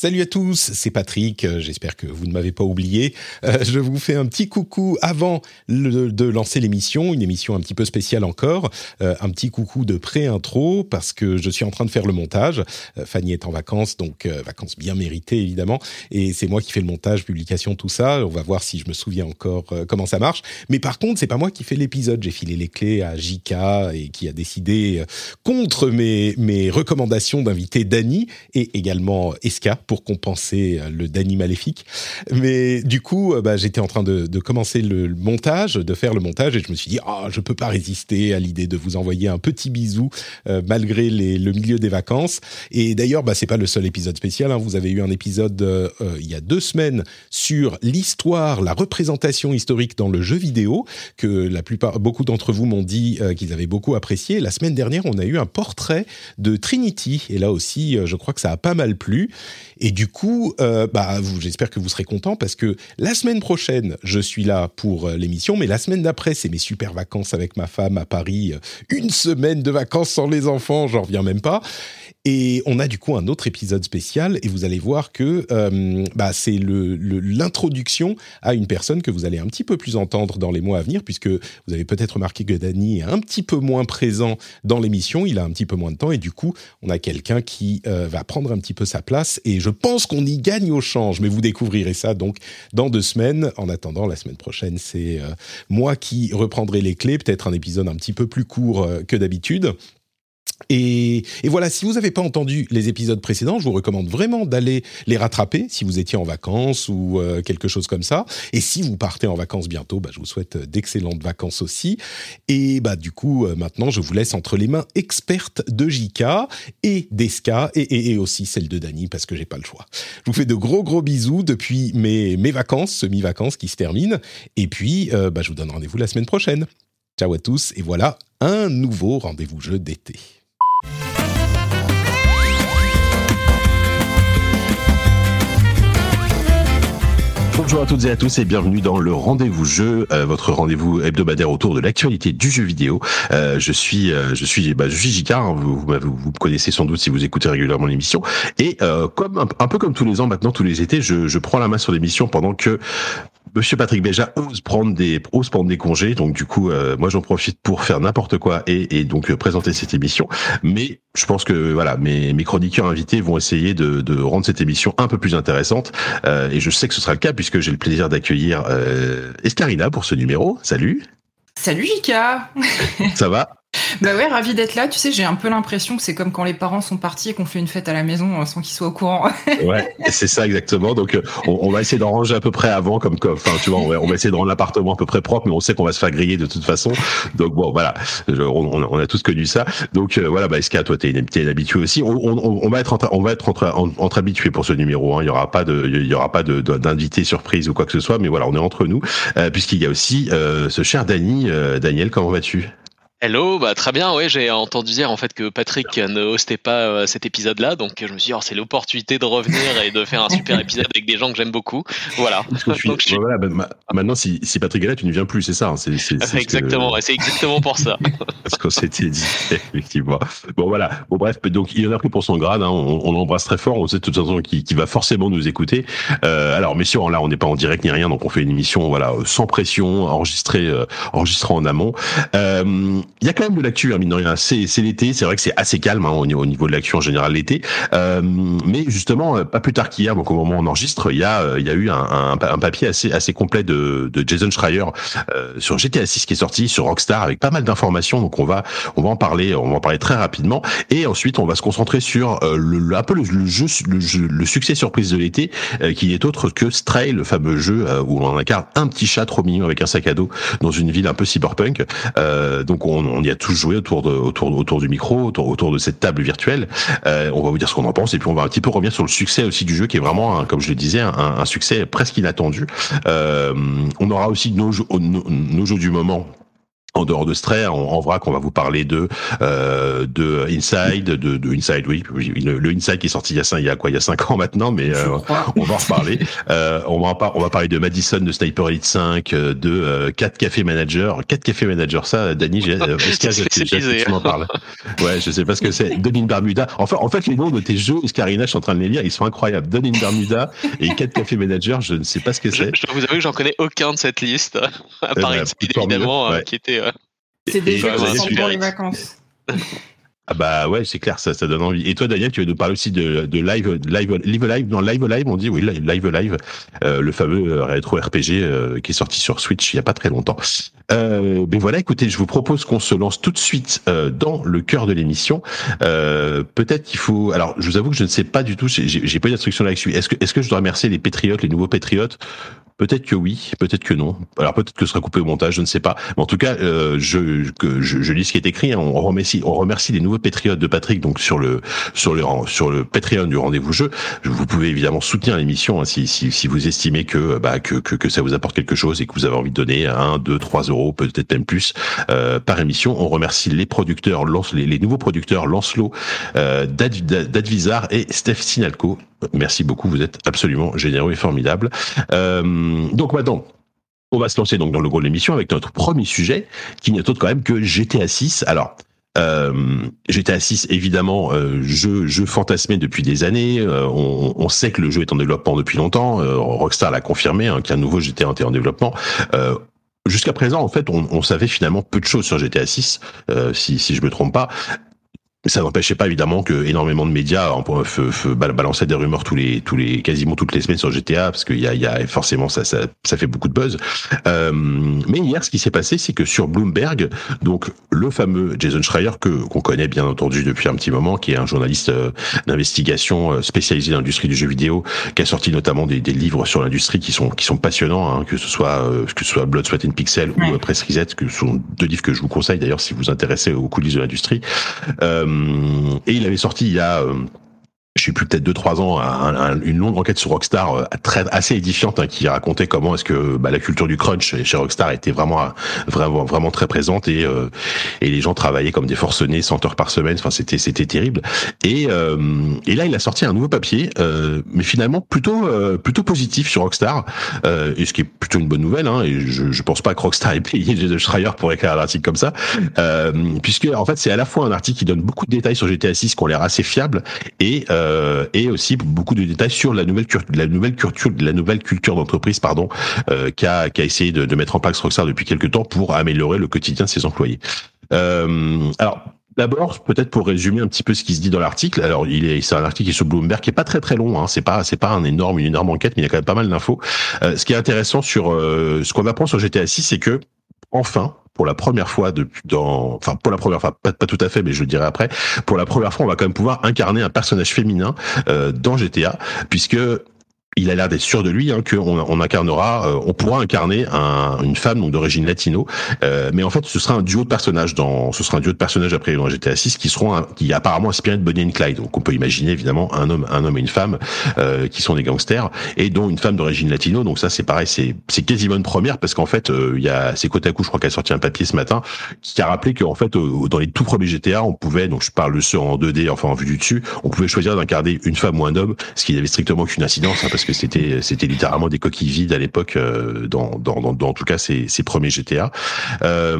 Salut à tous, c'est Patrick, euh, j'espère que vous ne m'avez pas oublié. Euh, je vous fais un petit coucou avant de lancer l'émission, une émission un petit peu spéciale encore, Euh, un petit coucou de pré-intro parce que je suis en train de faire le montage. Fanny est en vacances, donc vacances bien méritées évidemment, et c'est moi qui fais le montage, publication, tout ça. On va voir si je me souviens encore comment ça marche. Mais par contre, c'est pas moi qui fais l'épisode, j'ai filé les clés à JK et qui a décidé contre mes, mes recommandations d'inviter Dany et également Eska pour compenser euh, le Dany maléfique. Mais du coup, euh, bah, j'étais en train de, de commencer le, montage, de faire le montage, et je me suis dit, ah, je peux pas résister à l'idée de vous envoyer un petit bisou euh, malgré les, le milieu des vacances. Et d'ailleurs, bah, c'est pas le seul épisode spécial. Hein. Vous avez eu un épisode euh, euh, il y a deux semaines sur l'histoire, la représentation historique dans le jeu vidéo que la plupart, beaucoup d'entre vous m'ont dit qu'ils avaient beaucoup apprécié. La semaine dernière, on a eu un portrait de Trinity, et là aussi, je crois que ça a pas mal plu. Et du coup, euh, bah, j'espère que vous serez contents parce que la semaine prochaine, je suis là pour euh, l'émission, mais la semaine d'après, c'est mes super vacances avec ma femme à Paris. Euh, Une semaine de vacances sans les enfants, j'en reviens même pas. Et on a du coup un autre épisode spécial et vous allez voir que euh, bah, c'est l'introduction à une personne que vous allez un petit peu plus entendre dans les mois à venir puisque vous avez peut-être remarqué que Dany est un petit peu moins présent dans l'émission, il a un petit peu moins de temps et du coup on a quelqu'un qui euh, va prendre un petit peu sa place et je pense qu'on y gagne au change, mais vous découvrirez ça donc dans deux semaines. En attendant, la semaine prochaine c'est euh, moi qui reprendrai les clés, peut-être un épisode un petit peu plus court que d'habitude. Et, voilà, si vous n'avez pas entendu les épisodes précédents, je vous recommande vraiment d'aller les rattraper si vous étiez en vacances ou euh, quelque chose comme ça. Et si vous partez en vacances bientôt, bah, je vous souhaite d'excellentes vacances aussi. Et bah du coup, euh, maintenant, je vous laisse entre les mains expertes de JK et et, et aussi celle de Dany parce que j'ai pas le choix. Je vous fais de gros gros bisous depuis mes, mes vacances, semi-vacances qui se terminent. Et puis, euh, bah, je vous donne rendez-vous la semaine prochaine. Ciao à tous et voilà un nouveau rendez-vous jeu d'été. Bonjour à toutes et à tous et bienvenue dans le rendez-vous jeu, euh, votre rendez-vous hebdomadaire autour de l'actualité du jeu vidéo. Euh, je suis, euh, je suis, bah, je suis JK. hein, vous, vous, vous me connaissez sans doute si vous écoutez régulièrement l'émission. Et euh, comme un, un peu comme tous les ans maintenant, tous les étés, je, je prends la main sur l'émission pendant que Monsieur Patrick Béja ose prendre des ose prendre des congés. Donc du coup, euh, moi j'en profite pour faire n'importe quoi et, et donc euh, présenter cette émission. Mais je pense que voilà, mes, mes chroniqueurs invités vont essayer de, de rendre cette émission un peu plus intéressante. Euh, et je sais que ce sera le cas puisque j'ai le plaisir d'accueillir euh, Escarina pour ce numéro. Salut, Salut Jika ça va? Bah ouais, ravi d'être là. Tu sais, j'ai un peu l'impression que c'est comme quand les parents sont partis et qu'on fait une fête à la maison euh, sans qu'ils soient au courant. Ouais, c'est ça exactement. Donc euh, on, va essayer d'en ranger à peu près avant, comme enfin tu vois, on va, essayer de rendre l'appartement à peu près propre, mais on sait qu'on va se faire griller de toute façon. Donc bon, voilà, on, a tous connu ça. Donc euh, voilà, bah Eska, toi t'es une, habituée aussi. On, va être entre, habitués pour ce numéro. Hein. Il y aura pas de, il y aura d'invité surprise ou quoi que ce soit, mais voilà, on est entre nous, puisqu'il y a aussi ce cher Dany. Daniel, comment vas-tu? Hello, bah très bien, ouais, j'ai entendu dire en fait que Patrick ne hostait pas euh, cet épisode-là, donc je me suis dit oh, c'est l'opportunité de revenir et de faire un super épisode avec des gens que j'aime beaucoup. Voilà. Suis- Donc, je suis- voilà, bah, ma- maintenant si, si Patrick est là, tu ne viens plus, c'est ça. hein. C'est c'est- c'est ce que- Exactement, ouais, c'est exactement pour ça. ce qu'on s'était dit, effectivement. Bon, voilà. Bon, bref, donc, il en a pris pour son grade, hein. on, on l'embrasse très fort, on sait de toute façon qu'il qu'il va forcément nous écouter. Euh, alors, messieurs, là, on n'est pas en direct ni rien, donc on fait une émission, voilà, euh, sans pression, enregistrée, euh, enregistrée en amont. Euh, Il y a quand même de l'actu, hein, mine de rien. C'est l'été, c'est vrai que c'est assez calme hein, au, niveau, au niveau de l'actu en général l'été. Euh, mais justement, euh, pas plus tard qu'hier, donc au moment où on enregistre, il y a, euh, y a eu un, un, un papier assez, assez complet de, de Jason Schreier euh, sur GTA 6 qui est sorti sur Rockstar avec pas mal d'informations. Donc on va, on va en parler, on va en parler très rapidement. Et ensuite, on va se concentrer sur euh, le, un peu le, jeu, le, jeu- le succès surprise de l'été, euh, qui est autre que Stray, le fameux jeu où on incarne un petit chat trop mignon avec un sac à dos dans une ville un peu cyberpunk. Donc on, on, y a tous joué autour de autour autour du micro, autour autour de cette table virtuelle. Euh, on va vous dire ce qu'on en pense et puis on va un petit peu revenir sur le succès aussi du jeu qui est vraiment, comme je le disais, un, succès presque inattendu. Euh, on aura aussi nos, nos, nos jeux du moment en dehors de Stray, en, en vrac, on va vous parler de euh, de Inside, de, de Inside, oui, le, Inside qui est sorti il y a cinq, il y a quoi, il y a cinq ans maintenant, mais euh, on va en reparler. euh, on va on va parler de Madison, de Sniper Elite 5, euh, de euh, 4 Café Manager, 4 Café Manager, ça, Dany, je, tu m'en parles. Ouais, je sais pas ce que c'est. Donin Bermuda. Enfin, en fait, les noms de tes jeux, Oscarina, je suis en train de les lire, ils sont incroyables. Donin Bermuda et 4 Café Manager, je ne sais pas ce que c'est. Je, je, vous avoue que j'en connais aucun de cette liste, à part euh, Inside, évidemment, euh, qui était c'est des jeux qui sont les vacances. Ah bah ouais, c'est clair, ça, ça donne envie. Et toi, Daniel, tu veux nous parler aussi de, de live, live, live live, non live live, on dit oui, live live, euh, le fameux euh, rétro RPG euh, qui est sorti sur Switch il y a pas très longtemps. Euh, mais voilà, écoutez, je vous propose qu'on se lance tout de suite euh, dans le cœur de l'émission. Euh, Peut-être qu'il faut. Alors, je vous avoue que je ne sais pas du tout. J'ai pas d'instruction là-dessus. Est-ce que, est-ce que je dois remercier les Patriotes, les nouveaux Patriotes? Peut-être que oui, peut-être que non. Alors peut-être que ce sera coupé au montage, je ne sais pas. Mais en tout cas, je, je, je, lis ce qui est écrit. Hein. On remercie, on remercie les nouveaux patriotes de Patrick, donc sur le sur le sur le Patreon du rendez-vous jeu. Vous pouvez évidemment soutenir l'émission hein, si, si, si vous estimez que bah que, que, que ça vous apporte quelque chose et que vous avez envie de donner un, deux, trois euros, peut-être même plus euh, par émission. On remercie les producteurs, les, les nouveaux producteurs Lancelot, euh, Dadvizar et Steph Sinalco. Merci beaucoup, vous êtes absolument généreux et formidable. Euh, donc maintenant, on va se lancer donc dans le gros de l'émission avec notre premier sujet, qui n'est autre quand même que GTA 6. Alors, euh, GTA 6, évidemment, euh, jeu, jeu fantasmé depuis des années. Euh, on, on, sait que le jeu est en développement depuis longtemps. Euh, Rockstar l'a confirmé, hein, qu'un nouveau GTA était en développement. Euh, Jusqu'à présent, en fait, on, on, savait finalement peu de choses sur GTA 6, si, si je me trompe pas ça n'empêchait pas évidemment que énormément de médias balançaient des rumeurs tous les tous les quasiment toutes les semaines sur GTA parce qu'il y a, il y a forcément ça, ça ça fait beaucoup de buzz. Euh, mais hier, ce qui s'est passé, c'est que sur Bloomberg, donc le fameux Jason Schreier que qu'on connaît bien entendu depuis un petit moment, qui est un journaliste euh, d'investigation euh, spécialisé dans l'industrie du jeu vidéo, qui a sorti notamment des, des livres sur l'industrie qui sont qui sont passionnants, hein, que ce soit que ce soit Blood, Sweat and Pixel ouais. ou Press Reset, que sont deux livres que je vous conseille d'ailleurs si vous vous intéressez aux coulisses de l'industrie. Euh, et il avait sorti il y a euh, je suis plus peut-être deux trois ans un, un, une longue enquête sur Rockstar euh, très assez édifiante hein, qui racontait comment est-ce que bah, la culture du crunch chez Rockstar était vraiment vraiment vraiment très présente et euh, et les gens travaillaient comme des forcenés 100 heures par semaine. Enfin c'était c'était terrible. Et euh, et là il a sorti un nouveau papier euh, mais finalement plutôt euh, plutôt positif sur Rockstar et ce qui est plutôt une bonne nouvelle hein, et je je pense pas que Rockstar ait payé Jason Schreier pour écrire un article comme ça puisque en fait c'est à la fois un article qui donne beaucoup de détails sur GTA 6 qui ont l'air assez fiables et euh, et aussi beaucoup de détails sur la nouvelle la nouvelle culture la nouvelle culture d'entreprise pardon euh, qu'a qu'a essayé de, de, mettre en place Rockstar depuis quelques temps pour améliorer le quotidien de ses employés. Euh, alors D'abord, peut-être pour résumer un petit peu ce qui se dit dans l'article. Alors, il est, c'est un article qui est sur Bloomberg, qui est pas très très long. Hein. C'est pas, c'est pas un énorme, une énorme enquête, mais il y a quand même pas mal d'infos. Euh, ce qui est intéressant sur euh, ce qu'on apprend sur GTA 6, c'est que enfin, pour la première fois depuis dans, enfin pour la première fois, pas, pas tout à fait, mais je le dirai après. Pour la première fois, on va quand même pouvoir incarner un personnage féminin euh, dans GTA, puisque il a l'air d'être sûr de lui hein, qu'on on incarnera, euh, on pourra incarner un, une femme donc d'origine latino, euh, mais en fait ce sera un duo de personnages dans, ce sera un duo de personnages après dans GTA 6 qui seront un, qui apparemment inspiré de Bonnie and Clyde. Donc on peut imaginer évidemment un homme, un homme et une femme euh, qui sont des gangsters et dont une femme d'origine latino. Donc ça c'est pareil, c'est c'est quasiment une première parce qu'en fait euh, il y a c'est côté à coup, je crois qu'elle a sorti un papier ce matin qui a rappelé qu'en fait dans les tout premiers GTA on pouvait donc je parle de ceux en 2D enfin en vue du dessus, on pouvait choisir d'incarner une femme ou un homme, ce qui n'avait strictement aucune incidence hein, parce que c'était c'était littéralement des coquilles vides à l'époque euh, dans, dans, dans, dans, en tout cas ces, ces premiers GTA. Euh,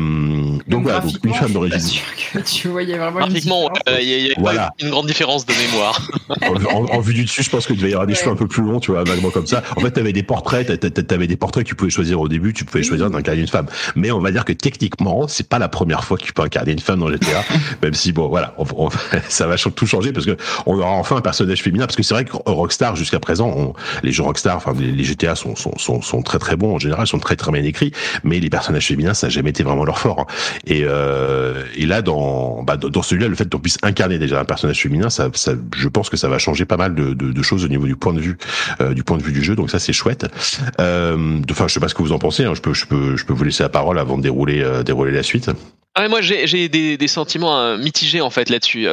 donc, voilà, donc une femme d'origine. Tu voyais vraiment Graphiquement, il euh, y a, y a voilà. une grande différence de mémoire. en, en, vue du dessus, je pense que devait y avoir des ouais. cheveux un peu plus longs, tu vois, vaguement comme ça. En fait, tu avais des portraits, tu avais des portraits que tu pouvais choisir au début, tu pouvais choisir d'incarner une femme. Mais on va dire que techniquement, c'est pas la première fois que tu peux incarner une femme dans GTA, même si bon, voilà, on, on, ça va tout changer parce que on aura enfin un personnage féminin parce que c'est vrai que Rockstar jusqu'à présent, on, les jeux Rockstar, enfin les, GTA sont, sont, sont, sont, très très bons en général, sont très très bien écrits, mais les personnages féminins ça n'a jamais été vraiment leur fort. Et, euh, et là dans bah, dans celui-là, le fait qu'on puisse incarner déjà un personnage féminin, ça, ça, je pense que ça va changer pas mal de, de, de choses au niveau du point de vue euh, du point de vue du jeu. Donc ça c'est chouette. Euh, enfin, je sais pas ce que vous en pensez. Hein. Je peux je peux je peux vous laisser la parole avant de dérouler euh, dérouler la suite. Ah, moi, j'ai des, des, sentiments euh, mitigés en fait là-dessus.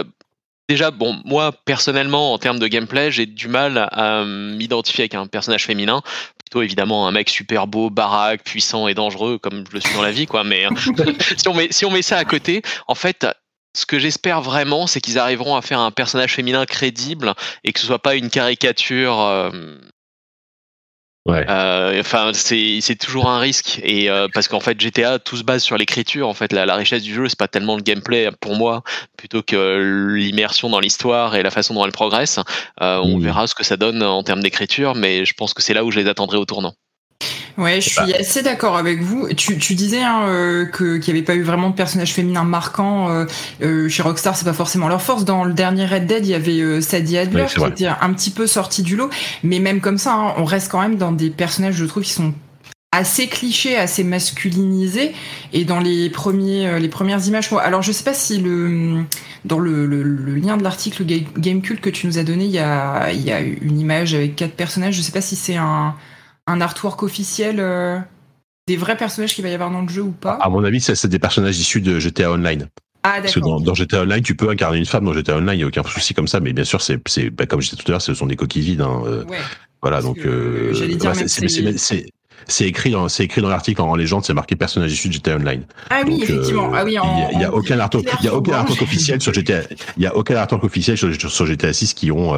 Déjà, bon, moi personnellement, en termes de gameplay, j'ai du mal à m'identifier avec un personnage féminin. Plutôt évidemment un mec super beau, baraque, puissant et dangereux, comme je le suis dans la vie, quoi. Mais si, on met, si on met ça à côté, en fait, ce que j'espère vraiment, c'est qu'ils arriveront à faire un personnage féminin crédible et que ce soit pas une caricature. Euh, ouais. Euh, enfin, c'est toujours un risque et euh, parce qu'en fait GTA tout se base sur l'écriture. En fait, la, la richesse du jeu c'est pas tellement le gameplay pour moi, plutôt que l'immersion dans l'histoire et la façon dont elle progresse. on verra ce que ça donne en termes d'écriture, mais je pense que c'est là où je les attendrai au tournant. Ouais, je suis assez d'accord avec vous. Tu, tu disais hein, euh, que qu'il n'y avait pas eu vraiment de personnage féminin marquant euh, euh, chez Rockstar, c'est pas forcément leur force. Dans le dernier Red Dead, il y avait euh, Sadie Adler qui était un petit peu sorti du lot, mais même comme ça, hein, on reste quand même dans des personnages, je trouve, qui sont assez clichés, assez masculinisés. Et dans les premiers, les premières images, alors je sais pas si le dans le, le, le lien de l'article Gamecult que tu nous as donné, il y a il y a une image avec quatre personnages. Je sais pas si c'est un un artwork officiel euh, des vrais personnages qu'il va y avoir dans le jeu ou pas À mon avis, c'est des personnages issus de GTA Online. Ah, Parce que dans, dans, GTA Online, tu peux incarner une femme dans GTA Online, il n'y a aucun souci comme ça, mais bien sûr, c'est, bah, comme je disais tout à l'heure, ce sont des coquilles vides. Hein, euh, ouais, voilà, donc euh, c'est, c'est écrit dans c'est écrit dans l'article en légende, c'est marqué personnage issu de GTA Online. Ah oui, effectivement. ah oui, il y a, aucun artwork, il y a aucun artwork officiel sur GTA, il y a aucun artwork officiel sur, sur GTA 6 qui ont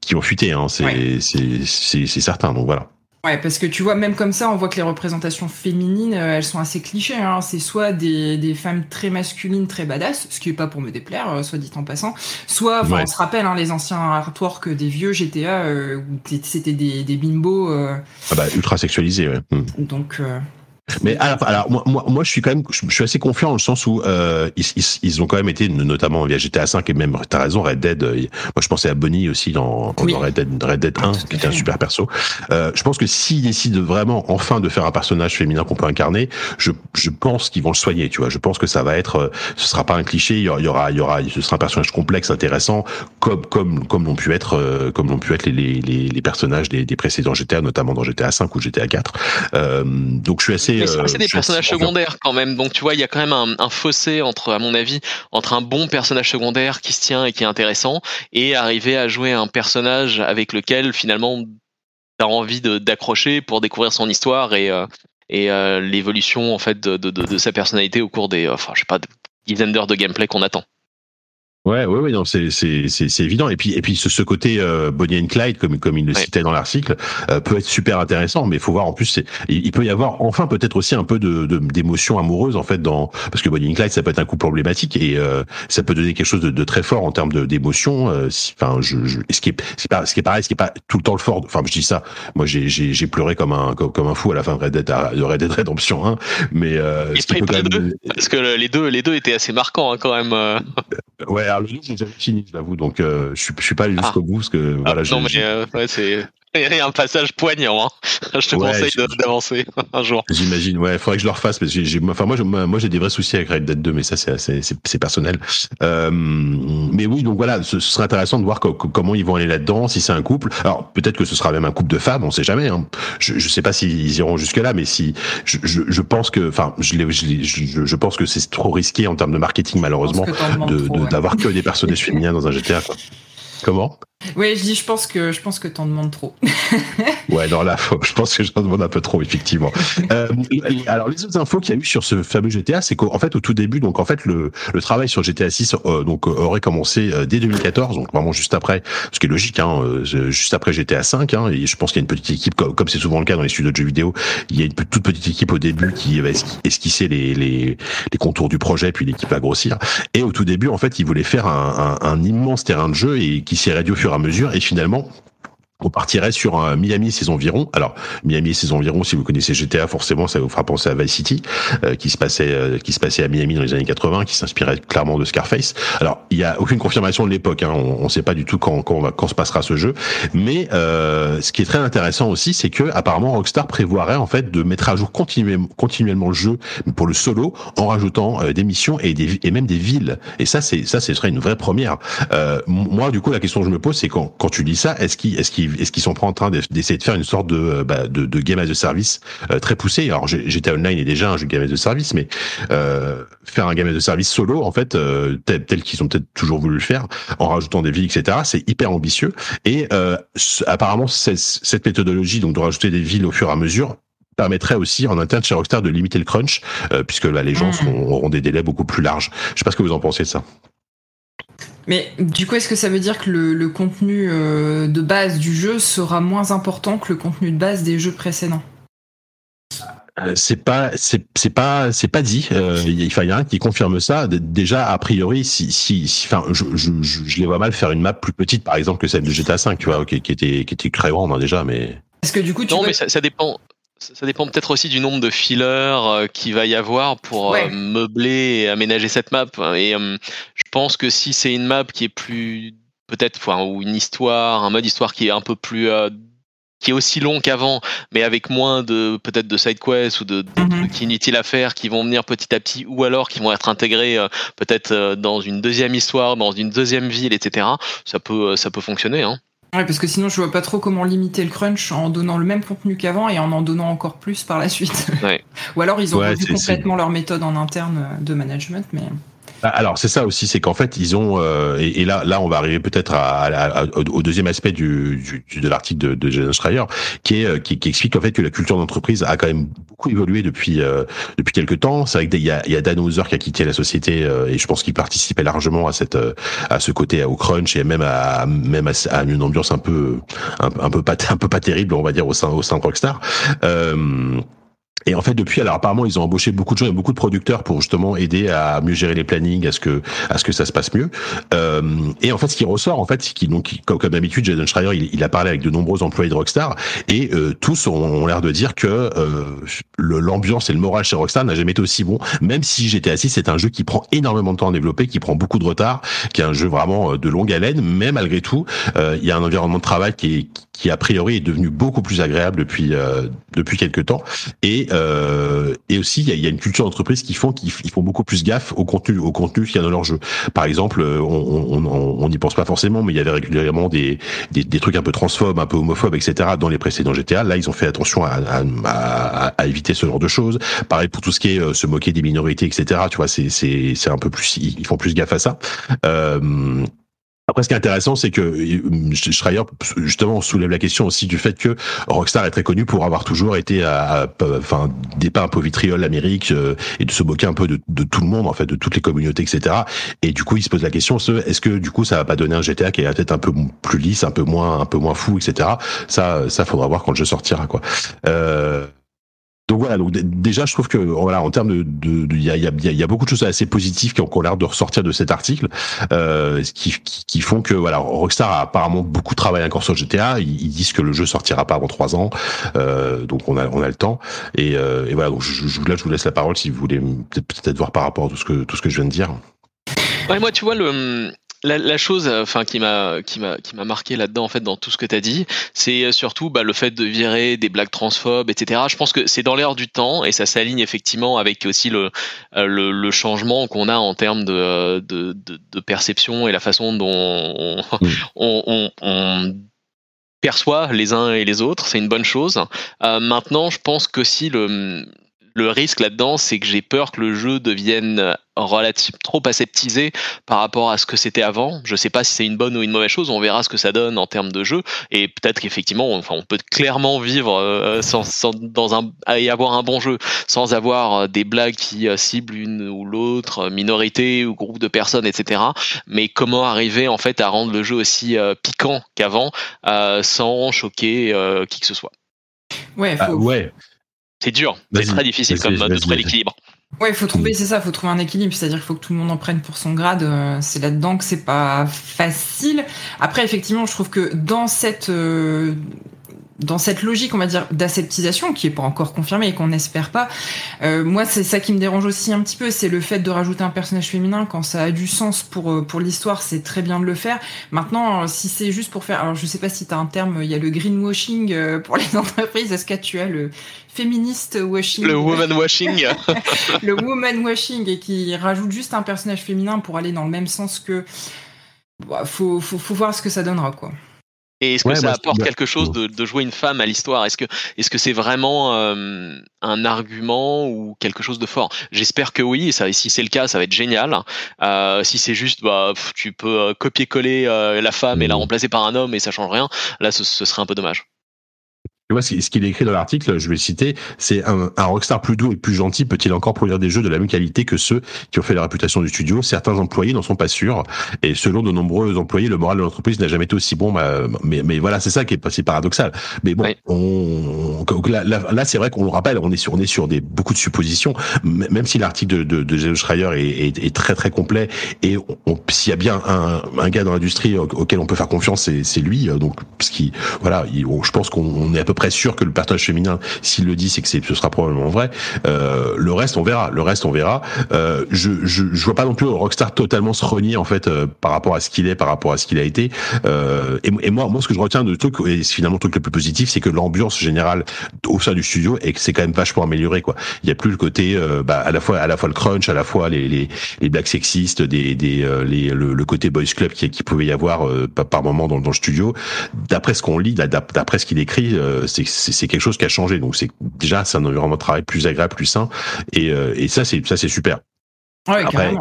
qui ont fuité. Hein, c'est c'est c'est certain. Donc voilà. Ouais, parce que tu vois, même comme ça, on voit que les représentations féminines, euh, elles sont assez clichés. Hein. C'est soit des, des, femmes très masculines, très badass, ce qui est pas pour me déplaire, euh, soit dit en passant, soit, on se rappelle, hein, les anciens artworks des vieux GTA, euh, où c'était des, des bimbos. ah bah, ultra sexualisés, ouais. Hmm. Donc, mais alors, alors moi, moi, moi, je suis quand même, je, suis assez confiant dans le sens où euh, ils, ils, ils, ont quand même été, notamment via GTA 5 et même, t'as raison, Red Dead. Euh, moi, je pensais à Bonnie aussi dans, dans Red, Dead, Red Dead 1, qui était un super perso. Euh, je pense que s'ils décident vraiment, enfin, de faire un personnage féminin qu'on peut incarner, je, je pense qu'ils vont le soigner. Tu vois, je pense que ça va être, euh, ce sera pas un cliché. Il y aura, il y aura, ce sera un personnage complexe, intéressant, comme, comme, comme l'ont pu être, euh, comme l'ont pu être les, les, les, personnages des, des, précédents GTA, notamment dans GTA 5 ou GTA 4. donc, je suis assez c'est des personnages secondaires quand même, donc tu vois, il y a quand même un, un, fossé entre, à mon avis, entre un bon personnage secondaire qui se tient et qui est intéressant, et arriver à jouer un personnage avec lequel finalement t'as envie d'accrocher pour découvrir son histoire et, euh, et euh, l'évolution en fait de, de, de, sa personnalité au cours des, enfin, je sais pas, dizaines d'heures de gameplay qu'on attend. Ouais, ouais, ouais, non, c'est c'est c'est évident. Et puis et puis ce, ce côté euh, Bonnie and Clyde, comme comme il le citait dans l'article, euh, peut être super intéressant. Mais il faut voir en plus, il, il peut y avoir enfin peut-être aussi un peu de d'émotion amoureuse en fait dans parce que Bonnie and Clyde ça peut être un couple problématique et euh, ça peut donner quelque chose de, de très fort en termes d'émotion. Euh, enfin, je, je, ce qui est c'est pas ce qui est pareil, ce qui est pas tout le temps le fort. Enfin, je dis ça. Moi, j'ai j'ai j'ai pleuré comme un comme, comme, un fou à la fin de Red Dead de Red Dead Redemption 1. Mais euh, ce qui peut quand même... parce que les deux les deux étaient assez marquants hein, quand même. ouais, alors le j'ai jamais fini, je l'avoue, donc euh, je suis, je suis pas allé jusqu'au ah. bout parce que voilà. Ah, non, mais euh, ouais, c'est il y a un passage poignant. Hein. Je te conseille d'avancer un jour. J'imagine. Ouais, faudrait que je le refasse parce que j'ai, enfin moi, moi, j'ai des vrais soucis avec Red Dead 2, mais ça, c'est, c'est, c'est personnel. Euh, mais oui, donc voilà, ce, serait intéressant de voir comment ils vont aller là-dedans, si c'est un couple. Alors peut-être que ce sera même un couple de femmes, on sait jamais. Hein. Je, je sais pas s'ils iront jusque là, mais si, je, je, je pense que, enfin, je, je, je, pense que c'est trop risqué en termes de marketing malheureusement de, d'avoir que des personnages féminins dans un GTA. Quoi. Comment? Oui, je dis, je pense que je pense que t'en demandes trop. ouais, non là, je pense que j'en demande un peu trop, effectivement. Euh, alors, les autres infos qu'il y a eu sur ce fameux GTA, c'est qu'en fait, au tout début, donc en fait, le, le travail sur GTA 6 euh, donc aurait commencé euh, dès 2014, donc vraiment juste après, ce qui est logique, hein, euh, juste après GTA 5. Hein, et je pense qu'il y a une petite équipe, comme c'est souvent le cas dans les studios de jeux vidéo, il y a une toute petite équipe au début qui va esquisser les, les, les contours du projet, puis l'équipe va grossir. Et au tout début, en fait, ils voulaient faire un, un, un immense terrain de jeu et qui s'est réduit au fur et à mesure. Et finalement, on partirait sur un Miami ses environs. Alors Miami ses environs, si vous connaissez GTA, forcément, ça vous fera penser à Vice City, euh, qui se passait, euh, qui se passait à Miami dans les années 80, qui s'inspirait clairement de Scarface. Alors il y a aucune confirmation de l'époque, hein, on ne sait pas du tout quand, quand, va, quand se passera ce jeu. Mais euh, ce qui est très intéressant aussi, c'est que apparemment Rockstar prévoirait en fait de mettre à jour continuellement, continuellement le jeu pour le solo, en rajoutant des missions et, des, et même des villes. Et ça, c'est ça, ce serait une vraie première. moi, du coup, la question que je me pose, c'est quand, quand tu dis ça, est-ce qu'il est-ce qu'il est-ce qu'ils sont pas en train d'essayer de faire une sorte de, bah, de, de, game as a service très poussé Alors GTA Online est déjà un jeu game as a service, mais faire un game as a service solo, en fait, tel, tel qu'ils ont peut-être toujours voulu le faire, en rajoutant des villes, etc. C'est hyper ambitieux. Et apparemment, cette méthodologie, donc de rajouter des villes au fur et à mesure, permettrait aussi en interne chez Rockstar de limiter le crunch, euh, puisque là, les gens mmh. auront des délais beaucoup plus larges. Je sais pas ce que vous en pensez de ça. Mais du coup, est-ce que ça veut dire que le, contenu euh, de base du jeu sera moins important que le contenu de base des jeux précédents? Euh, c'est pas c'est pas c'est pas dit. Il y a rien qui confirme ça. Déjà a priori si si enfin je, je, je, les vois mal faire une map plus petite par exemple que celle de GTA 5 tu vois qui, qui était qui était très grande hein, déjà mais parce que du coup tu non mais ça, ça, dépend ça dépend peut-être aussi du nombre de fillers euh, qu'il va y avoir pour euh, meubler et aménager cette map. Et euh, je pense que si c'est une map qui est plus peut-être ou une histoire, un mode histoire qui est un peu plus qui est aussi long qu'avant, mais avec moins de peut-être de side quests ou de, de mhm. trucs inutiles à faire qui vont venir petit à petit, ou alors qui vont être intégrés peut-être dans une deuxième histoire, dans une deuxième ville, etc. Ça peut ça peut fonctionner. Hein. Ouais, parce que sinon, je vois pas trop comment limiter le crunch en donnant le même contenu qu'avant et en en donnant encore plus par la suite. Ouais. Ou alors, ils ont ouais, complètement leur méthode en interne de management, mais. Bah, alors c'est ça aussi, c'est qu'en fait ils ont euh, et, là là on va arriver peut-être à, au deuxième aspect du, du de l'article de, de Jason Schreier euh, qui, explique en fait que la culture d'entreprise a quand même beaucoup évolué depuis euh, depuis quelques temps. C'est vrai qu'il y a, y a Dan Hauser qui a quitté la société et je pense qu'il participait largement à cette à ce côté au crunch et même à même à, une ambiance un peu un, peu pas un peu pas terrible on va dire au sein au sein de Rockstar. Euh, et en fait, depuis, alors apparemment, ils ont embauché beaucoup de gens et beaucoup de producteurs pour justement aider à mieux gérer les plannings, à ce que à ce que ça se passe mieux. Euh, et en fait, ce qui ressort, en fait, qui donc comme, d'habitude, Jason Schreier, il, il, a parlé avec de nombreux employés de Rockstar et euh, tous ont, l'air de dire que euh, l'ambiance et le moral chez Rockstar n'a jamais été aussi bon. Même si j'étais assis, c'est un jeu qui prend énormément de temps à développer, qui prend beaucoup de retard, qui est un jeu vraiment euh, de longue haleine. Mais malgré tout, euh, il y a un environnement de travail qui est qui a priori est devenu beaucoup plus agréable depuis euh, depuis quelques temps et euh, et aussi il y a, y a, une culture d'entreprise qui font qui font beaucoup plus gaffe au contenu au contenu qu'il y a dans leur jeu. Par exemple, euh, on n'y pense pas forcément, mais il y avait régulièrement des, des, des trucs un peu transphobes, un peu homophobes, etc. dans les précédents GTA. Là, ils ont fait attention à, à, à, éviter ce genre de choses. Pareil pour tout ce qui est euh, se moquer des minorités, etc. Tu vois, c'est c'est c'est un peu plus ils font plus gaffe à ça. Euh, après, ce qui est intéressant, c'est que euh, Schreier justement soulève la question aussi du fait que Rockstar est très connu pour avoir toujours été à, enfin des pas un peu vitriol l'Amérique euh, et de se moquer un peu de, de, tout le monde en fait, de toutes les communautés, etc. Et du coup, il se pose la question est-ce que du coup ça va pas donner un GTA qui est peut-être un peu plus lisse, un peu moins, un peu moins fou, etc. Ça, ça faudra voir quand le jeu sortira, quoi. Euh, donc voilà, donc déjà je trouve que voilà en termes de, il y a, y, a, y a, beaucoup de choses assez positives qui ont, l'air de ressortir de cet article, euh, qui, qui, font que voilà Rockstar a apparemment beaucoup travaillé encore sur GTA. Ils, disent que le jeu sortira pas avant trois ans, euh, donc on a on a le temps. Et, euh, et voilà, donc je, je, là je vous laisse la parole si vous voulez peut-être voir par rapport à tout ce que tout ce que je viens de dire. Ouais, moi tu vois le la, chose, euh, enfin, qui m'a, qui m'a, qui m'a marqué là-dedans, en fait, dans tout ce que tu as dit, c'est euh, surtout bah, le fait de virer des blagues transphobes, etc. Je pense que c'est dans l'air du temps et ça s'aligne effectivement avec aussi le, euh, le, changement qu'on a en termes de, de, de, perception et la façon dont on, mm. on, on, perçoit les uns et les autres. C'est une bonne chose. maintenant, je pense que si le le risque là-dedans, c'est que j'ai peur que le jeu devienne relativement trop aseptisé par rapport à ce que c'était avant. Je sais pas si c'est une bonne ou une mauvaise chose. On verra ce que ça donne en termes de jeu. Et peut-être qu'effectivement, enfin, on peut clairement vivre euh, sans, sans, dans un et avoir un bon jeu sans avoir euh, des blagues qui euh, ciblent une ou l'autre minorité ou groupe de personnes, etc. Mais comment arriver en fait à rendre le jeu aussi piquant qu'avant sans choquer qui que ce soit? Ouais, ah, ouais. C'est dur, c'est très difficile comme de trouver l'équilibre. Ouais, il faut trouver, c'est ça, il faut trouver un équilibre, c'est-à-dire qu'il faut que tout le monde en prenne pour son grade. Euh, c'est là-dedans que c'est pas facile. Après, effectivement, je trouve que dans cette euh, dans cette logique, on va dire, d'aseptisation, qui est pas encore confirmée et qu'on n'espère pas, euh, moi, c'est ça qui me dérange aussi un petit peu, c'est le fait de rajouter un personnage féminin quand ça a du sens pour euh, pour l'histoire, c'est très bien de le faire. Maintenant, euh, si c'est juste pour faire, alors je sais pas si tu as un terme, il y a le greenwashing pour les entreprises, est-ce que tu as le féministe washing? Le woman washing Le woman washing et qui rajoute juste un personnage féminin pour aller dans le même sens que... Bah, faut, faut, faut voir ce que ça donnera, quoi. Et est-ce que ça apporte quelque chose de, de, jouer une femme à l'histoire? Est-ce que est-ce que c'est vraiment euh, un argument ou quelque chose de fort? J'espère que oui. Ça, si c'est le cas, ça va être génial. Euh, si c'est juste, bah, tu peux euh, copier-coller euh, la femme et la mmh. remplacer par un homme et ça change rien, là, ce, ce serait un peu dommage. Tu vois, ce qu'il écrit dans l'article, je vais le citer, c'est un, un, rockstar plus doux et plus gentil peut-il encore produire des jeux de la même qualité que ceux qui ont fait la réputation du studio Certains employés n'en sont pas sûrs. Et selon de nombreux employés, le moral de l'entreprise n'a jamais été aussi bon. Bah, mais, mais voilà, c'est ça qui est assez paradoxal. Mais bon, on, là, là, c'est vrai qu'on le rappelle, on est sur, on est sur des beaucoup de suppositions. Même si l'article de, de, de James Schreier est, est, est, très très complet et s'il y a bien un, un gars dans l'industrie auquel on peut faire confiance, c'est lui. Donc, ce qui, voilà, je pense qu'on est à peu près sûr que le personnage féminin, s'il le dit, c'est que ce sera probablement vrai. Euh, le reste, on verra. Le reste, on verra. Euh, je, je, je vois pas non plus Rockstar totalement se renier en fait euh, par rapport à ce qu'il est, par rapport à ce qu'il a été. Euh, et, et, moi, moi, ce que je retiens de truc, et finalement le truc le plus positif, c'est que l'ambiance générale au sein du studio et que c'est quand même vachement amélioré. Quoi. Il y a plus le côté, euh, bah, à la fois, à la fois le crunch, à la fois les les, les blagues sexistes, des, des euh, les, le, le, côté boys club qui, qui pouvait y avoir par moment dans, dans le studio. D'après ce qu'on lit, d'après ce qu'il écrit, c'est quelque chose qui a changé. Donc c'est déjà c'est un environnement de travail plus agréable, plus sain, et, euh, et ça c'est ça c'est super. Ouais, Après,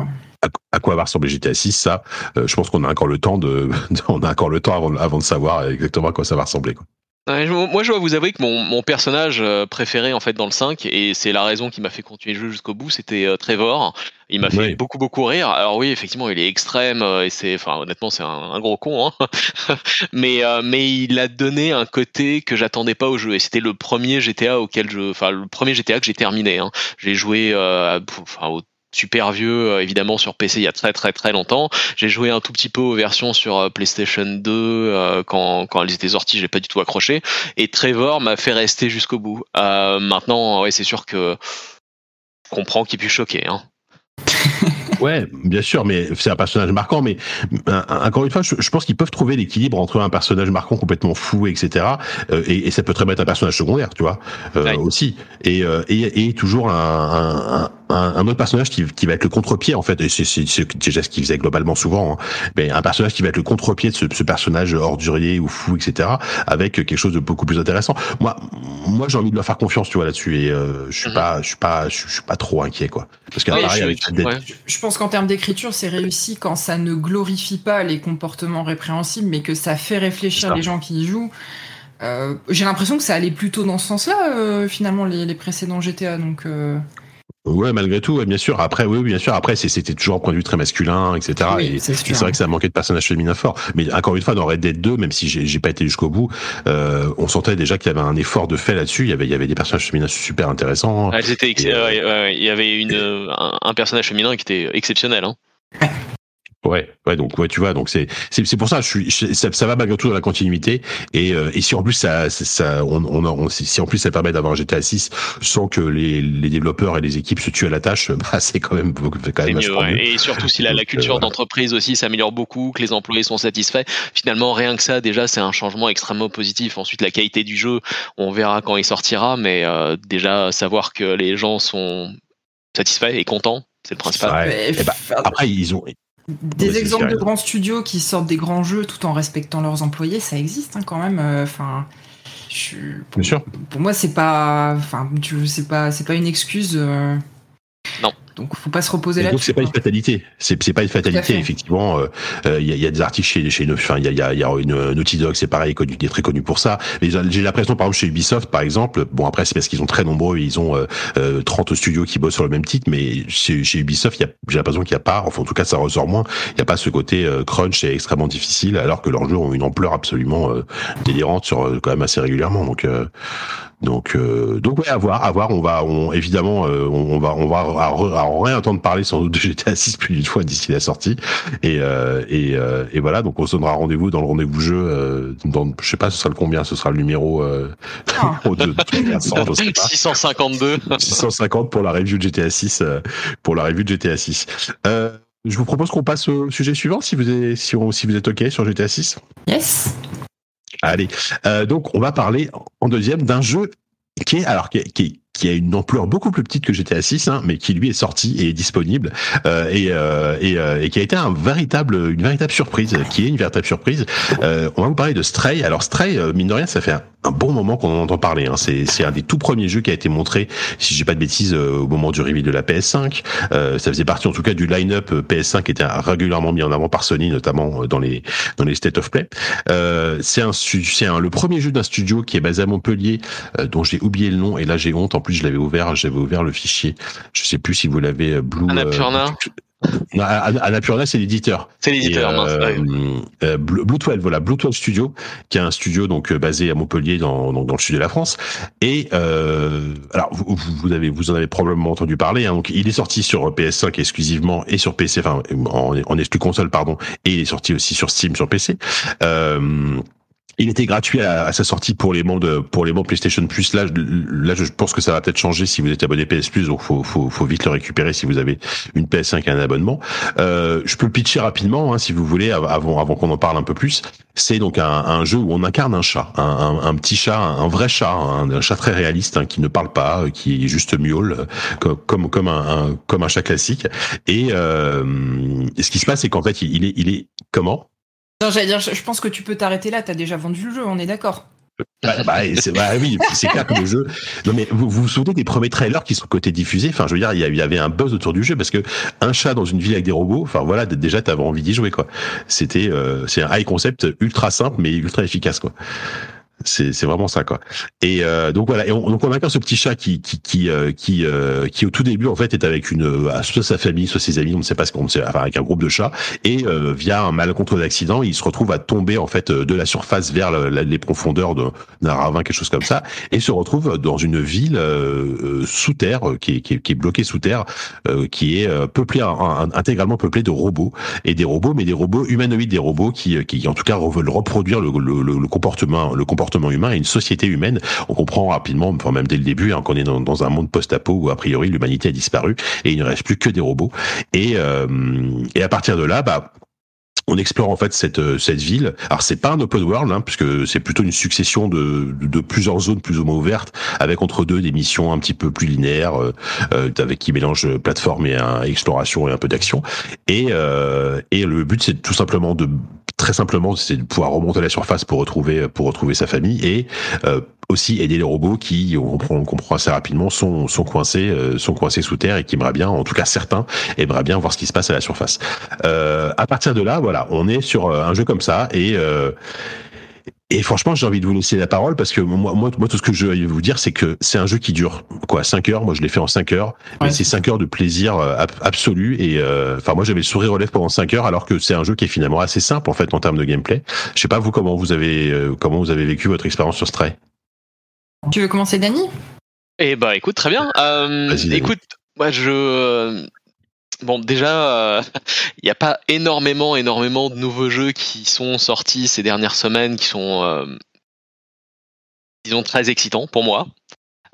à, quoi va ressembler GTA 6 Ça, euh, je pense qu'on a encore le temps de, on a encore le temps avant, avant de savoir exactement à quoi ça va ressembler. Quoi moi, je dois vous avouer que mon, mon, personnage euh, préféré en fait dans le 5, et c'est la raison qui m'a fait continuer le jeu jusqu'au bout, c'était euh, Trevor. Il m'a fait beaucoup beaucoup rire. Alors oui, effectivement, il est extrême euh, et c'est, enfin, honnêtement, c'est un, gros con. Hein mais mais il a donné un côté que j'attendais pas au jeu. Et c'était le premier GTA auquel je, enfin, le premier GTA que j'ai terminé. Hein. J'ai joué, enfin, au super vieux euh, évidemment sur PC il y a très très très longtemps. J'ai joué un tout petit peu aux versions sur euh, PlayStation 2 euh, quand, quand elles étaient sorties, j'ai pas du tout accroché. Et Trevor m'a fait rester jusqu'au bout. maintenant, ouais, c'est sûr que je comprends qu'il puisse choquer. Hein. Ouais, bien sûr, mais c'est un personnage marquant. Mais encore une fois, je, pense qu'ils peuvent trouver l'équilibre entre un personnage marquant complètement fou, etc. Euh, et, et, ça peut très bien être un personnage secondaire, tu vois, euh, aussi. Et, et, et, toujours un, un, un, autre personnage qui, qui va être le contre-pied, en fait. Et c'est déjà ce qu'il faisait globalement souvent. Hein. Mais un personnage qui va être le contre-pied de ce, ce, personnage ordurier ou fou, etc. Avec quelque chose de beaucoup plus intéressant. Moi, moi, j'ai envie de leur faire confiance, tu vois, là-dessus. Et euh, je suis mhm. pas, je suis pas, je, suis pas trop inquiet, quoi. Parce qu'à avec je pense qu'en termes d'écriture, c'est réussi quand ça ne glorifie pas les comportements répréhensibles, mais que ça fait réfléchir les gens qui y jouent. Euh, J'ai l'impression que ça allait plutôt dans ce sens-là, euh, finalement, les, les, précédents GTA. Donc, euh... Ouais, malgré tout, bien sûr. Après, oui, bien sûr. Après, c'était toujours un point de vue très masculin, etc. et c'est vrai que ça manquait de personnages féminins forts. Mais encore une fois, dans Red Dead 2, même si j'ai pas été jusqu'au bout, euh, on sentait déjà qu'il y avait un effort de fait là-dessus. Il y avait, il y avait des personnages féminins super intéressants. Ah, il y avait une, un, un, personnage féminin qui était exceptionnel. Hein. Ouais, ouais, donc ouais, tu vois, donc c'est c'est pour ça, je suis, ça, ça, va malgré tout dans la continuité et euh, et si en plus ça ça on, on, on si en plus ça permet d'avoir un GTA 6 sans que les, les développeurs et les équipes se tuent à la tâche, bah c'est quand même quand même mieux, ouais. Et surtout si la, la culture euh, d'entreprise aussi s'améliore beaucoup, que les employés sont satisfaits, finalement rien que ça déjà c'est un changement extrêmement positif. Ensuite la qualité du jeu, on verra quand il sortira, mais euh, déjà savoir que les gens sont satisfaits et contents, c'est le principal. Ouais. Bah, après ils ont des exemples de grands studios qui sortent des grands jeux tout en respectant leurs employés, ça existe hein, quand même. Euh, enfin, Bien sûr. Pour moi, c'est pas, enfin, c'est pas, c'est pas une excuse. Euh, non. Donc, faut pas se reposer là. Donc, c'est pas une fatalité. C'est, c'est pas une fatalité, effectivement. Il euh, euh, y, a, y, a, des articles chez, chez enfin, il y a, y, a, y a une Naughty Dog, c'est pareil, connu, est très connu pour ça. Mais j'ai l'impression, par exemple, chez Ubisoft, par exemple, bon, après, c'est parce qu'ils sont très nombreux, ils ont euh, 30 studios qui bossent sur le même titre, mais chez, chez Ubisoft, j'ai l'impression qu'il n'y a pas, enfin, en tout cas, ça ressort moins. Il n'y a pas ce côté euh, crunch et extrêmement difficile, alors que leurs jeux ont une ampleur absolument euh, délirante sur quand même assez régulièrement. Donc, donc, euh, donc ouais, à voir, à voir. On va, on, évidemment, euh, on, va, on va à, réentendre parler sans doute de GTA 6 plus d'une fois d'ici la sortie. Et, euh, et, euh, et, voilà, donc on se donnera rendez-vous dans le rendez-vous jeu. Euh, dans, je sais pas, ce sera le combien Ce sera le numéro, euh, ah. de, 652. 650 pour la review de GTA 6. pour la review de GTA 6. je vous propose qu'on passe au sujet suivant, si vous êtes, si, si vous êtes ok sur GTA 6. Yes. Allez, euh, donc on va parler en deuxième d'un jeu qui est alors qui est, qui qui a une ampleur beaucoup plus petite que GTA 6, hein, mais qui lui est sorti et est disponible euh, et, euh, et, euh, et, qui a été un véritable, une véritable surprise, qui est une véritable surprise. Euh, on va vous parler de Stray. Alors Stray, mine de rien, ça fait un, bon moment qu'on en entend parler. Hein. C'est un des tout premiers jeux qui a été montré, si j'ai pas de bêtises, au moment du reveal de la PS5. ça faisait partie en tout cas du line-up PS5 qui était régulièrement mis en avant par Sony, notamment dans les dans les state of play. c'est un, un, le premier jeu d'un studio qui est basé à Montpellier, dont j'ai oublié le nom et là j'ai honte. En plus, je l'avais ouvert, j'avais ouvert le fichier. Je sais plus si vous l'avez euh, Blue. Annapurna. Euh, Annapurna, c'est l'éditeur. C'est l'éditeur. Euh, euh, Blue 12, voilà, Blue 12 Studio, qui est un studio donc basé à Montpellier, dans, dans, dans le sud de la France. Et euh, alors, vous, vous, avez, vous en avez probablement entendu parler. Hein, donc, il est sorti sur PS5 exclusivement et sur PC, enfin en, en exclu console, pardon, et il est sorti aussi sur Steam sur PC. Euh, il était gratuit à, sa sortie pour les membres de, pour les membres PlayStation Plus. Là, là, je pense que ça va peut-être changer si vous êtes abonné PS Plus, donc faut, faut, faut vite le récupérer si vous avez une PS5 et un abonnement. Euh, je peux le pitcher rapidement, hein, si vous voulez, avant, avant qu'on en parle un peu plus. C'est donc un, un, jeu où on incarne un chat, un, un, petit chat, un vrai chat, un, chat très réaliste hein, qui ne parle pas, qui est juste miaule, comme comme comme un, comme un chat classique. Et, euh, ce qui se passe, c'est qu'en fait, il est il est comment? Je pense que tu peux t'arrêter là, t'as déjà vendu le jeu, on est d'accord. Bah, bah, bah, oui, c'est clair que le jeu. Non mais vous, vous souvenez des premiers trailers qui sont côté diffusés? Enfin, je veux dire, il y avait un buzz autour du jeu parce que un chat dans une ville avec des robots. Enfin voilà, déjà t'avais envie d'y jouer quoi. C'était, euh, c'est un high concept ultra simple mais ultra efficace quoi. C'est vraiment ça quoi. Et euh, donc voilà. Et on, donc on a ce petit chat qui qui qui euh, qui, euh, qui au tout début en fait est avec une euh, soit sa famille soit ses amis on ne sait pas ce qu'on sait enfin avec un groupe de chats et via un mal contrôle d'accident il se retrouve à tomber en fait de la surface vers les profondeurs d'un ravin quelque chose comme ça et se retrouve dans une ville sous terre qui est, qui est, qui est bloquée sous terre qui est peuplée intégralement peuplée de robots et des robots mais des robots humanoïdes des robots qui qui en tout cas veulent reproduire le, le, le comportement le comportement humain et une société humaine. On comprend rapidement, enfin même dès le début, hein, qu'on est dans, un monde post-apo où a priori l'humanité a disparu et il ne reste plus que des robots. Et, euh, à partir de là, bah, on explore en fait cette euh, cette ville. Alors c'est pas un open world hein, puisque c'est plutôt une succession de, plusieurs zones plus ou moins ouvertes avec entre deux des missions un petit peu plus linéaires euh, avec qui mélange plateforme et exploration et un peu d'action. Et le but c'est tout simplement de très simplement, c'est de pouvoir remonter à la surface pour retrouver pour retrouver sa famille et euh, aussi aider les robots qui, on comprend, on comprend assez rapidement, sont sont coincés euh, sont coincés sous terre et qui aimeraient bien, en tout cas certains, aimeraient bien voir ce qui se passe à la surface. Euh, à partir de là, voilà, on est sur un jeu comme ça et et franchement, j'ai envie de vous laisser la parole parce que moi, moi, moi tout ce que je vais vous dire, c'est que c'est un jeu qui dure quoi 5 heures. Moi, je l'ai fait en 5 heures, mais c'est 5 heures de plaisir euh, absolu. Et euh, enfin, moi, j'avais le sourire aux lèvres pendant 5 heures, alors que c'est un jeu qui est finalement assez simple en fait en termes de gameplay. Je sais pas vous comment vous avez euh, comment vous avez vécu votre expérience sur Stray? Tu veux commencer, Dany? Eh bah, écoute, très bien. écoute, moi, je Bon, déjà, il n'y a pas énormément, énormément de nouveaux jeux qui sont sortis ces dernières semaines, qui sont, euh, disons, très excitants pour moi.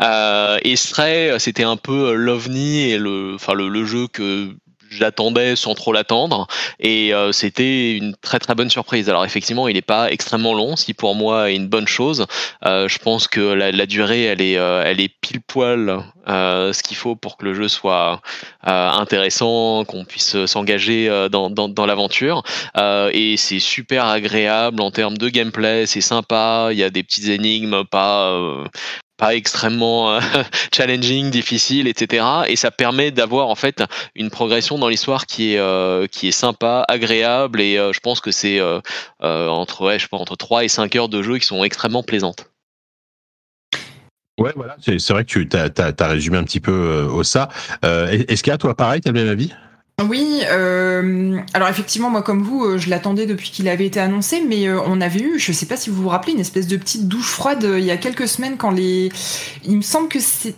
Euh, et c'était un peu l'ovni et le, enfin le, le jeu que j'attendais sans trop l'attendre et euh, c'était une très très bonne surprise. Alors effectivement, il n'est pas extrêmement long, ce qui pour moi est une bonne chose. Euh, je pense que la, durée, elle est, euh, elle est pile poil ce qu'il faut pour que le jeu soit intéressant, qu'on puisse s'engager dans, dans, dans l'aventure. et c'est super agréable en termes de gameplay, c'est sympa. Il y a des petites énigmes pas pas extrêmement euh, challenging, difficile, etc. Et ça permet d'avoir en fait une progression dans l'histoire qui est euh, qui est sympa, agréable et euh, je pense que c'est entre je pense entre 3 et 5 heures de jeu qui sont extrêmement plaisantes. Ouais, voilà, c'est vrai que tu as, résumé un petit peu au ça. Est-ce qu'à toi, pareil, tu as le même avis? Oui, euh, alors effectivement, moi comme vous, euh, je l'attendais depuis qu'il avait été annoncé, mais euh, on avait eu, je sais pas si vous vous rappelez, une espèce de petite douche froide il y a quelques semaines quand les... Il me semble que c'était...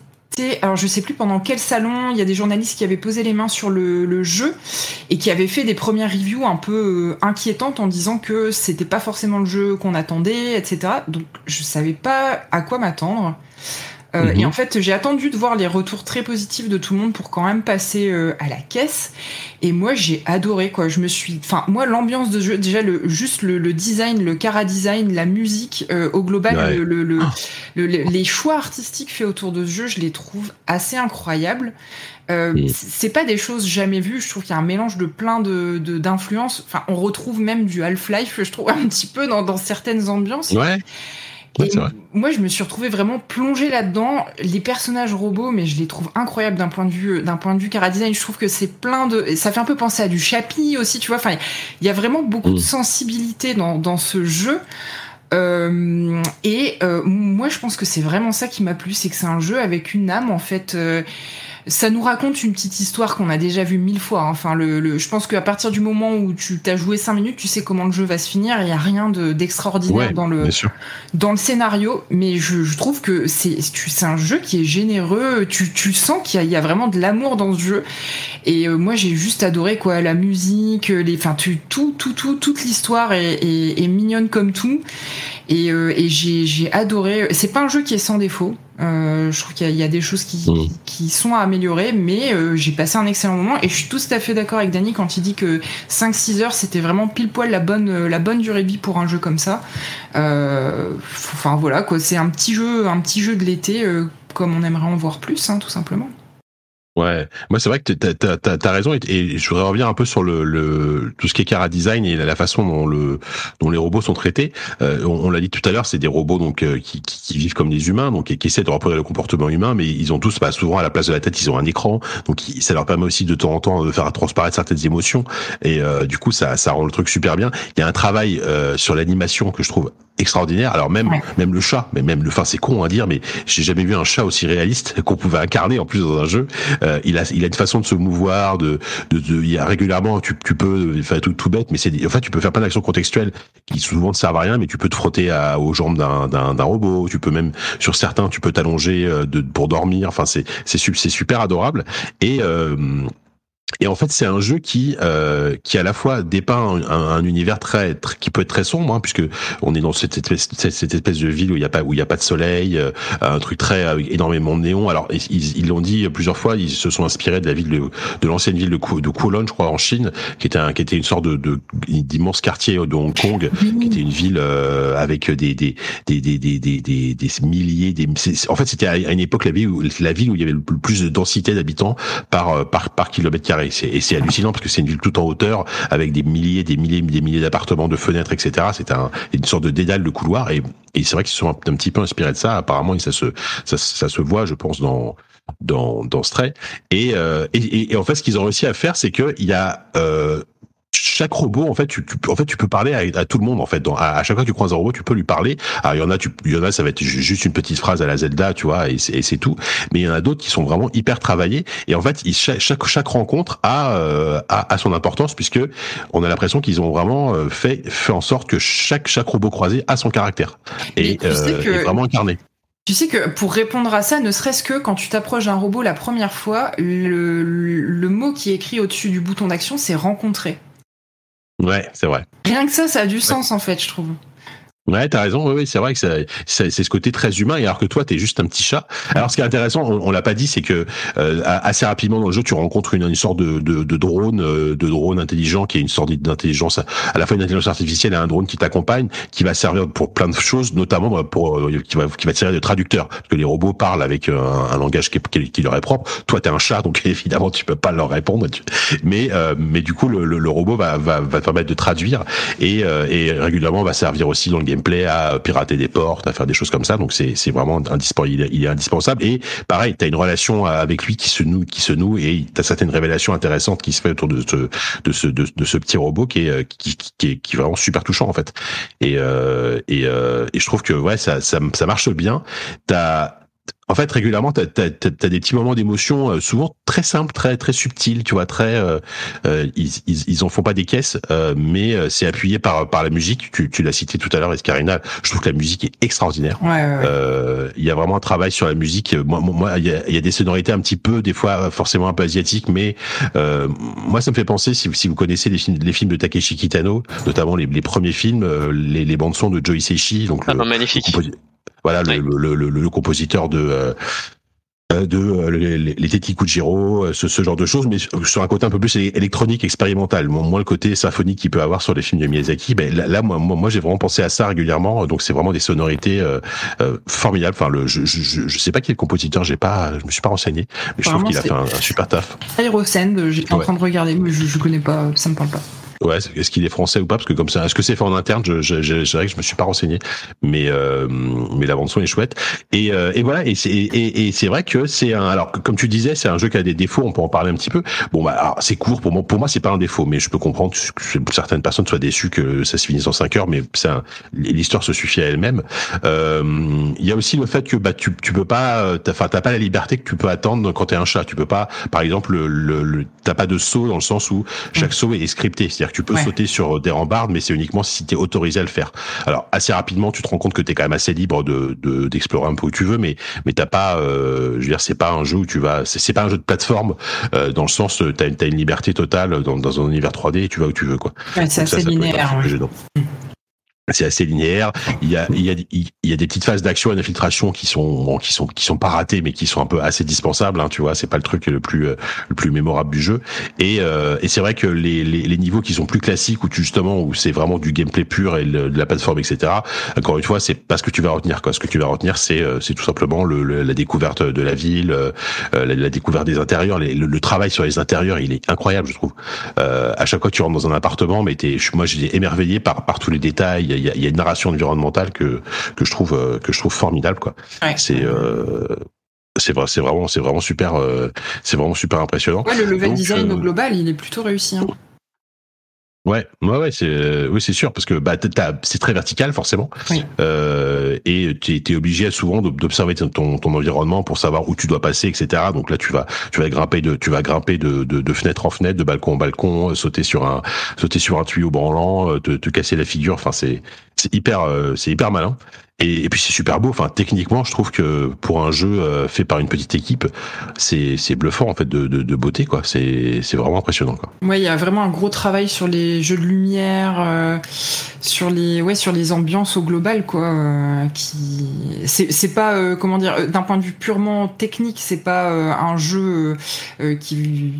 Alors je sais plus pendant quel salon, il y a des journalistes qui avaient posé les mains sur le, jeu et qui avaient fait des premières reviews un peu inquiétantes en disant que c'était pas forcément le jeu qu'on attendait, etc. Donc je savais pas à quoi m'attendre. Euh, et mhm. en fait, j'ai attendu de voir les retours très positifs de tout le monde pour quand même passer euh, à la caisse. Et moi, j'ai adoré quoi. Je me suis, enfin, moi, l'ambiance de jeu, déjà le juste le, design, le cara design, la musique euh, au global, le, ah. le, les choix artistiques faits autour de ce jeu, je les trouve assez incroyables. Euh, c'est pas des choses jamais vues. Je trouve qu'il y a un mélange de plein de d'influences. enfin, on retrouve même du Half-Life, je trouve un petit peu dans, dans certaines ambiances. Ouais. Moi, je me suis retrouvée vraiment plongée là-dedans. Les personnages robots, mais je les trouve incroyables d'un point de vue, d'un point de vue cara design. Je trouve que c'est plein de, ça fait un peu penser à du Chappie aussi, tu vois. Enfin, il y a vraiment beaucoup de mm. sensibilité dans, dans ce jeu. Euh, et euh, moi, je pense que c'est vraiment ça qui m'a plu, c'est que c'est un jeu avec une âme en fait. Euh, ça nous raconte une petite histoire qu'on a déjà vue mille fois. Hein. Enfin, le, je pense qu'à partir du moment où tu t'as joué cinq minutes, tu sais comment le jeu va se finir. Il y a rien d'extraordinaire dans le dans le scénario, mais je, trouve que c'est c'est un jeu qui est généreux. Tu, tu sens qu'il y, y, a vraiment de l'amour dans ce jeu. Et euh, moi, j'ai juste adoré quoi, la musique, les, enfin, tu, tout, tout, tout, toute l'histoire est, est, est mignonne comme tout. Et, euh, et j'ai adoré. C'est pas un jeu qui est sans défaut. Euh, je trouve qu'il y, y, a des choses qui, mmh. qui sont à améliorer, mais euh, j'ai passé un excellent moment et je suis tout à fait d'accord avec Danny quand il dit que 5-6 heures c'était vraiment pile poil la bonne, la bonne durée de vie pour un jeu comme ça. Euh, enfin voilà quoi, c'est un petit jeu, un petit jeu de l'été comme on aimerait en voir plus, hein, tout simplement. Ouais, moi c'est vrai que t'as as, as, raison et, je voudrais revenir un peu sur le, le tout ce qui est cara design et la, façon dont le dont les robots sont traités. Euh, on, l'a dit tout à l'heure, c'est des robots donc euh, qui, qui, vivent comme des humains, donc qui essaient de reproduire le comportement humain, mais ils ont tous, bah, souvent à la place de la tête, ils ont un écran, donc ça leur permet aussi de temps en temps de faire transparaître certaines émotions et euh, du coup ça ça rend le truc super bien. Il y a un travail euh, sur l'animation que je trouve extraordinaire. Alors même même le chat, mais même le, enfin c'est con à dire, mais j'ai jamais vu un chat aussi réaliste qu'on pouvait incarner en plus dans un jeu. Euh, il a il a une façon de se mouvoir, de de, de il y a régulièrement tu tu peux enfin tout tout bête, mais c'est en fait tu peux faire plein d'actions contextuelles qui souvent ne servent à rien, mais tu peux te frotter à, aux jambes d'un d'un robot. Tu peux même sur certains tu peux t'allonger euh, de pour dormir. Enfin c'est c'est c'est super adorable et euh, et en fait, c'est un jeu qui euh, qui à la fois dépeint un, un univers très, qui peut être très sombre, hein, puisque on est dans cette espèce, cette, espèce de ville où il y a pas où il y a pas de soleil, euh, un truc très euh, énormément de néon. Alors ils l'ont dit plusieurs fois, ils se sont inspirés de la ville de, l'ancienne ville de, de Kowloon, je crois, en Chine, qui était un, qui était une sorte de, d'immense quartier de Hong Kong, qui était une ville euh, avec des des des des des des, des, milliers, des en fait c'était à une époque la ville où la ville où il y avait le plus de densité d'habitants par par par kilomètre carré et c'est hallucinant parce que c'est une ville tout en hauteur avec des milliers, des milliers, des milliers d'appartements, de fenêtres, etc. C'est un, une sorte de dédale de couloir et, et c'est vrai qu'ils sont un, petit peu inspirés de ça. Apparemment, ça se, ça, ça se voit, je pense, dans dans dans ce trait. Et, euh, et, et, en fait, ce qu'ils ont réussi à faire, c'est que il y a euh, chaque robot, en fait, tu, en fait, tu peux parler à, tout le monde. En fait, à, chaque fois que tu croises un robot, tu peux lui parler. Alors, il y en a, tu, il y en a, ça va être juste une petite phrase à la Zelda, tu vois, et c'est tout. Mais il y en a d'autres qui sont vraiment hyper travaillés. Et en fait, chaque, chaque, rencontre a, euh, a, son importance puisque on a l'impression qu'ils ont vraiment euh, fait fait en sorte que chaque chaque robot croisé a son caractère et euh, est vraiment incarné. Tu sais que pour répondre à ça, ne serait-ce que quand tu t'approches d'un robot la première fois, le, le mot qui est écrit au-dessus du bouton d'action, c'est rencontrer. Ouais, c'est vrai. Rien que ça, ça a du sens en fait, je trouve. Ouais, t'as raison. Oui, c'est vrai que c'est ce côté très humain. Et alors que toi, t'es juste un petit chat. Alors, ce qui est intéressant, on, l'a pas dit, c'est que euh, assez rapidement dans le jeu, tu rencontres une, une sorte de, de, de drone, euh, de drone intelligent qui est une sorte d'intelligence, à la fois une intelligence artificielle et un drone qui t'accompagne, qui va servir pour plein de choses, notamment bah, pour euh, qui va qui va te servir de traducteur, parce que les robots parlent avec un, un langage qui, qui, leur est propre. Toi, t'es un chat, donc évidemment, tu peux pas leur répondre. Mais mais du coup, le, le, robot va, va va te permettre de traduire et et régulièrement va servir aussi dans le gameplay à pirater des portes, à faire des choses comme ça. Donc c'est c'est vraiment indispensable. Il est, indispensable. Et pareil, t'as une relation avec lui qui se noue, qui se noue, et t'as certaines révélations intéressantes qui se fait autour de ce de ce de, ce petit robot qui est qui, qui est qui est vraiment super touchant en fait. Et euh, et, euh, et je trouve que ouais ça ça ça marche bien. T'as en fait, régulièrement, tu as, des petits moments d'émotion, euh, souvent très simples, très très subtils, tu vois, très. Euh, euh ils, ils, ils, en font pas des caisses, euh, mais c'est appuyé par par la musique. Tu, tu l'as cité tout à l'heure, Escarina. Je trouve que la musique est extraordinaire. Il ouais, ouais, y a vraiment un travail sur la musique. Moi, moi, il y a, y a, des sonorités un petit peu, des fois forcément un peu asiatiques, mais moi, ça me fait penser, si, si vous connaissez les films, les films de Takeshi Kitano, notamment les, les premiers films, les, les bandes son de Joe Hisaishi, donc ah, magnifique voilà le, le, le, le, compositeur de euh, de euh, les, les Teti Kujiro, euh, ce, ce, genre de choses, mais sur un côté un peu plus électronique, expérimental. Moins le côté symphonique qu'il peut avoir sur les films de Miyazaki. Ben là, moi, moi, j'ai vraiment pensé à ça régulièrement. Donc c'est vraiment des sonorités euh, formidables. Enfin, le, je, je, je sais pas qui est le compositeur, j'ai pas, je me suis pas renseigné, mais je trouve qu'il a fait un, super taf. Aerosend, j'étais en train de regarder, mais je, je connais pas, ça me parle pas. Ouais, est-ce qu'il est français ou pas? Parce que comme ça, est-ce que c'est fait en interne? Je, je, je, vrai que je me suis pas renseigné, mais euh, mais la bande son est chouette. Et, euh, et voilà, et c'est et, et c'est vrai que c'est un. Alors comme tu disais, c'est un jeu qui a des défauts. On peut en parler un petit peu. Bon, bah c'est court pour moi. Pour moi, c'est pas un défaut, mais je peux comprendre que certaines personnes soient déçues que ça se finisse en 5 heures, mais ça, l'histoire se suffit à elle-même. Euh, il y a aussi le fait que bah tu tu peux pas, enfin t'as pas la liberté que tu peux attendre quand t'es un chat. Tu peux pas, par exemple, le, le, t'as pas de saut dans le sens où chaque saut est scripté. C'est-à-dire tu peux sauter sur des rambardes, mais c'est uniquement si tu es autorisé à le faire. Alors assez rapidement, tu te rends compte que tu es quand même assez libre de d'explorer un peu où tu veux, mais mais t'as pas, euh, je veux dire, c'est pas un jeu où tu vas, c'est pas un jeu de plateforme euh, dans le sens, t'as as une liberté totale dans, dans un univers 3D et tu vas où tu veux quoi. c'est assez linéaire c'est assez linéaire. Il y a, il y a, il y a des petites phases d'action et d'infiltration qui sont, qui sont, qui sont pas ratées, mais qui sont un peu assez dispensables. Hein, tu vois, c'est pas le truc le plus, euh, le plus mémorable du jeu. Et, euh, et c'est vrai que les, les, les, niveaux qui sont plus classiques, où tu justement, où c'est vraiment du gameplay pur et de la plateforme, etc. Encore une fois, c'est pas ce que tu vas retenir. Quoi. Ce que tu vas retenir, c'est, euh, c'est tout simplement le, la découverte de la ville, la, découverte des intérieurs, le, travail sur les intérieurs, il est incroyable, je trouve. à chaque fois que tu rentres dans un appartement, mais t'es, moi, j'ai émerveillé par, par tous les détails il y a, y a, une narration environnementale que que je trouve euh, que je trouve formidable quoi. C'est euh, c'est vrai, c'est vraiment, c'est vraiment super, euh, c'est vraiment super impressionnant. Ouais, le level design au global, il est plutôt réussi. Hein. Ouais, ouais, ouais, c'est oui, c'est sûr parce que bah c'est très vertical forcément, euh, et tu es, obligé souvent d'observer ton, ton environnement pour savoir où tu dois passer, etc. Donc là, tu vas tu vas grimper de tu vas grimper de, de, de fenêtre en fenêtre, de balcon en balcon, sauter sur un sauter sur un tuyau branlant, euh, te, te casser la figure. Enfin, c'est c'est hyper euh, c'est hyper malin. Et, puis c'est super beau. Enfin, techniquement, je trouve que pour un jeu euh, fait par une petite équipe, c'est c'est bluffant en fait de, de, de beauté quoi. C'est c'est vraiment impressionnant quoi. Ouais, il y a vraiment un gros travail sur les jeux de lumière, euh, sur les ouais sur les ambiances au global quoi. Euh, qui c'est c'est pas comment dire d'un point de vue purement technique, c'est pas un jeu qui,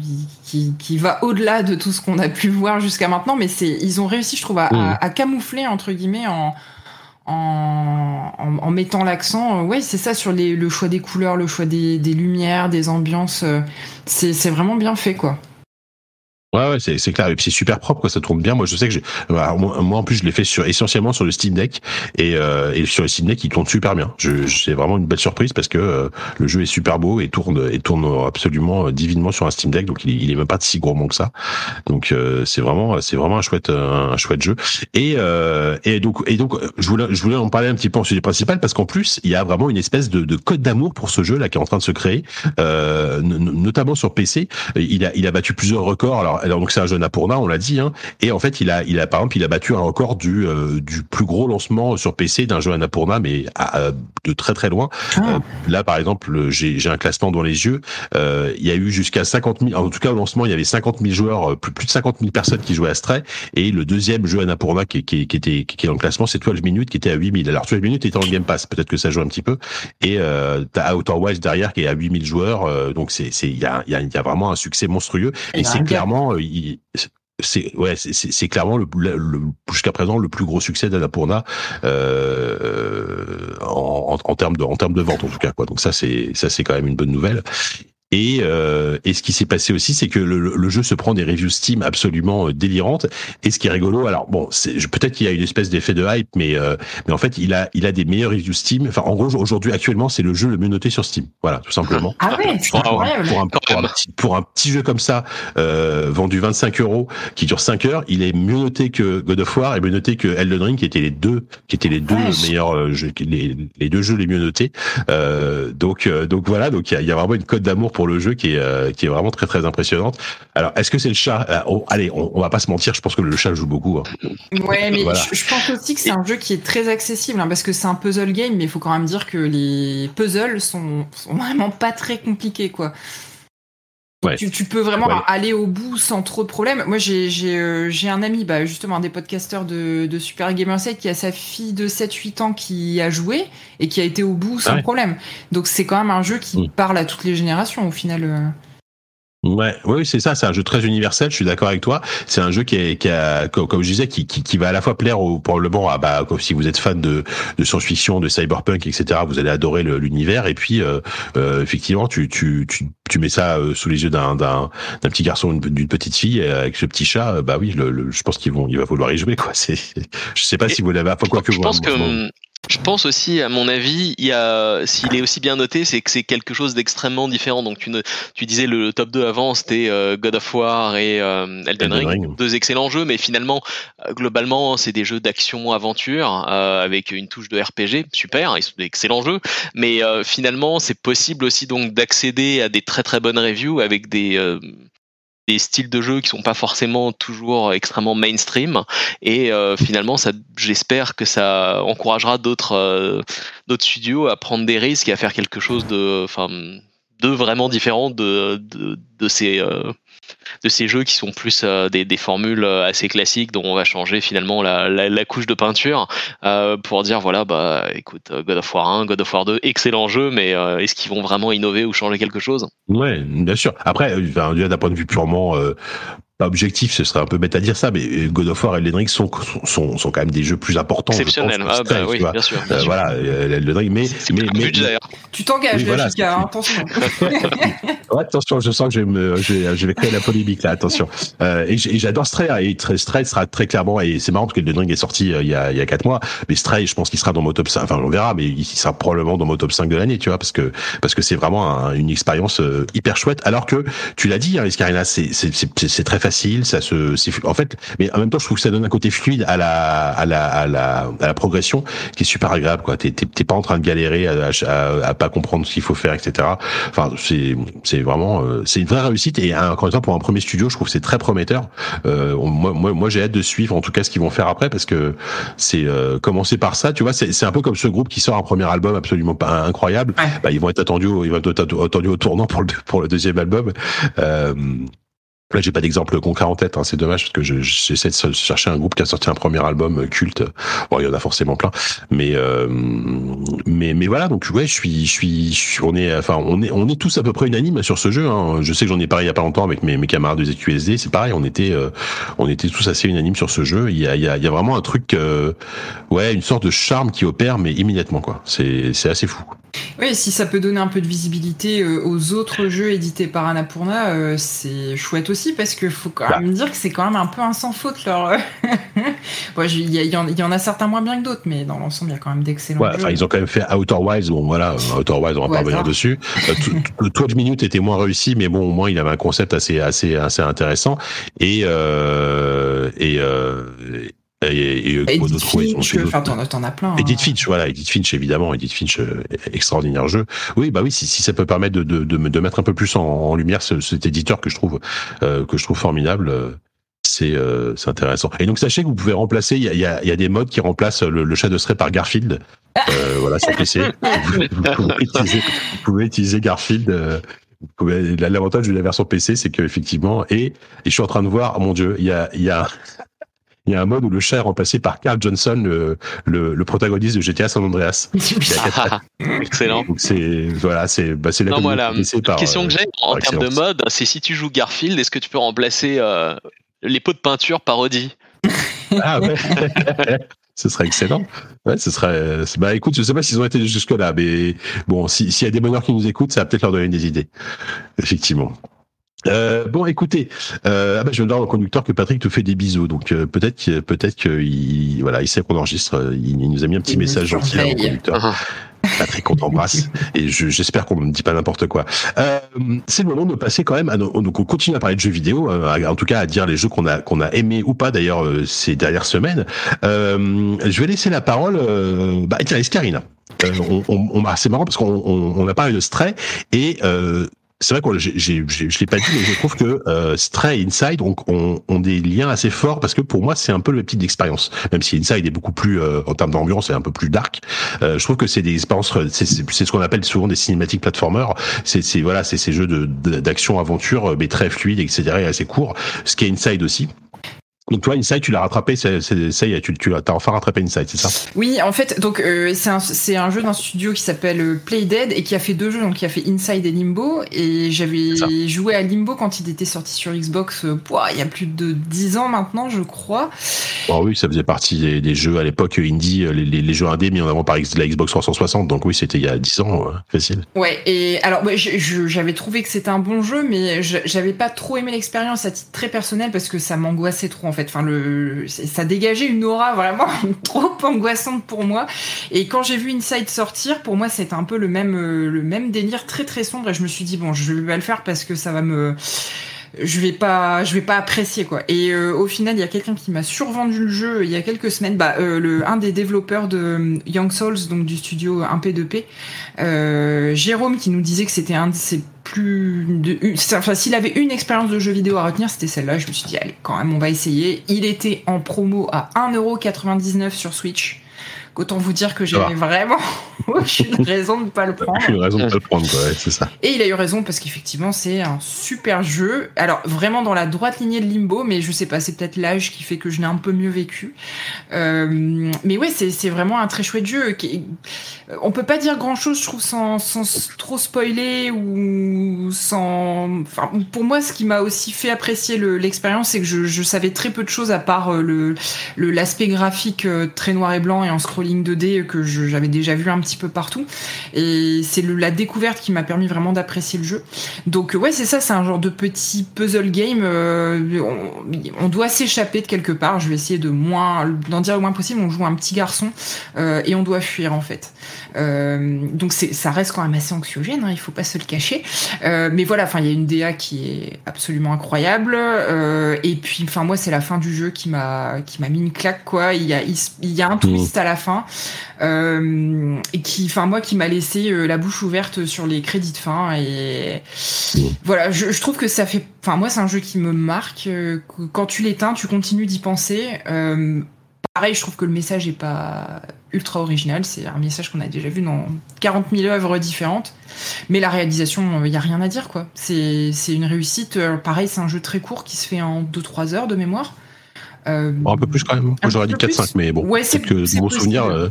qui qui va au-delà de tout ce qu'on a pu voir jusqu'à maintenant, mais c'est ils ont réussi, je trouve, à, à, à camoufler entre guillemets en en, mettant l'accent, euh, ouais, c'est ça sur les, le choix des couleurs, le choix des, des lumières, des ambiances. Euh, c'est vraiment bien fait, quoi. Ouais, ouais, c'est, c'est clair. Et puis c'est super propre, quoi. Ça tourne bien. Moi, je sais que j'ai, moi, en plus, je l'ai fait sur, essentiellement sur le Steam Deck. Et, euh, et sur le Steam Deck, il tourne super bien. Je, c'est vraiment une belle surprise parce que euh, le jeu est super beau et tourne, et tourne absolument euh, divinement sur un Steam Deck. Donc, il, il est même pas si gourmand que ça. Donc, euh, c'est vraiment, c'est vraiment un chouette, un, chouette jeu. Et, euh, et donc, et donc, je voulais, je voulais en parler un petit peu en sujet principal parce qu'en plus, il y a vraiment une espèce de, de code d'amour pour ce jeu là qui est en train de se créer, notamment sur PC. Il a, il a battu plusieurs records. Alors, alors donc c'est un jeune Apurna, on l'a dit, hein, et en fait il a, il a par exemple, il a battu un record du euh, du plus gros lancement sur PC d'un jeu Annapurna, mais à, de très très loin. Ah. Euh, là par exemple, j'ai j'ai un classement dans les yeux. Euh, il y a eu jusqu'à 50 000, en tout cas au lancement, il y avait 50 000 joueurs, plus, plus de 50 000 personnes qui jouaient à Stray, et le deuxième jeu Annapurna qui, qui, qui était qui est dans le classement, c'est 12 minutes qui était à 8000. Alors 12 minutes était en Game Pass, peut-être que ça joue un petit peu, et euh, t'as Outer Wilds derrière qui est à 8000 joueurs, donc c'est c'est il y a y a, y a vraiment un succès monstrueux, et, c'est clairement c'est c'est clairement le, le, jusqu'à présent le plus gros succès d'Annapurna euh, en, en, termes de en termes de vente en tout cas quoi. Donc ça c'est ça c'est quand même une bonne nouvelle et, euh, et ce qui s'est passé aussi, c'est que le, le, jeu se prend des reviews Steam absolument euh, délirantes. Et ce qui est rigolo, alors bon, peut-être qu'il y a une espèce d'effet de hype, mais euh, mais en fait, il a il a des meilleurs reviews Steam. Enfin, en gros, aujourd'hui, actuellement, c'est le jeu le mieux noté sur Steam. Voilà, tout simplement. Ah ouais, c'est incroyable. Pour un, pour, un, petit, pour un petit jeu comme ça, euh, vendu 25 euros, qui dure 5 heures, il est mieux noté que God of War et mieux noté que Elden Ring, qui étaient les deux, qui étaient les deux meilleurs euh, jeux, les, les, deux jeux les mieux notés. Euh, donc donc voilà, donc il y a, y a vraiment une cote d'amour pour le jeu qui est euh, qui est vraiment très très impressionnante. Alors est-ce que c'est le chat? Euh, oh, Allez, on, va pas se mentir, je pense que le chat joue beaucoup. Hein. Ouais, mais je, pense aussi que c'est un jeu qui est très accessible hein, parce que c'est un puzzle game, mais il faut quand même dire que les puzzles sont, sont vraiment pas très compliqués quoi. Tu, peux vraiment aller au bout sans trop de problèmes. Moi, j'ai euh, un ami, bah, justement, un des podcasteurs de, de Super Gamer 7 qui a sa fille de 7-8 ans qui a joué et qui a été au bout sans problème. Donc, c'est quand même un jeu qui mm. parle à toutes les générations au final. Euh. Ouais, oui, c'est ça. C'est un jeu très universel. Je suis d'accord avec toi. C'est un jeu qui, est, qui a, comme je disais, qui, qui, qui va à la fois plaire au, probablement à bah, si vous êtes fan de, de science-fiction, de cyberpunk, etc. Vous allez adorer l'univers. Et puis, euh, euh, effectivement, tu, tu, tu, tu mets ça euh, sous les yeux d'un d'un petit garçon, d'une petite fille avec ce petit chat. Bah oui, le, je pense qu'ils vont, il va falloir y jouer quoi. C'est, je sais pas si vous l'avez. Quoi que je pense que je pense aussi, à mon avis, il y a, s'il est aussi bien noté, c'est que c'est quelque chose d'extrêmement différent. Donc, tu, ne, tu disais le, top 2 avant, c'était euh, God of War et euh, Elden, Ring, deux excellents jeux, mais finalement, euh, globalement, c'est des jeux d'action-aventure avec une touche de RPG, super, ils sont d'excellents jeux, mais finalement, c'est possible aussi donc d'accéder à des très très bonnes reviews avec des des styles de jeu qui sont pas forcément toujours extrêmement mainstream. Et euh, finalement ça j'espère que ça encouragera d'autres euh, d'autres studios à prendre des risques et à faire quelque chose de enfin de vraiment différent de de, de ces euh, de ces jeux qui sont plus euh, des, formules euh, assez classiques dont on va changer finalement la, couche de peinture euh, pour dire voilà bah écoute God of War 1, God of War 2, excellent jeu, mais est-ce qu'ils vont vraiment innover ou changer quelque chose? Ouais, bien sûr. Après, d'un point de vue purement pas objectif, ce serait un peu bête à dire ça, mais God of War et Elden Ring sont, sont, sont quand même des jeux plus importants. Exceptionnels, ah, bah, oui, bien sûr. Bien sûr. voilà, Elden Ring, mais, mais, mais, tu t'engages, oui, voilà, jusqu'à attention. ouais, attention, je sens que je vais, me, je vais, je vais créer la polémique là, attention. Euh, et j'adore Stray, hein, et Stray sera très clairement, et c'est marrant parce que Elden Ring est sorti euh, il y a, il y a 4 mois, mais Stray, je pense qu'il sera dans mon top 5, enfin on verra, mais il sera probablement dans mon top 5 de l'année, tu vois, parce que parce que c'est vraiment une expérience euh, hyper chouette, alors que tu l'as dit, hein, Iscarina, c'est c'est très facile, ça se en fait mais en même temps je trouve que ça donne un côté fluide à la à la à la, à la progression qui est super agréable quoi. T'es t'es pas en train de galérer à, à, pas comprendre ce qu'il faut faire etc enfin c'est c'est vraiment euh, c'est une vraie réussite. Et encore une fois pour un premier studio je trouve c'est très prometteur. Euh, moi moi, moi j'ai hâte de suivre en tout cas ce qu'ils vont faire après parce que c'est euh, commencer par ça tu vois. C'est c'est un peu comme ce groupe qui sort un premier album absolument pas incroyable. Bah, ils vont être attendus ils vont être attendus au tournant pour le pour le deuxième album. Euh, Là, j'ai pas d'exemple concret en tête. Hein, c'est dommage parce que j'essaie de chercher un groupe qui a sorti un premier album euh, culte. Bon, il y en a forcément plein, mais euh, mais voilà. Donc ouais, je suis je on est enfin on est on est tous à peu près unanimes sur ce jeu. Hein. Je sais que j'en ai parlé il y a pas longtemps avec mes, camarades de ZQSD. C'est pareil, on était euh, on était tous assez unanimes sur ce jeu. Il y a il y a, il y a vraiment un truc ouais une sorte de charme qui opère mais immédiatement quoi. C'est c'est assez fou. Oui, si ça peut donner un peu de visibilité aux autres jeux édités par Annapurna, c'est chouette aussi parce qu'il faut quand même dire que c'est quand même un peu un sans faute leur. il y, en a certains moins bien que d'autres, mais dans l'ensemble, il y a quand même d'excellents. Ouais, ils ont quand même fait Outer Wilds. Bon, voilà, Outer Wilds, on va pas revenir dessus. Le 12 minutes était moins réussi, mais bon, au moins, il avait un concept assez, assez, assez intéressant. Et, euh, et, euh, et, et, Edith Finch, enfin, t'en as plein. Edith hein. Finch, voilà, Edith Finch, évidemment, Edith Finch, euh, extraordinaire jeu. Oui, bah oui, si, si ça peut permettre de, de, de, de mettre un peu plus en, en lumière ce, cet éditeur que je trouve, euh, que je trouve formidable, euh, c'est euh, c'est intéressant. Et donc sachez que vous pouvez remplacer, il y a, y, a, y a, des modes qui remplacent le, le chat de Stray par Garfield, euh, voilà, sur PC. vous, pouvez utiliser, vous, pouvez utiliser, Garfield. Euh, L'avantage de la version PC, c'est que effectivement, et, et je suis en train de voir, oh mon Dieu, il y a, il y a il y a un mode où le chat est remplacé par Carl Johnson, le, le, le protagoniste de GTA San Andreas. Excellent. Donc c'est voilà, c'est bah, c'est la, non, la question que j'ai en termes de mode, c'est si tu joues Garfield, est-ce que tu peux remplacer euh, les pots de peinture par Audi Ah ouais. ce serait excellent. Ouais, ce serait. Bah écoute, je sais pas s'ils ont été jusque là, mais bon, s'il y a des bonheurs qui nous écoutent, ça va peut-être leur donner des idées. Effectivement. Euh, bon, écoutez, euh, ah bah, je viens de voir au conducteur que Patrick te fait des bisous, donc euh, peut-être peut-être qu'il voilà, il sait qu'on enregistre. Il, nous a mis un petit message gentil au conducteur. Ah. Patrick, on t'embrasse et j'espère qu'on ne dit pas n'importe quoi. Euh, c'est le moment de passer quand même à nos, donc on continue à parler de jeux vidéo, euh, en tout cas à dire les jeux qu'on a qu'on a aimé ou pas d'ailleurs euh, ces dernières semaines. je vais laisser la parole. bah tiens, Escarina. on, on, c'est marrant parce qu'on on, on a parlé de Stray et c'est vrai que je l'ai pas dit, mais je trouve que euh, Stray et Inside ont, ont, des liens assez forts parce que pour moi c'est un peu le type d'expérience. Même si Inside est beaucoup plus euh, en termes d'ambiance, et un peu plus dark. Euh, je trouve que c'est des expériences, c'est, ce qu'on appelle souvent des cinématiques platformers. C'est, voilà, c'est ces jeux de, d'action aventure mais très fluides, etc. et assez courts. Ce qui est Inside aussi. Donc toi, Inside, tu l'as rattrapé, ça y est, tu, tu as enfin rattrapé Inside, c'est ça? Oui, en fait, donc euh, c'est un, un, jeu d'un studio qui s'appelle euh, Playdead et qui a fait deux jeux, donc qui a fait Inside et Limbo. Et j'avais joué à Limbo quand il était sorti sur Xbox, euh, il y a plus de dix ans maintenant, je crois. Bon, oui, ça faisait partie des, jeux à l'époque indie, les, les, jeux indés mis en avant par la Xbox 360, donc oui, c'était il y a dix ans, facile. Ouais, et alors j'avais trouvé que c'était un bon jeu, mais j'avais pas trop aimé l'expérience à titre très personnel parce que ça m'angoissait trop fait. Enfin, ça dégageait une aura vraiment trop angoissante pour moi. Et quand j'ai vu Inside sortir, pour moi, c'était un peu le même, euh, le même délire très très sombre. Et je me suis dit bon, je vais le faire parce que ça va me je vais pas je vais pas apprécier quoi et euh, au final il y a quelqu'un qui m'a survendu le jeu il y a quelques semaines bah euh, le un des développeurs de Young Souls donc du studio 1P2P euh, Jérôme qui nous disait que c'était un de ses plus de, enfin s'il avait une expérience de jeu vidéo à retenir c'était celle-là. Je me suis dit allez quand même on va essayer. Il était en promo à 1,99€ sur Switch Autant vous dire que j'ai vraiment aucune raison de ne pas le prendre. Aucune raison de pas le prendre, ouais, c'est ça. Et il a eu raison parce qu'effectivement, c'est un super jeu. Alors, vraiment dans la droite lignée de Limbo, mais je sais pas, c'est peut-être l'âge qui fait que je l'ai un peu mieux vécu. Euh, mais ouais, c'est vraiment un très chouette jeu. Qui, on peut pas dire grand chose, je trouve, sans, sans trop spoiler ou sans. Enfin, pour moi, ce qui m'a aussi fait apprécier l'expérience, c'est que je, je, savais très peu de choses à part euh, le l'aspect graphique euh, très noir et blanc et en scroll ligne 2D que j'avais déjà vu un petit peu partout. Et c'est la découverte qui m'a permis vraiment d'apprécier le jeu. Donc ouais, c'est ça, c'est un genre de petit puzzle game. Euh, on, doit s'échapper de quelque part. Je vais essayer de moins d'en dire le moins possible. On joue un petit garçon euh, et on doit fuir en fait. Euh, donc ça reste quand même assez anxiogène, hein, il faut pas se le cacher. mais voilà, enfin il y a une DA qui est absolument incroyable. et puis enfin moi c'est la fin du jeu qui m'a qui m'a mis une claque quoi. Il y a il, y a un twist à la fin euh, et qui, enfin moi, qui m'a laissé euh, la bouche ouverte sur les crédits de fin. Et voilà, je, je trouve que ça fait, enfin moi, c'est un jeu qui me marque. Euh, quand tu l'éteins, tu continues d'y penser. pareil, je trouve que le message est pas ultra original. C'est un message qu'on a déjà vu dans 40 000 œuvres différentes. Mais la réalisation, il y a rien à dire quoi. C'est une réussite. pareil, c'est un jeu très court qui se fait en 2-3 heures de mémoire. Euh, un peu plus quand même. J'aurais dit 4-5, mais bon, ouais, c'est que de bons souvenirs. Euh,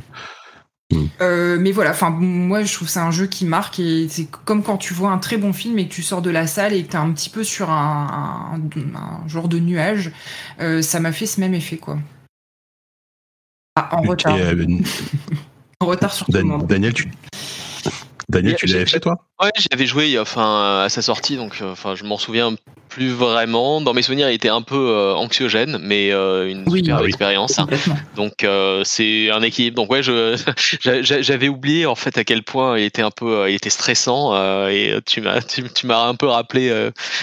hmm. euh, mais voilà, enfin moi je trouve c'est un jeu qui marque et c'est comme quand tu vois un très bon film et que tu sors de la salle et que t'es un petit peu sur un, un, genre de nuage, ça m'a fait ce même effet quoi. Ah, en retard. en retard sur tout le monde. Daniel, tu, Daniel, tu l'avais fait toi? Ouais, j'avais joué enfin à sa sortie, donc enfin je m'en souviens plus vraiment. Dans mes souvenirs, il était un peu euh, anxiogène, mais euh, une super ah expérience. Donc euh, c'est un équilibre. Donc ouais, je j'avais oublié en fait à quel point il était un peu, il était stressant. et tu m'as tu, m'as un peu rappelé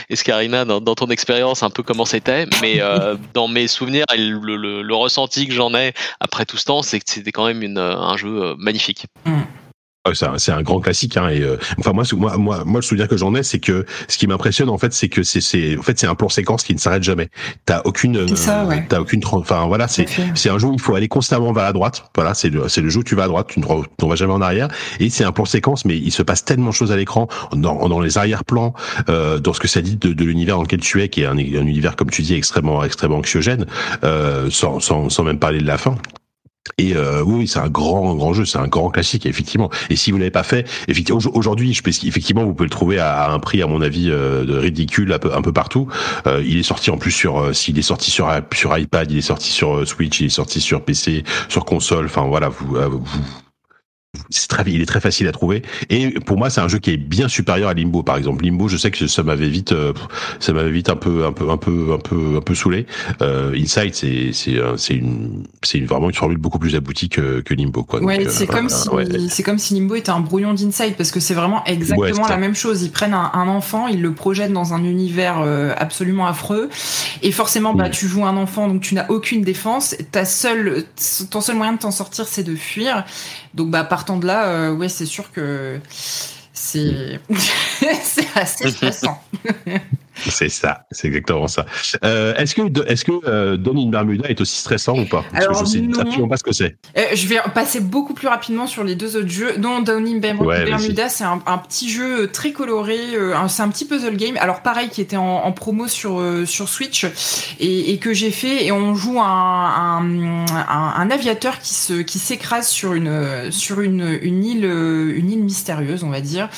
Escarina dans, dans ton expérience un peu comment c'était. Mais dans mes souvenirs, le, le, ressenti que j'en ai après tout ce temps, c'est que c'était quand même une, un jeu magnifique. Mm. Ah, c'est un, grand classique hein, et euh, enfin moi moi moi moi le souvenir que j'en ai c'est que ce qui m'impressionne en fait c'est que c'est c'est en fait c'est un plan séquence qui ne s'arrête jamais. T'as aucune euh, t'as aucune enfin voilà c'est c'est un jeu où il faut aller constamment vers la droite. Voilà c'est le c'est le jeu où tu vas à droite tu ne vas jamais en arrière. Et c'est un plan séquence mais il se passe tellement de choses à l'écran dans, dans les arrière-plans euh, dans ce que ça dit de, de l'univers dans lequel tu es qui est un, un univers comme tu dis extrêmement extrêmement anxiogène euh, sans, sans sans même parler de la fin et euh, oui, c'est un grand, grand jeu, c'est un grand classique, effectivement. Et si vous l'avez pas fait, effectivement, aujourd'hui, je effectivement, vous pouvez le trouver à, un prix, à mon avis, euh, ridicule un peu, un peu partout. Euh, il est sorti en plus sur, euh, s'il est sorti sur sur iPad, il est sorti sur Switch, il est sorti sur PC, sur console. Enfin voilà, vous, vous c'est très, il est très facile à trouver. Et pour moi, c'est un jeu qui est bien supérieur à Limbo, par exemple. Limbo, je sais que ça m'avait vite, euh, ça m'avait vite un peu, un peu, un peu, un peu, un peu saoulé. Euh, Inside, c'est, c'est, euh, c'est une, c'est vraiment une formule beaucoup plus aboutie que, que Limbo, quoi. Ouais, c'est comme si, c'est comme si Limbo était un brouillon d'Inside parce que c'est vraiment exactement la même chose. Ils prennent un, enfant, ils le projettent dans un univers absolument affreux, et forcément, bah, mm. tu joues un enfant, donc tu n'as aucune défense. Ta seule, ton seul moyen de t'en sortir, c'est de fuir. Donc, bah, partant de là, euh, ouais, c'est sûr que c'est c'est assez stressant. C'est ça, c'est exactement ça. Euh, est-ce que, est-ce que euh, in Bermuda est aussi stressant ou pas? Alors, Je sais absolument pas ce que c'est. Euh, je vais passer beaucoup plus rapidement sur les deux autres jeux. Non, Down in Bermuda, c'est un, petit jeu très coloré. Euh, c'est un petit puzzle game. Alors pareil, qui était en, promo sur sur Switch et, que j'ai fait. Et on joue un, un, aviateur qui se qui s'écrase sur une sur une, une île une île mystérieuse, on va dire.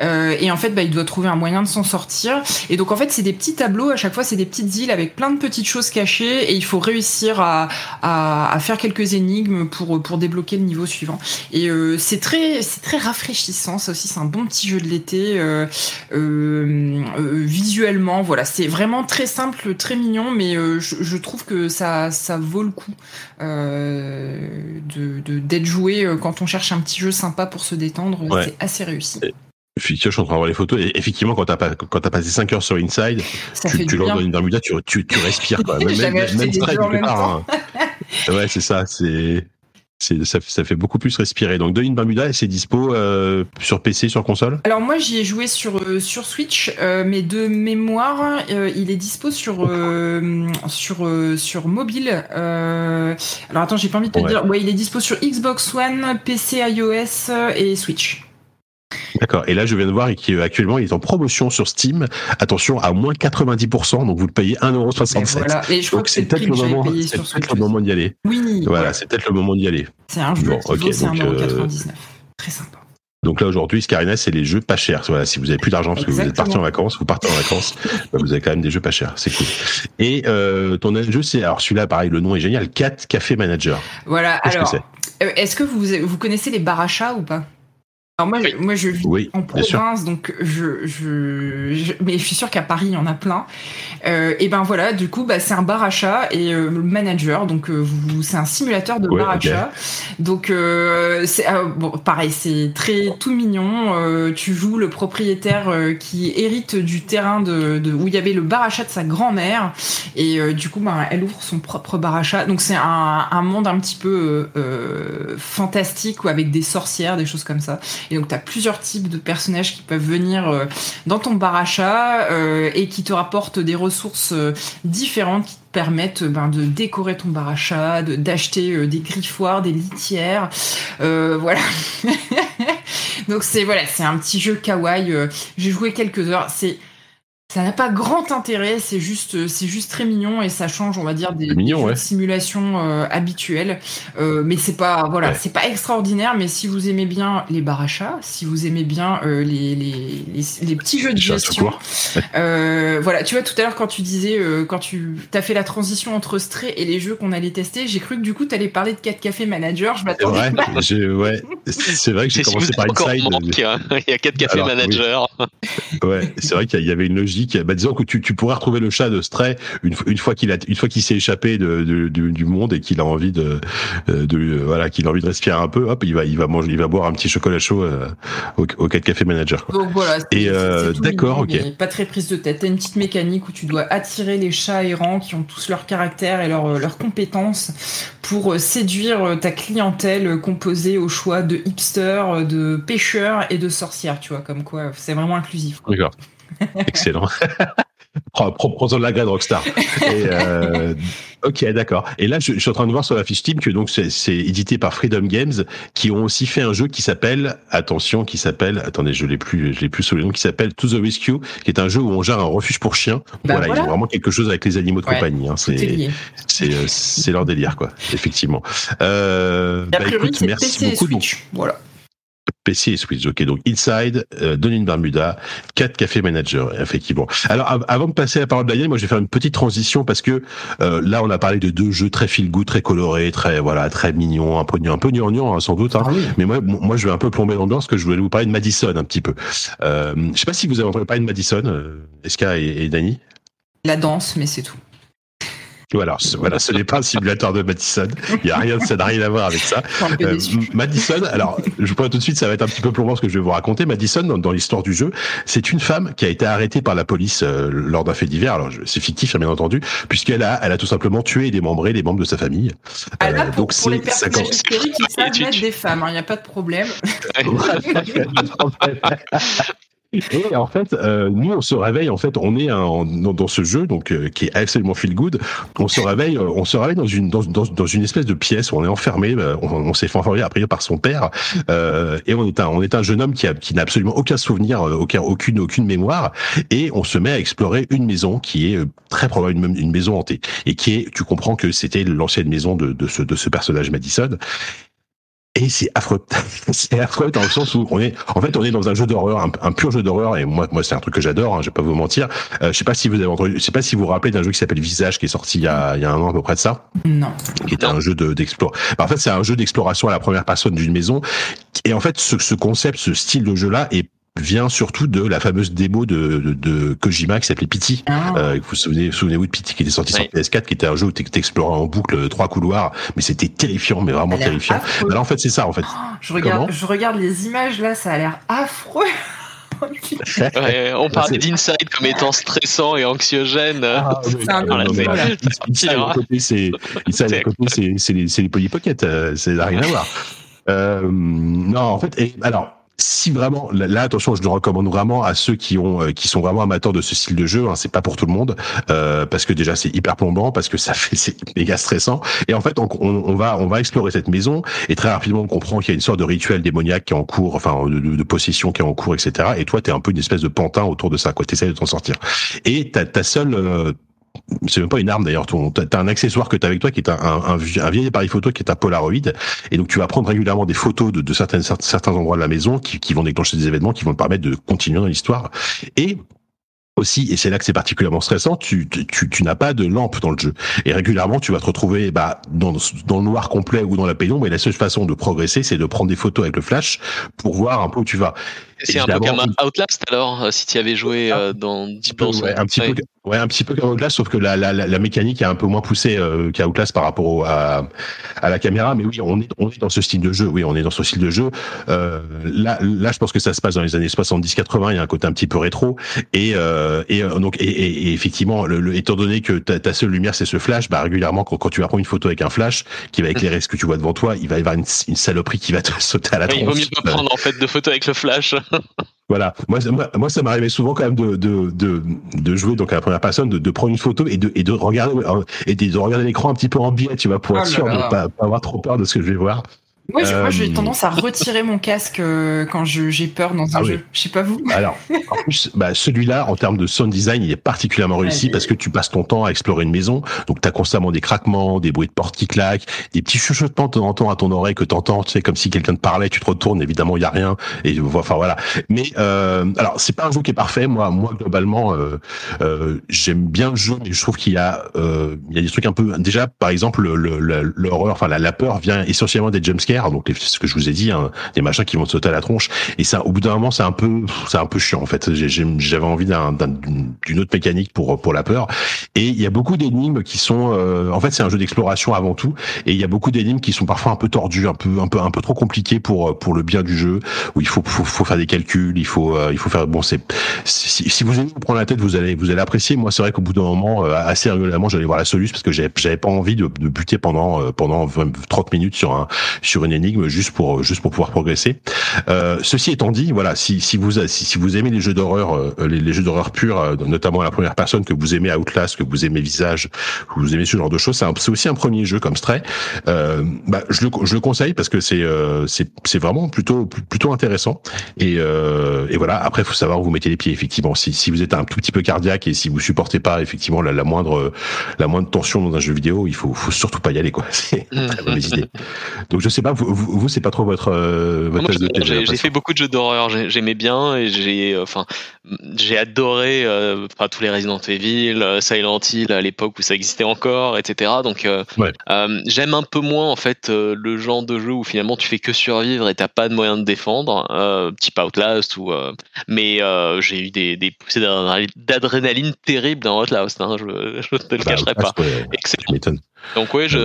et en fait, bah, il doit trouver un moyen de s'en sortir. Et donc en fait c'est des petits tableaux. À chaque fois, c'est des petites îles avec plein de petites choses cachées et il faut réussir à, à, faire quelques énigmes pour pour débloquer le niveau suivant. Et euh, c'est très c'est très rafraîchissant. Ça aussi, c'est un bon petit jeu de l'été. Euh, euh, visuellement, voilà, c'est vraiment très simple, très mignon, mais je, trouve que ça ça vaut le coup de d'être joué quand on cherche un petit jeu sympa pour se détendre. C'est assez réussi. Je suis en train de voir les photos. Et effectivement, quand t'as pas, quand t'as passé 5 heures sur Inside, tu, tu dans une Bermuda, tu, tu, tu respires, quoi. Même, même, même stress, hein. Ouais, c'est ça, c'est, c'est, ça, ça, fait beaucoup plus respirer. Donc, Donin Bermuda, c'est dispo euh, sur PC, sur console? Alors, moi, j'y ai joué sur, euh, sur Switch, euh, mais de mémoire, il est dispo sur, sur, sur mobile. alors, attends, j'ai pas envie de te dire. Ouais, il est dispo sur Xbox One, PC, iOS et Switch. D'accord. Et là, je viens de voir qu'actuellement, il est en promotion sur Steam. Attention, à moins 90%, donc vous le payez 1,67€. Voilà. Et je crois que c'est peut-être le, moment, peut le moment d'y aller. Oui. Voilà, c'est peut-être le moment d'y aller. C'est un jeu bon, qui c'est 1,99€. Euh... Très sympa. Donc là aujourd'hui, Scarina, c'est les jeux pas chers. Voilà, si vous avez plus d'argent parce que vous êtes parti en vacances, vous partez en vacances, bah, vous avez quand même des jeux pas chers. C'est cool. Et euh, ton jeu, c'est alors celui-là, pareil, le nom est génial, 4 Café Manager. Voilà. alors, euh, est-ce que vous vous connaissez les barachas ou pas? Alors moi, je, moi, je vis en province, donc je, je, mais je suis sûr qu'à Paris, il y en a plein. Euh, et ben voilà, du coup, bah, c'est un bar achat et euh, manager, donc euh, c'est un simulateur de bar achat. Donc euh, c'est euh, bon, pareil, c'est très tout mignon. tu joues le propriétaire qui hérite du terrain de, de, où il y avait le bar achat de sa grand-mère et du coup, bah, elle ouvre son propre bar achat. Donc c'est un, un monde un petit peu fantastique ou avec des sorcières, des choses comme ça. Et donc, tu as plusieurs types de personnages qui peuvent venir euh, dans ton bar achat euh, et qui te rapportent des ressources euh, différentes qui te permettent ben, de décorer ton bar achat, d'acheter des griffoirs, des litières. voilà. donc, c'est voilà, c'est un petit jeu kawaii. J'ai joué quelques heures. C'est ça n'a pas grand intérêt, c'est juste, c'est juste très mignon et ça change, on va dire, des, simulations euh, habituelles. Euh, mais c'est pas, voilà, c'est pas extraordinaire. Mais si vous aimez bien les barachas, si vous aimez bien euh, les, les, les, petits jeux de gestion, voilà, tu vois, tout à l'heure quand tu disais, quand tu as fait la transition entre Stray et les jeux qu'on allait tester, j'ai cru que du coup tu allais parler de 4 Café Manager. Je m'attendais. C'est vrai, ouais, c'est vrai que j'ai commencé par Inside. Hein. Il y a 4 Café Manager. Ouais, c'est vrai qu'il y avait une logique bah, disons que tu, tu pourrais retrouver le chat de Stray une, une fois qu'il a une fois qu'il s'est échappé de, de, du monde et qu'il a envie de, euh, de voilà qu'il a envie de respirer un peu hop il va il va manger il va boire un petit chocolat chaud euh, au, au café manager quoi. donc voilà et euh, d'accord ok. pas très prise de tête. T'as une petite mécanique où tu dois attirer les chats errants qui ont tous leur caractère et leurs leur compétences pour séduire ta clientèle composée au choix de hipsters de pêcheurs et de sorcières tu vois comme quoi c'est vraiment inclusif. D'accord Excellent. Prends-en de la graine Rockstar. Et, euh, ok, d'accord. Et là, je, suis en train de voir sur la fiche Steam que donc c'est édité par Freedom Games, qui ont aussi fait un jeu qui s'appelle, attention, qui s'appelle, attendez, je l'ai plus, je l'ai plus sous le nom, qui s'appelle To the Rescue, qui est un jeu où on gère un refuge pour chiens. Bah voilà, ils ont vraiment quelque chose avec les animaux de compagnie. Hein. C'est, c'est, leur délire, quoi. Effectivement. Euh, bah, écoute, merci beaucoup. Donc, voilà. PC et Switch. Ok, donc Inside, euh, Donin Bermuda, 4 Café Manager, effectivement. Alors, avant de passer à la parole de Daniel, moi, je vais faire une petite transition parce que euh, là, on a parlé de deux jeux très feel good, très colorés, très voilà, très mignons, un peu un peu gnangnan, hein, sans doute. Hein. Ah Mais moi, moi, je vais un peu plomber l'ambiance parce que je voulais vous parler de Madison un petit peu. Euh, je sais pas si vous avez entendu parler de Madison, euh, Eska et, et Dani. La danse, mais c'est tout. Voilà, ce, voilà, ce n'est pas un simulateur de Madison. Il y a rien, ça n'a rien à voir avec ça. Euh, Madison, alors, je vous prends tout de suite, ça va être un petit peu plombant ce que je vais vous raconter. Madison, dans, l'histoire du jeu, c'est une femme qui a été arrêtée par la police euh, lors d'un fait divers. Alors, c'est fictif, bien entendu, puisqu'elle a, elle a tout simplement tué et démembré les membres de sa famille. Ah là, pour, donc, pour les personnages qui savent mettre des femmes, il hein, n'y a pas de problème. Et en fait, euh, nous, on se réveille. En fait, on est un, dans, ce jeu, donc euh, qui est absolument feel good. On se réveille, euh, on se réveille dans une dans, dans, dans une espèce de pièce où on est enfermé. On, on s'est fait enfermer après par son père. et on est un on est un jeune homme qui a qui n'a absolument aucun souvenir, aucun aucune aucune mémoire. Et on se met à explorer une maison qui est très probablement une, une maison hantée et qui est. Tu comprends que c'était l'ancienne maison de, de ce de ce personnage Madison. Et c'est affreux. c'est affreux dans le sens où on est, en fait, on est dans un jeu d'horreur, un, pur jeu d'horreur. Et moi, moi, c'est un truc que j'adore. Hein, je vais pas vous mentir. Euh, je sais pas si vous avez entendu, je sais pas si vous vous rappelez d'un jeu qui s'appelle Visage, qui est sorti il y a, il y a un an à peu près de ça. Non. Qui était un jeu d'exploration. Bah, en fait, c'est un jeu d'exploration à la première personne d'une maison. Et en fait, ce, ce concept, ce style de jeu-là est vient surtout de la fameuse démo de, de, de Kojima qui s'appelait Pity. Ah. Euh, vous vous souvenez, souvenez-vous de Pity qui était sorti sur PS4, qui était un jeu où tu explorais en boucle trois couloirs, mais c'était terrifiant, mais vraiment terrifiant. Alors en fait, c'est ça en fait. Oh, je regarde, je regarde les images là, ça a l'air affreux. ouais, on parle d'Inside comme étant stressant et anxiogène. Ah, c'est un c'est les, les Polly Pocket, euh, ça n'a rien à voir. Euh, non, en fait, et, alors si vraiment, là, attention, je le recommande vraiment à ceux qui ont, euh, qui sont vraiment amateurs de ce style de jeu. Hein, c'est pas pour tout le monde, euh, parce que déjà c'est hyper plombant, parce que ça fait c'est méga stressant. Et en fait, on, va, on va explorer cette maison et très rapidement on comprend qu'il y a une sorte de rituel démoniaque qui est en cours, enfin de, de, possession qui est en cours, etc. Et toi, t'es un peu une espèce de pantin autour de ça, quoi. T'essayes de t'en sortir. Et ta, ta seule euh, c'est même pas une arme d'ailleurs. T'as un accessoire que t'as avec toi qui est un, un, un, vieil appareil photo qui est un Polaroid, et donc tu vas prendre régulièrement des photos de, de certains, certains endroits de la maison qui, qui vont déclencher des événements qui vont te permettre de continuer dans l'histoire. Et aussi, et c'est là que c'est particulièrement stressant, tu, tu, tu n'as pas de lampe dans le jeu. Et régulièrement, tu vas te retrouver bah, dans, dans le noir complet ou dans la pénombre, et la seule façon de progresser, c'est de prendre des photos avec le flash pour voir un peu où tu vas. C'est un peu comme un Outlast alors, euh, si tu y avais joué euh, dans Deep ouais, un petit peu, ouais, un petit peu comme Outlast, sauf que la, la, la, mécanique est un peu moins poussée euh, qu'à Outlast par rapport au, à, à la caméra. Mais oui, on est, on est dans ce style de jeu. Oui, on est dans ce style de jeu. Euh, là, là, je pense que ça se passe dans les années 70-80. Il y a un côté un petit peu rétro. Et, euh, et donc, et, et, effectivement, le, étant donné que ta, ta seule lumière c'est ce flash, bah régulièrement quand, quand, tu vas prendre une photo avec un flash qui va éclairer ce que tu vois devant toi, il va y avoir une, une saloperie qui va te sauter à la tronche. Il vaut mieux pas prendre en fait de photos avec le flash. Voilà. Moi, moi, ça m'arrivait souvent quand même de, de, de, de, jouer donc à la première personne, de, de prendre une photo et de, et de regarder et de regarder l'écran un petit peu en biais, tu vois, pour être oh sûr de pas, pas avoir trop peur de ce que je vais voir. Moi, j'ai euh, tendance à retirer mon casque euh, quand j'ai peur dans un ah jeu. Je sais pas vous. Alors, en plus, bah, celui-là, en termes de sound design, il est particulièrement réussi parce que tu passes ton temps à explorer une maison. Donc, tu as constamment des craquements, des bruits de porte qui claquent, des petits chuchotements de temps en temps à ton oreille que t'entends. Tu sais, comme si quelqu'un te parlait, tu te retournes. Évidemment, il y a rien. Et enfin voilà. Mais euh, alors, c'est pas un jeu qui est parfait. Moi, moi globalement, euh, euh, j'aime bien le jeu, mais je trouve qu'il y a, il y a des trucs un peu. Déjà, par exemple, l'horreur, enfin la, la peur vient essentiellement des jumpscares donc ce que je vous ai dit, hein, des machins qui vont te sauter à la tronche. Et ça, au bout d'un moment, c'est un peu, c'est un peu chiant en fait. J'avais envie d'une autre mécanique pour pour la peur. Et il y a beaucoup d'énigmes qui sont, euh, en fait, c'est un jeu d'exploration avant tout. Et il y a beaucoup d'énigmes qui sont parfois un peu tordues, un peu un peu un peu trop compliquées pour pour le bien du jeu, où il faut faut, faut faire des calculs, il faut euh, il faut faire bon c'est si, si, vous aimez vous prendre la tête, vous allez vous allez apprécier. Moi, c'est vrai qu'au bout d'un moment, euh, assez régulièrement, j'allais voir la solution parce que j'avais pas envie de, buter pendant pendant 30 minutes sur un sur une énigme juste pour juste pour pouvoir progresser. Euh, ceci étant dit, voilà, si, si vous si, si vous aimez les jeux d'horreur, euh, les, les, jeux d'horreur purs, euh, notamment à la première personne, que vous aimez Outlast, que vous aimez Visage, que vous aimez ce genre de choses, c'est aussi un premier jeu comme Stray. Euh, bah, je le je le conseille parce que c'est c'est c'est vraiment plutôt plutôt intéressant. Et et voilà. Après, faut savoir où vous mettez les pieds. Effectivement, si si vous êtes un tout petit peu cardiaque et si vous supportez pas effectivement la, la moindre la moindre tension dans un jeu vidéo, il faut faut surtout pas y aller quoi. C'est une très mauvaise idée. Donc je sais pas vous, vous c'est pas trop votre, euh, votre J'ai fait beaucoup de jeux d'horreur, j'aimais bien et j'ai euh, j'ai adoré euh, tous les Resident Evil, euh, Silent Hill à l'époque où ça existait encore, etc. Donc j'aime un peu moins en fait le genre de jeu où finalement tu fais que survivre et t'as pas de moyen de défendre, type Outlast ou mais j'ai eu des, des poussées d'adrénaline terribles dans Outlast, hein, je, je te le bah, cacherai pas. Excellent. Donc oui, je,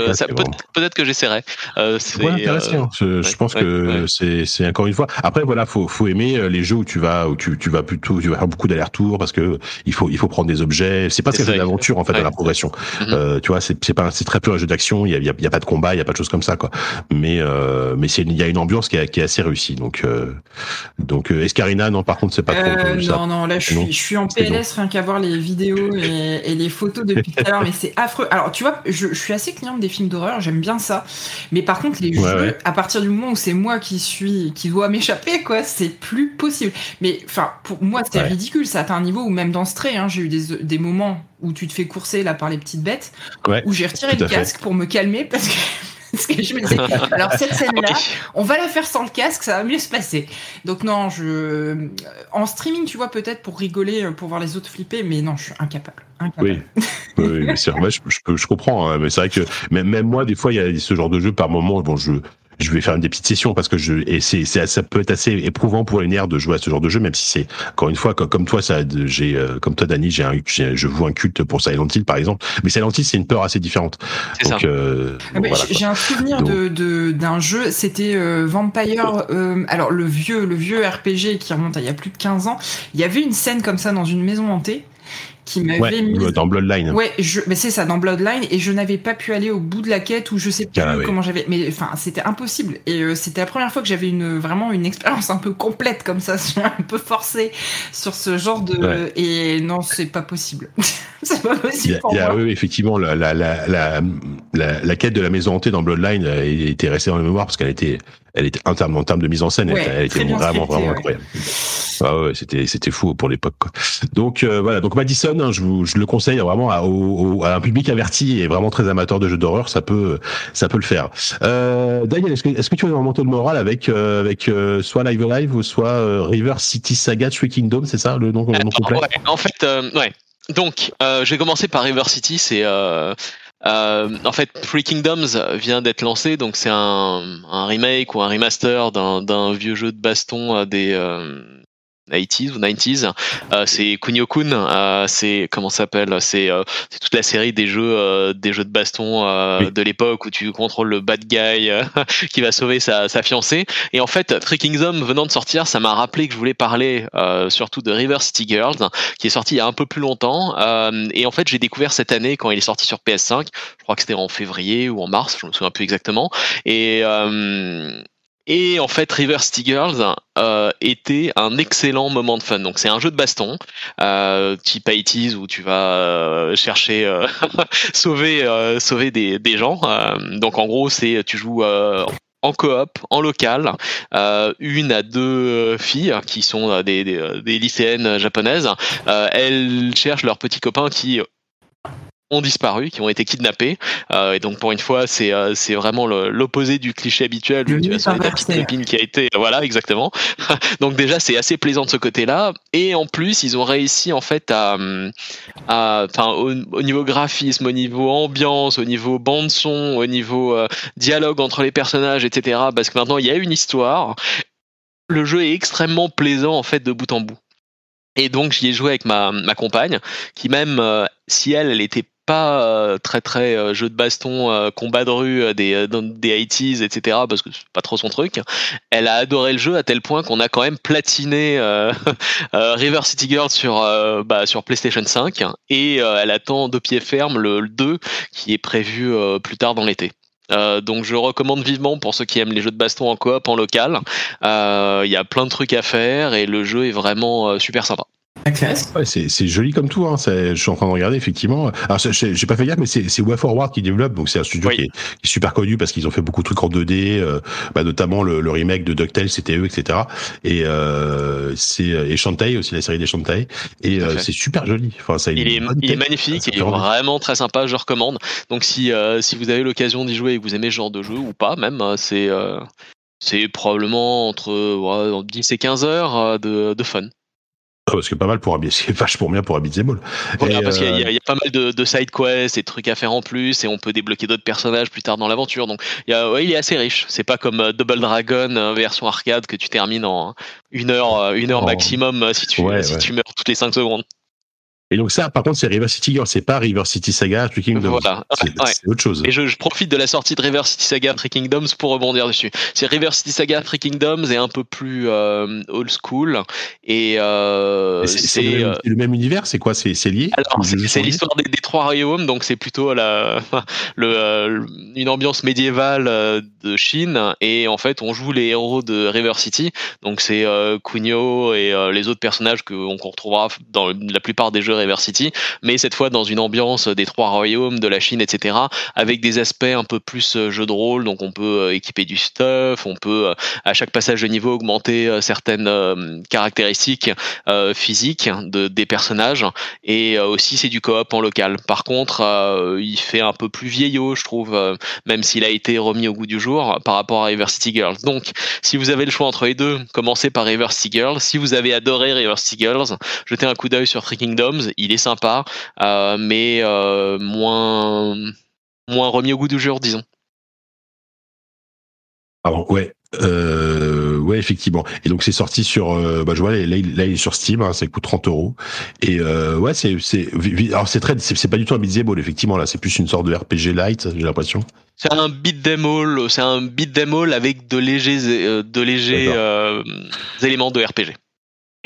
peut-être que j'essaierai. Euh, c'est intéressant. Hein. Je, pense que c'est c'est encore une fois. Après voilà, faut faut aimer les jeux où tu vas où tu tu vas plutôt tu vas faire beaucoup d'allers-retours parce que il faut il faut prendre des objets. C'est pas ce une aventure en fait dans la progression. Mm-hmm. tu vois, c'est c'est pas c'est très peu un jeu d'action. Il y a, y a pas de combat, il y a pas de choses comme ça quoi. Mais mais c'est il y a une ambiance qui est, qui est assez réussie. Donc donc Escarina non par contre c'est pas trop. non non là je suis je suis en PLS rien qu'à voir les vidéos et, et les photos depuis tout à l'heure mais c'est affreux. Alors tu vois je, je suis assez cliente des films d'horreur, j'aime bien ça. Mais par contre, les jeux, à partir du moment où c'est moi qui suis, qui dois m'échapper, quoi, c'est plus possible. Mais enfin, pour moi, c'est ridicule. Ça atteint un niveau où même dans Stray, hein, j'ai eu des, des moments où tu te fais courser là par les petites bêtes, où j'ai retiré le casque pour me calmer parce que Parce que je me disais, alors cette scène-là, on va la faire sans le casque, ça va mieux se passer. Donc non, je, en streaming, tu vois, peut-être pour rigoler, euh, pour voir les autres flipper, mais non, je suis incapable. Oui, oui, mais c'est vrai, je, je, comprends, hein, mais c'est vrai que même, même moi, des fois, il y a ce genre de jeu par moment, bon, je je vais faire des petites sessions parce que je et c'est ça peut être assez éprouvant pour les nerfs de jouer à ce genre de jeu même si c'est encore une fois comme, toi ça j'ai euh, comme toi Dani j'ai un je vois un culte pour Silent Hill par exemple. Mais Silent Hill c'est une peur assez différente. Donc euh, ah, j'ai un souvenir de d'un jeu c'était euh, Vampire alors le vieux le vieux RPG qui remonte à il y a plus de 15 ans il y avait une scène comme ça dans une maison hantée qui m'avait mis dans Bloodline. Ouais, je, mais c'est ça dans Bloodline et je n'avais pas pu aller au bout de la quête où je sais plus ah comment j'avais mais enfin c'était impossible et euh, c'était la première fois que j'avais une vraiment une expérience un peu complète comme ça, un peu forcée sur ce genre de et non, c'est pas possible. c'est pas possible Il y a, effectivement la la, la la, la quête de la maison hantée dans Bloodline était restée dans la mémoire parce qu'elle était elle était en termes, en termes de mise en scène, elle, était vraiment vraiment incroyable. Ah ouais, c'était c'était fou pour l'époque. Donc euh, voilà, donc Madison, hein, je, vous, je le conseille vraiment à, à, un public averti et vraiment très amateur de jeux d'horreur, ça peut ça peut le faire. Euh, Daniel, est-ce que est-ce que tu as un manteau de morale avec euh, avec euh, soit Live Live ou soit River City Saga Three Kingdom, c'est ça le nom, le nom complet? En fait, ouais. Donc, je vais commencer par River City, c'est euh, en fait, Three Kingdoms vient d'être lancé, donc c'est un, un, remake ou un remaster d'un vieux jeu de baston des, euh, 80s ou 90s. Euh, c'est Kunio-kun, euh, c'est comment s'appelle C'est euh, toute la série des jeux euh, des jeux de baston euh, de l'époque où tu contrôles le bad guy qui va sauver sa, sa, fiancée. Et en fait, Three Kingdoms venant de sortir, ça m'a rappelé que je voulais parler surtout de River City Girls, qui est sorti il y a un peu plus longtemps. et en fait, j'ai découvert cette année quand il est sorti sur PS5. Je crois que c'était en février ou en mars, je me souviens plus exactement. Et et en fait, River Girls euh, était un excellent moment de fun. Donc c'est un jeu de baston, euh, type 80 où tu vas euh, chercher euh, sauver euh, sauver des, des gens. donc en gros, c'est tu joues en coop, en local, euh, une à deux filles qui sont des, des, des lycéennes japonaises. Euh, elles cherchent leurs petits copains qui ont disparu, qui ont été kidnappés. Euh, et donc pour une fois, c'est euh, c'est vraiment l'opposé du cliché habituel vas sauver ta petite copine qui a été voilà exactement. donc déjà c'est assez plaisant de ce côté-là. Et en plus ils ont réussi en fait à, à enfin au, niveau graphisme, au niveau ambiance, au niveau bande son, au niveau euh, dialogue entre les personnages, etc. Parce que maintenant il y a une histoire. Le jeu est extrêmement plaisant en fait de bout en bout. Et donc j'y ai joué avec ma, ma compagne, qui même euh, si elle, elle était pas euh, très très euh, jeu de baston, euh, combat de rue des, des 80s, etc. parce que c'est pas trop son truc. Elle a adoré le jeu à tel point qu'on a quand même platiné River City Girl sur, bah, sur PlayStation 5 et elle attend de pied ferme le, 2 qui est prévu plus tard dans l'été. donc je recommande vivement pour ceux qui aiment les jeux de baston en coop en local. Il y a plein de trucs à faire et le jeu est vraiment super sympa. Ouais, c'est joli comme tout. Hein. Je suis en train de regarder effectivement. Alors j'ai pas fait gaffe, mais c'est Way Forward qui développe, donc c'est un studio qui, est, super connu parce qu'ils ont fait beaucoup de trucs en 2D, euh, bah, notamment le, le, remake de DuckTales, c'était eux, etc. Et euh, c'est et Shantae aussi la série des Shantae. Et euh, c'est super joli. Enfin, ça il, est, il est magnifique, il est vraiment très sympa. Je recommande. Donc si euh, si vous avez l'occasion d'y jouer et que vous aimez ce genre de jeu ou pas, même c'est c'est probablement entre 10 et 15 heures de, de fun. Ah, parce que pas mal pour habiter, c'est vachement bien pour Mall. parce qu'il y, a pas mal de, de side quests et de trucs à faire en plus, et on peut débloquer d'autres personnages plus tard dans l'aventure. Donc, il, il est assez riche. C'est pas comme euh, Double Dragon euh, version arcade que tu termines en une heure, euh, une heure oh. maximum si tu, si tu meurs toutes les 5 secondes. Et donc ça, par contre, c'est River City Girls, c'est pas River City Saga Three Kingdoms. Voilà. C'est autre chose. Et je, je, profite de la sortie de River City Saga Three Kingdoms pour rebondir dessus. C'est River City Saga Three Kingdoms est un peu plus euh, old school et euh, c'est le, euh, le, même univers. C'est quoi? C'est lié? Alors c'est l'histoire des, des, trois royaumes, donc c'est plutôt la, le, euh, une ambiance médiévale euh, de Chine et en fait on joue les héros de River City. Donc c'est euh, Kunio et les autres personnages qu'on retrouvera dans la plupart des jeux River City, mais cette fois dans une ambiance des trois royaumes, de la Chine, etc., avec des aspects un peu plus euh, jeu de rôle. Donc on peut euh, équiper du stuff, on peut euh, à chaque passage de niveau augmenter certaines caractéristiques physiques de, des personnages, et aussi c'est du coop en local. Par contre, il fait un peu plus vieillot, je trouve, même s'il a été remis au goût du jour par rapport à River City Girls. Donc, si vous avez le choix entre les deux, commencez par River City Girls. Si vous avez adoré River City Girls, jetez un coup d'œil sur Three Kingdoms, il est sympa, euh, mais euh, moins moins remis au goût du jour, disons. Alors ouais, euh, ouais effectivement. Et donc c'est sorti sur, euh, bah je vois là, il est sur Steam, hein, ça coûte 30 euros. Et euh, ouais c'est c'est alors c'est très c'est pas du tout un beat'em all effectivement là, c'est plus une sorte de RPG light, j'ai l'impression. C'est un beat'em all, c'est un beat'em all avec de légers de légers éléments de RPG.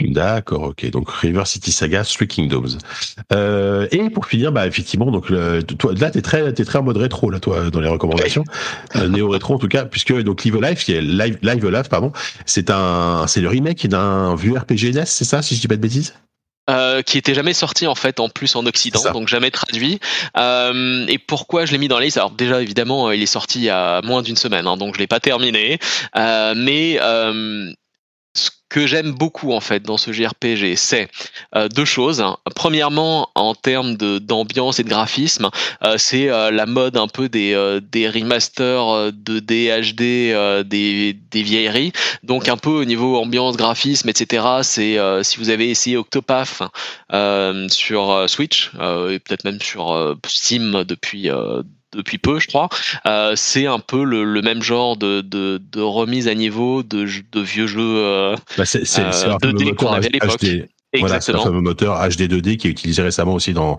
D'accord, ok. Donc River City Saga, Three Kingdoms. Euh, et pour finir, bah effectivement, donc toi, là t'es très, t'es très en mode rétro là, toi, dans les recommandations, euh, néo rétro en tout cas, puisque donc Live Life, qui est Live, Live Life, pardon, c'est un, c'est le remake d'un vieux RPG NES, c'est ça, si je dis pas de bêtises? Euh, qui était jamais sorti en fait en plus en Occident, donc jamais traduit. Euh, et pourquoi je l'ai mis dans la liste? Alors déjà évidemment il est sorti il y a moins d'une semaine, hein, donc je l'ai pas terminé. Euh, mais euh, que j'aime beaucoup en fait dans ce JRPG, c'est euh, deux choses. Premièrement, en termes d'ambiance et de graphisme, euh, c'est euh, la mode un peu des des remasters de DHD des des vieilleries. Donc un peu au niveau ambiance, graphisme, etc. C'est si vous avez essayé Octopath sur Switch et peut-être même sur Steam depuis depuis peu, je crois. Euh, c'est un peu le, le, même genre de, de, de, remise à niveau de, de vieux jeux euh, bah c'est, c'est, euh, 2D qu'on avait à l'époque. Voilà, c'est le fameux moteur HD 2D qui est utilisé récemment aussi dans,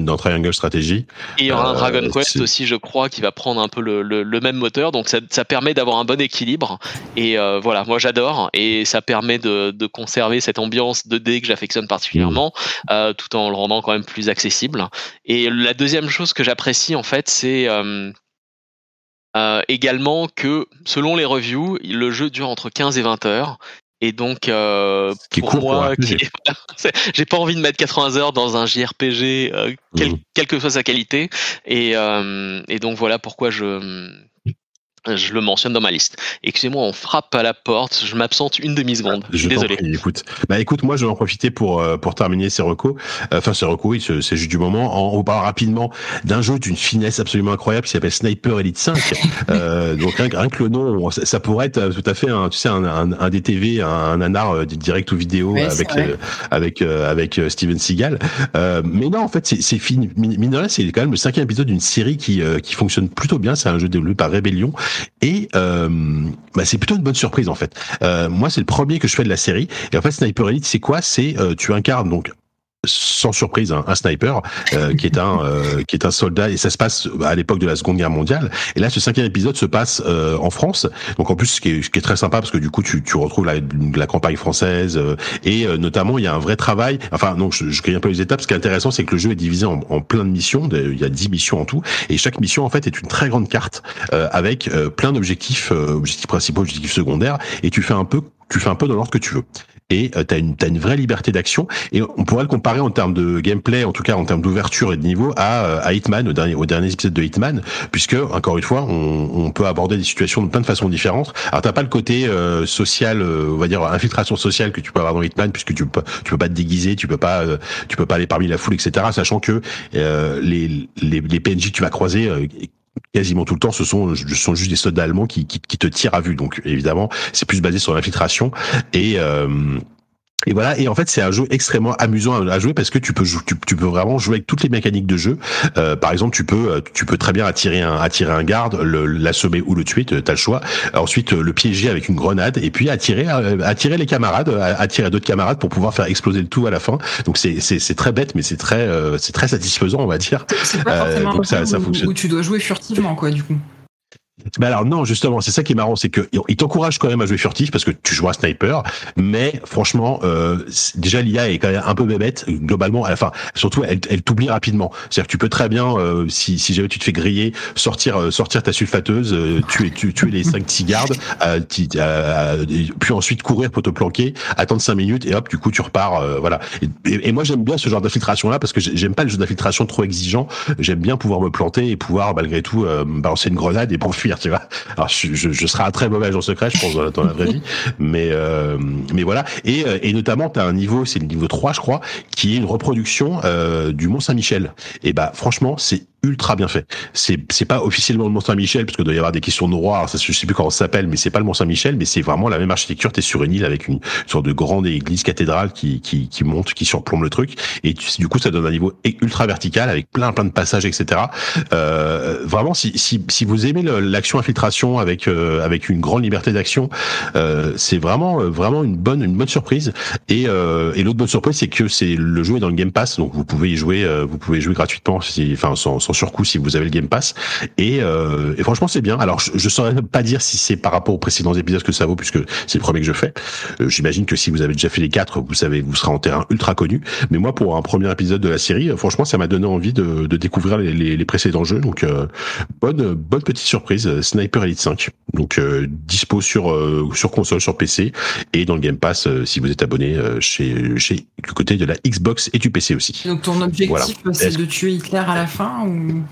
dans Triangle Strategy. Et il y aura un Dragon euh, Quest aussi, je crois, qui va prendre un peu le, le, le même moteur. Donc ça, ça permet d'avoir un bon équilibre. Et euh, voilà, moi j'adore. Et ça permet de, de, conserver cette ambiance 2D que j'affectionne particulièrement, mmh. euh, tout en le rendant quand même plus accessible. Et la deuxième chose que j'apprécie en fait, c'est euh, également que selon les reviews, le jeu dure entre 15 et 20 heures. Et donc, euh, pour moi, j'ai pas envie de mettre 80 heures dans un JRPG, euh, quelle, mmh. quelle, que soit sa qualité. Et, euh, et donc voilà pourquoi je je le mentionne dans ma liste. Excusez-moi, on frappe à la porte. Je m'absente une demi-seconde. Je suis désolé. écoute, bah écoute, moi je vais en profiter pour euh, pour terminer ces recos. Euh, enfin ces recos, oui, c'est juste du moment. On parle rapidement d'un jeu d'une finesse absolument incroyable qui s'appelle Sniper Elite 5. euh, donc rien, que le nom, ça, pourrait être tout à fait un, tu sais, un, un, un DTV, un, un nanar euh, direct ou vidéo avec avec avec Steven Seagal. mais non, en fait, c'est fini. Mine c'est quand même le cinquième épisode d'une série qui qui fonctionne plutôt bien. C'est un jeu développé par Rebellion et euh, bah, c'est plutôt une bonne surprise en fait. Euh, moi, c'est le premier que je fais de la série. Et en fait, Sniper Elite, c'est quoi? C'est euh, tu incarnes donc sans surprise un, un sniper euh, qui est un euh, qui est un soldat et ça se passe à l'époque de la Seconde Guerre mondiale. Et là ce cinquième épisode se passe euh, en France. Donc en plus ce qui est, ce qui est très sympa parce que du coup tu, tu retrouves la, la campagne française et notamment il y a un vrai travail. Enfin donc je, je un peu les étapes. Ce qui est intéressant c'est que le jeu est divisé en, en plein de missions. Il y a dix missions en tout. Et chaque mission en fait est une très grande carte avec plein d'objectifs objectifs principaux objectifs secondaires. Et tu fais un peu tu fais un peu dans l'ordre que tu veux et euh, tu as une, une vraie liberté d'action. Et on pourrait le comparer en termes de gameplay, en tout cas en termes d'ouverture et de niveau, à, euh, à Hitman, au dernier, au dernier épisode de Hitman, puisque, encore une fois, on, on peut aborder des situations de plein de façons différentes. Alors t'as pas le côté euh, social, on va dire infiltration sociale que tu peux avoir dans Hitman, puisque tu peux, tu peux pas te déguiser, tu peux pas, tu peux pas aller parmi la foule, etc. Sachant que les, les, les PNJ que tu vas croiser quasiment tout le temps, ce sont, juste des soldats allemands qui te tirent à vue. Donc évidemment, c'est plus basé sur l'infiltration et euh, Et voilà, et en fait c'est un jeu extrêmement amusant à, jouer parce que tu peux tu, tu, peux vraiment jouer avec toutes les mécaniques de jeu. Euh, par exemple, tu peux euh, tu peux très bien attirer un attirer un garde, l'assommer ou le tuer, tu as le choix. Ensuite le piéger avec une grenade et puis attirer euh, attirer les camarades, attirer d'autres camarades pour pouvoir faire exploser le tout à la fin. Donc c'est c'est très bête mais c'est très c'est très satisfaisant on va dire. C'est pas forcément donc ça, ça fonctionne. où tu dois jouer furtivement quoi du coup. Mais alors non, justement, c'est ça qui est marrant, c'est que il t'encourage quand même à jouer furtif parce que tu joues un sniper, mais franchement, euh, déjà l'IA est quand même un peu bébête globalement. À la fin, surtout, elle, elle t'oublie rapidement. C'est-à-dire que tu peux très bien, euh, si, si jamais tu te fais griller, sortir euh, sortir ta sulfateuse, euh, tuer tu, tuer les cinq six gardes, puis ensuite courir pour te planquer, attendre cinq minutes et hop, du coup tu repars. voilà. Et, moi j'aime bien ce genre d'infiltration là parce que j'aime pas les jeux d'infiltration trop exigeants. J'aime bien pouvoir me planter et pouvoir malgré tout balancer une grenade et pour tu vois. Alors je, je, je serai un très mauvais agent secret, je pense dans, la vraie vie, mais euh, mais voilà. Et, euh, et notamment, tu as un niveau, c'est le niveau 3 je crois, qui est une reproduction euh, du Mont Saint-Michel. Et bah franchement, c'est ultra bien fait. C'est c'est pas officiellement le Mont Saint-Michel parce qu'il doit y avoir des questions de roi. ça, je sais plus comment ça s'appelle, mais c'est pas le Mont Saint-Michel, mais c'est vraiment la même architecture. T'es sur une île avec une, sorte de grande église cathédrale qui qui qui monte, qui surplombe le truc, et du coup ça donne un niveau ultra vertical avec plein plein de passages, etc. Euh, vraiment, si si si vous aimez l'action infiltration avec euh, avec une grande liberté d'action, euh, c'est vraiment euh, vraiment une bonne une bonne surprise. Et euh, et l'autre bonne surprise, c'est que c'est le jeu est dans le Game Pass, donc vous pouvez y jouer, vous pouvez jouer gratuitement, si, enfin sans, sans sur coup si vous avez le Game Pass. Et, euh, et franchement, c'est bien. Alors, je, je saurais pas dire si c'est par rapport aux précédents épisodes que ça vaut, puisque c'est le premier que je fais. Euh, J'imagine que si vous avez déjà fait les quatre, vous savez, vous serez en terrain ultra connu. Mais moi, pour un premier épisode de la série, euh, franchement, ça m'a donné envie de, de découvrir les, les, les, précédents jeux. Donc, euh, bonne bonne petite surprise, euh, Sniper Elite 5. Donc, euh, dispo sur sur console, sur PC et dans le Game Pass si vous êtes abonné chez chez le côté de la Xbox et du PC aussi. Donc, ton objectif, c'est de tuer Hitler à la fin ou Um,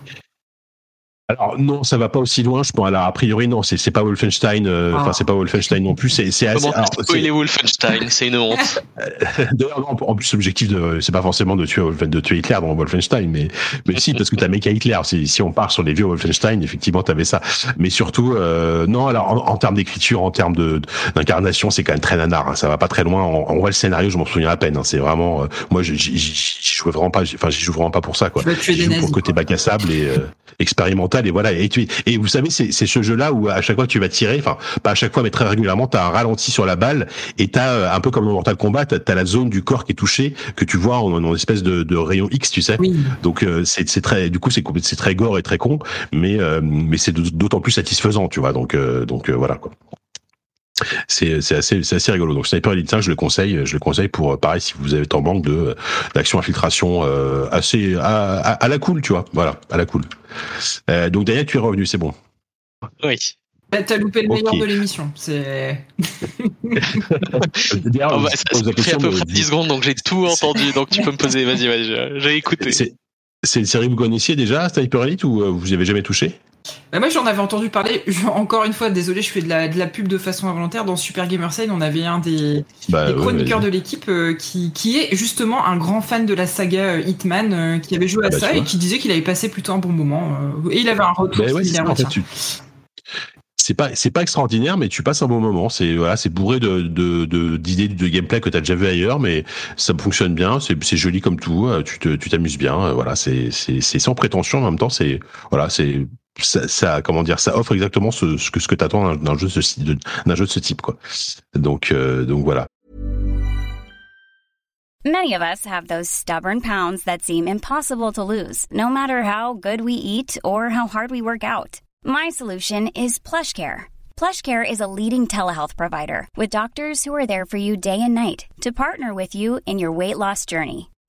alors non, ça va pas aussi loin. Je pense. Alors a priori non, c'est c'est pas Wolfenstein. Euh, enfin c'est pas Wolfenstein non plus. C'est c'est assez. Comment spoiler Wolfenstein C'est une honte. D'ailleurs en plus l'objectif de c'est pas forcément de tuer de tuer Hitler dans Wolfenstein, mais mais si parce que t'as méca Hitler. Si si on part sur les vieux Wolfenstein, effectivement t'avais ça. Mais surtout euh, non. Alors en, termes d'écriture, en termes de d'incarnation, c'est quand même très nanar. Hein. Ça va pas très loin. On, voit le scénario, je m'en souviens à peine. Hein. C'est vraiment. Euh, moi j'y jouais vraiment pas. Enfin j'y joue vraiment pas pour ça quoi. Pour le côté bac à sable et expérimental et voilà et tu et vous savez c'est c'est ce jeu là où à chaque fois que tu vas tirer enfin pas à chaque fois mais très régulièrement tu as un ralenti sur la balle et tu as euh, un peu comme dans Mortal Kombat tu as, la zone du corps qui est touchée que tu vois en, en espèce de, de, rayon X tu sais. Donc euh, c'est c'est très du coup c'est c'est très gore et très con mais euh, mais c'est d'autant plus satisfaisant tu vois. Donc donc voilà quoi c'est c'est assez c'est assez rigolo donc Sniper Elite 5 je le conseille je le conseille pour pareil si vous avez en manque de d'action infiltration euh, assez à, à, la cool tu vois voilà à la cool euh, donc Daniel tu es revenu c'est bon oui bah, T'as loupé le meilleur de l'émission. C'est. oh, bah, ça fait à peu près 10 secondes, donc j'ai tout entendu. Donc tu peux me poser. Vas-y, vas-y. J'ai écouté. C'est une série que vous connaissiez déjà, Sniper Elite, ou euh, vous n'y avez jamais touché? Bah moi j'en avais entendu parler, encore une fois, désolé, je fais de la, de la pub de façon involontaire. Dans Super Gamerside, on avait un des, bah, chroniqueurs de l'équipe euh, qui, qui est justement un grand fan de la saga euh, Hitman, euh, qui avait joué à ah bah, ça et qui disait qu'il avait passé plutôt un bon moment. et il avait un retour bah, c'est pas c'est pas extraordinaire mais tu passes un bon moment c'est voilà c'est bourré de de d'idées de, gameplay que tu as déjà vu ailleurs mais ça fonctionne bien c'est c'est joli comme tout tu te tu t'amuses bien voilà c'est c'est c'est sans prétention en même temps c'est voilà c'est ça, ça, comment dire, ça offre exactement ce, ce que ce que t'attends d'un jeu de ce d'un jeu de ce type quoi. Donc euh, donc voilà. Many of us have those stubborn pounds that seem impossible to lose, no matter how good we eat or how hard we work out. My solution is PlushCare. PlushCare is a leading telehealth provider with doctors who are there for you day and night to partner with you in your weight loss journey.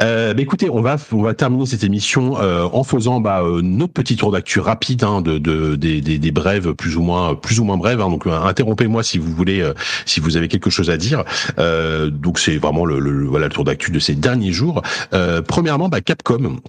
Euh, bah écoutez, on va on va terminer cette émission euh, en faisant bah, euh, notre petit tour d'actu rapide hein, de, de des, des, des, brèves plus ou moins plus ou moins brèves. Hein, donc euh, interrompez-moi si vous voulez euh, si vous avez quelque chose à dire. donc c'est vraiment le, le, voilà le tour d'actu de ces derniers jours. premièrement, bah, Capcom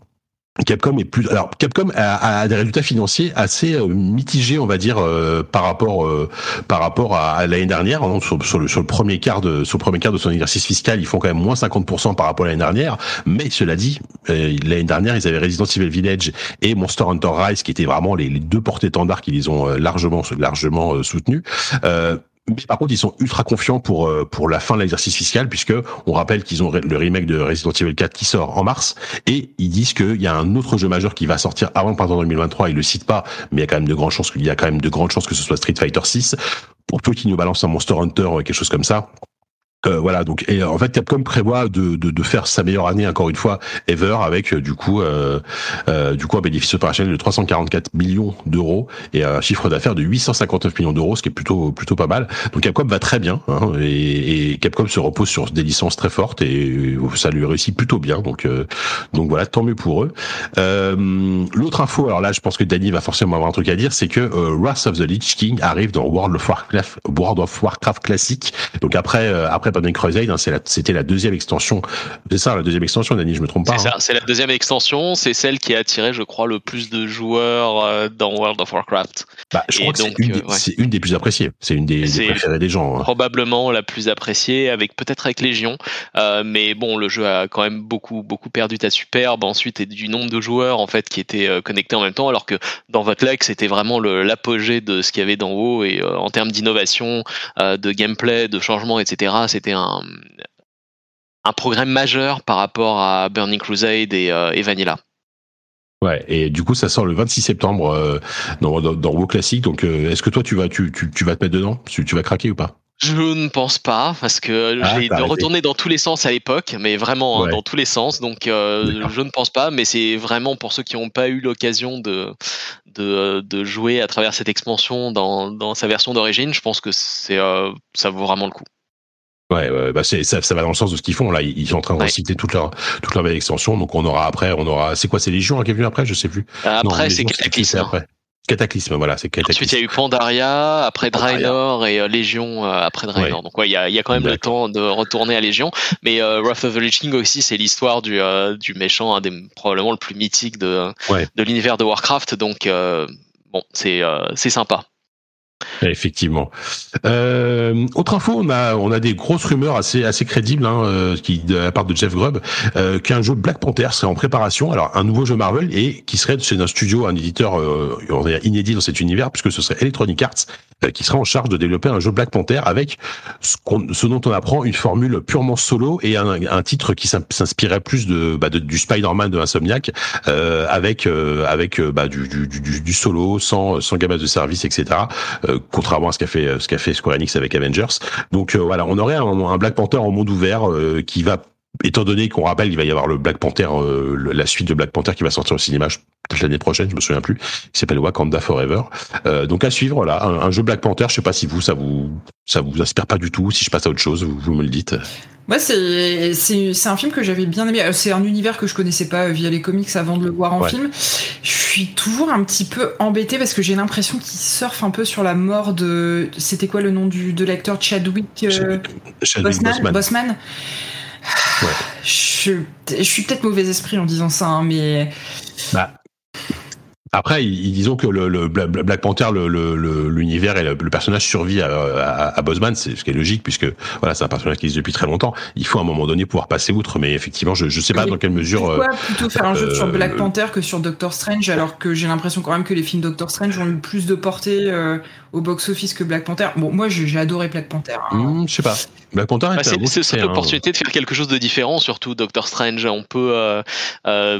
Capcom est plus alors Capcom a, a, des résultats financiers assez euh, mitigés on va dire euh, par rapport euh, par rapport à, l'année dernière. Hein, sur, le, sur le premier quart de sur le premier quart de son exercice fiscal ils font quand même moins 50% par rapport à l'année dernière. Mais cela dit l'année dernière ils avaient Resident Evil Village et Monster Hunter Rise qui étaient vraiment les, deux porte-étendards qui les ont largement largement soutenus par contre, ils sont ultra confiants pour euh, pour la fin de l'exercice fiscal, puisque on rappelle qu'ils ont le remake de Resident Evil 4 qui sort en mars, et ils disent qu'il y a un autre jeu majeur qui va sortir avant le printemps 2023. Ils le citent pas, mais il y a quand même de grandes chances qu'il y a quand même de grandes chances que ce soit Street Fighter 6. Pour peu qu'ils nous balancent un Monster Hunter ou quelque chose comme ça, euh, voilà donc et en fait Capcom prévoit de, de, de, faire sa meilleure année encore une fois ever avec euh, du coup euh, euh, du coup un bénéfice opérationnel de 344 millions d'euros et un chiffre d'affaires de 859 millions d'euros ce qui est plutôt plutôt pas mal. Donc Capcom va très bien hein, et, et, Capcom se repose sur des licences très fortes et ça lui réussit plutôt bien. Donc donc voilà tant mieux pour eux. L'autre info alors là je pense que Danny va forcément avoir un truc à dire c'est que Wrath of the Lich King arrive dans World of Warcraft World of Warcraft classique. Donc après après Burning Crusade, hein, c'était la deuxième extension. C'est ça, la deuxième extension, Dani, je me trompe pas. C'est hein. ça, c'est la deuxième extension. C'est celle qui a attiré, je crois, le plus de joueurs euh, dans World of Warcraft. Bah, je crois que c'est une, euh, une, des plus appréciées. C'est une des, des, préférées des gens. Hein. Probablement la plus appréciée, avec peut-être avec Légion. Euh, mais bon, le jeu a quand même beaucoup, beaucoup perdu ta superbe ensuite et du nombre de joueurs en fait qui étaient euh, connectés en même temps, alors que dans votre leg, c'était vraiment l'apogée de ce qu'il y avait d'en haut et en termes d'innovation, de gameplay, de changement, etc. C'était un, un programme majeur par rapport à Burning Crusade et, euh, et Vanilla. Ouais, et du coup, ça sort le 26 septembre euh, dans, dans, dans WoW Classic. Donc, euh, est-ce que toi, tu vas, tu, tu, tu, vas te mettre dedans? Tu, tu vas craquer ou pas? Je ne pense pas parce que ah, j'ai retourné dans tous les sens à l'époque, mais vraiment hein, dans tous les sens. Donc euh, je ne pense pas, mais c'est vraiment pour ceux qui n'ont pas eu l'occasion de, de, de jouer à travers cette expansion dans, dans sa version d'origine. Je pense que c'est ça vaut vraiment le coup. Ouais, ouais bah c'est ça, ça va dans le sens de ce qu'ils font là. Ils sont en train de reciter toute leur toute leur belle extension. Donc on aura après, on aura. C'est quoi, c'est Légion hein, qui est venu après? Je sais plus. Après, c'est Cataclysme. Après. Cataclysme, voilà, c'est Cataclysme. Ensuite, il y a eu Pandaria, après Draenor et euh, Légion euh, après Draenor. Donc ouais, il y a, y a quand même le temps de retourner à Légion. Mais euh, Wrath of the Lich King aussi, c'est l'histoire du, euh, du méchant, un des probablement le plus mythique de, de l'univers de Warcraft. Donc bon, c'est c'est sympa. Effectivement. Euh, autre info, on a on a des grosses rumeurs assez assez crédibles hein, euh, qui de la part de Jeff Grubb euh, qu'un jeu Black Panther serait en préparation. Alors un nouveau jeu Marvel et qui serait chez un studio, un éditeur euh, inédit dans cet univers puisque ce serait Electronic Arts euh, qui serait en charge de développer un jeu Black Panther avec ce, ce dont on apprend une formule purement solo et un, titre qui s'inspirait plus de, bah, du Spider-Man de Insomniac euh, avec avec bah, du, du, du, du, solo sans sans gamme de service etc contrairement à ce qu'a fait ce qu'a fait Square Enix avec Avengers. Donc euh, voilà, on aurait un, Black Panther en monde ouvert euh, qui va étant donné qu'on rappelle qu'il va y avoir le Black Panther, euh, la suite de Black Panther qui va sortir au cinéma peut-être l'année prochaine, je me souviens plus, qui s'appelle Wakanda Forever. Euh, donc à suivre, là, un, jeu Black Panther. Je sais pas si vous ça vous ça vous inspire pas du tout. Si je passe à autre chose, vous, me le dites. Moi, c'est c'est un film que j'avais bien aimé. C'est un univers que je connaissais pas via les comics avant de le voir en film. Je suis toujours un petit peu embêté parce que j'ai l'impression qu'il surfe un peu sur la mort de. C'était quoi le nom du de l'acteur Chadwick, euh, Chadwick Bossman. Je, je, suis peut-être mauvais esprit en disant ça, hein, mais. Bah, après, ils, disons que le, le Black Panther, l'univers et le, personnage survit à, à, à Bosman, c'est ce qui est logique puisque voilà, c'est un personnage qui existe depuis très longtemps. Il faut à un moment donné pouvoir passer outre, mais effectivement, je ne sais pas dans quelle mesure. Pourquoi euh, plutôt faire un jeu sur euh, Black Panther que sur Doctor Strange, alors que j'ai l'impression quand même que les films Doctor Strange ont eu plus de portée euh, au box-office que Black Panther. Bon, moi, j'ai adoré Black Panther. Hein. Hmm, je sais pas. Black Panther, bah, c'est cette l'opportunité de faire quelque chose de différent, surtout Doctor Strange. On peut, euh, euh,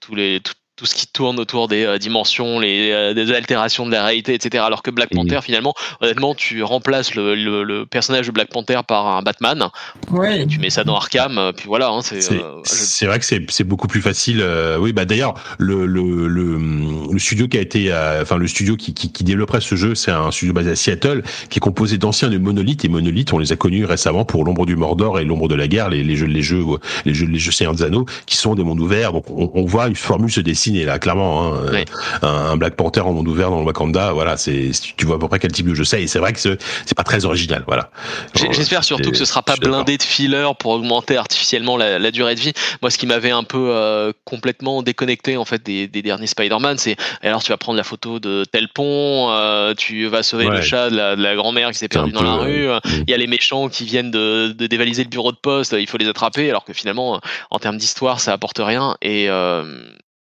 tous les tout ce qui tourne autour des euh, dimensions, les euh, des altérations de la réalité, etc. Alors que Black Panther, finalement, honnêtement, tu remplaces le, le, personnage de Black Panther par un Batman. Ouais. Tu mets ça dans Arkham, euh, puis voilà. Hein, c'est vrai que c'est beaucoup plus facile. oui, bah d'ailleurs, le, le, le, studio qui a été, enfin le studio qui, qui, qui, développerait ce jeu, c'est un studio basé à Seattle, qui est composé d'anciens de Monolith et Monolith, on les a connus récemment pour l'ombre du Mordor et l'ombre de la guerre, les, les jeux, les jeux, les jeux, les jeux Seigneur des Anneaux, qui sont des mondes ouverts. Donc on, on voit une formule se dessiner là, clairement. Hein, euh, un, Black Panther en monde ouvert dans le Wakanda, voilà, c'est tu vois à peu près quel type de jeu c'est. Et c'est vrai que c'est pas très original, voilà. J'espère surtout que ce sera pas blindé de filler pour augmenter artificiellement la, durée de vie. Moi, ce qui m'avait un peu euh, complètement déconnecté en fait des, derniers Spider-Man, c'est alors tu vas prendre la photo de tel pont, euh, tu vas sauver le chat de la, grand-mère qui s'est perdue dans la rue. Mm. Il y a les méchants qui viennent de, dévaliser le bureau de poste, il faut les attraper, alors que finalement, en termes d'histoire, ça apporte rien. Et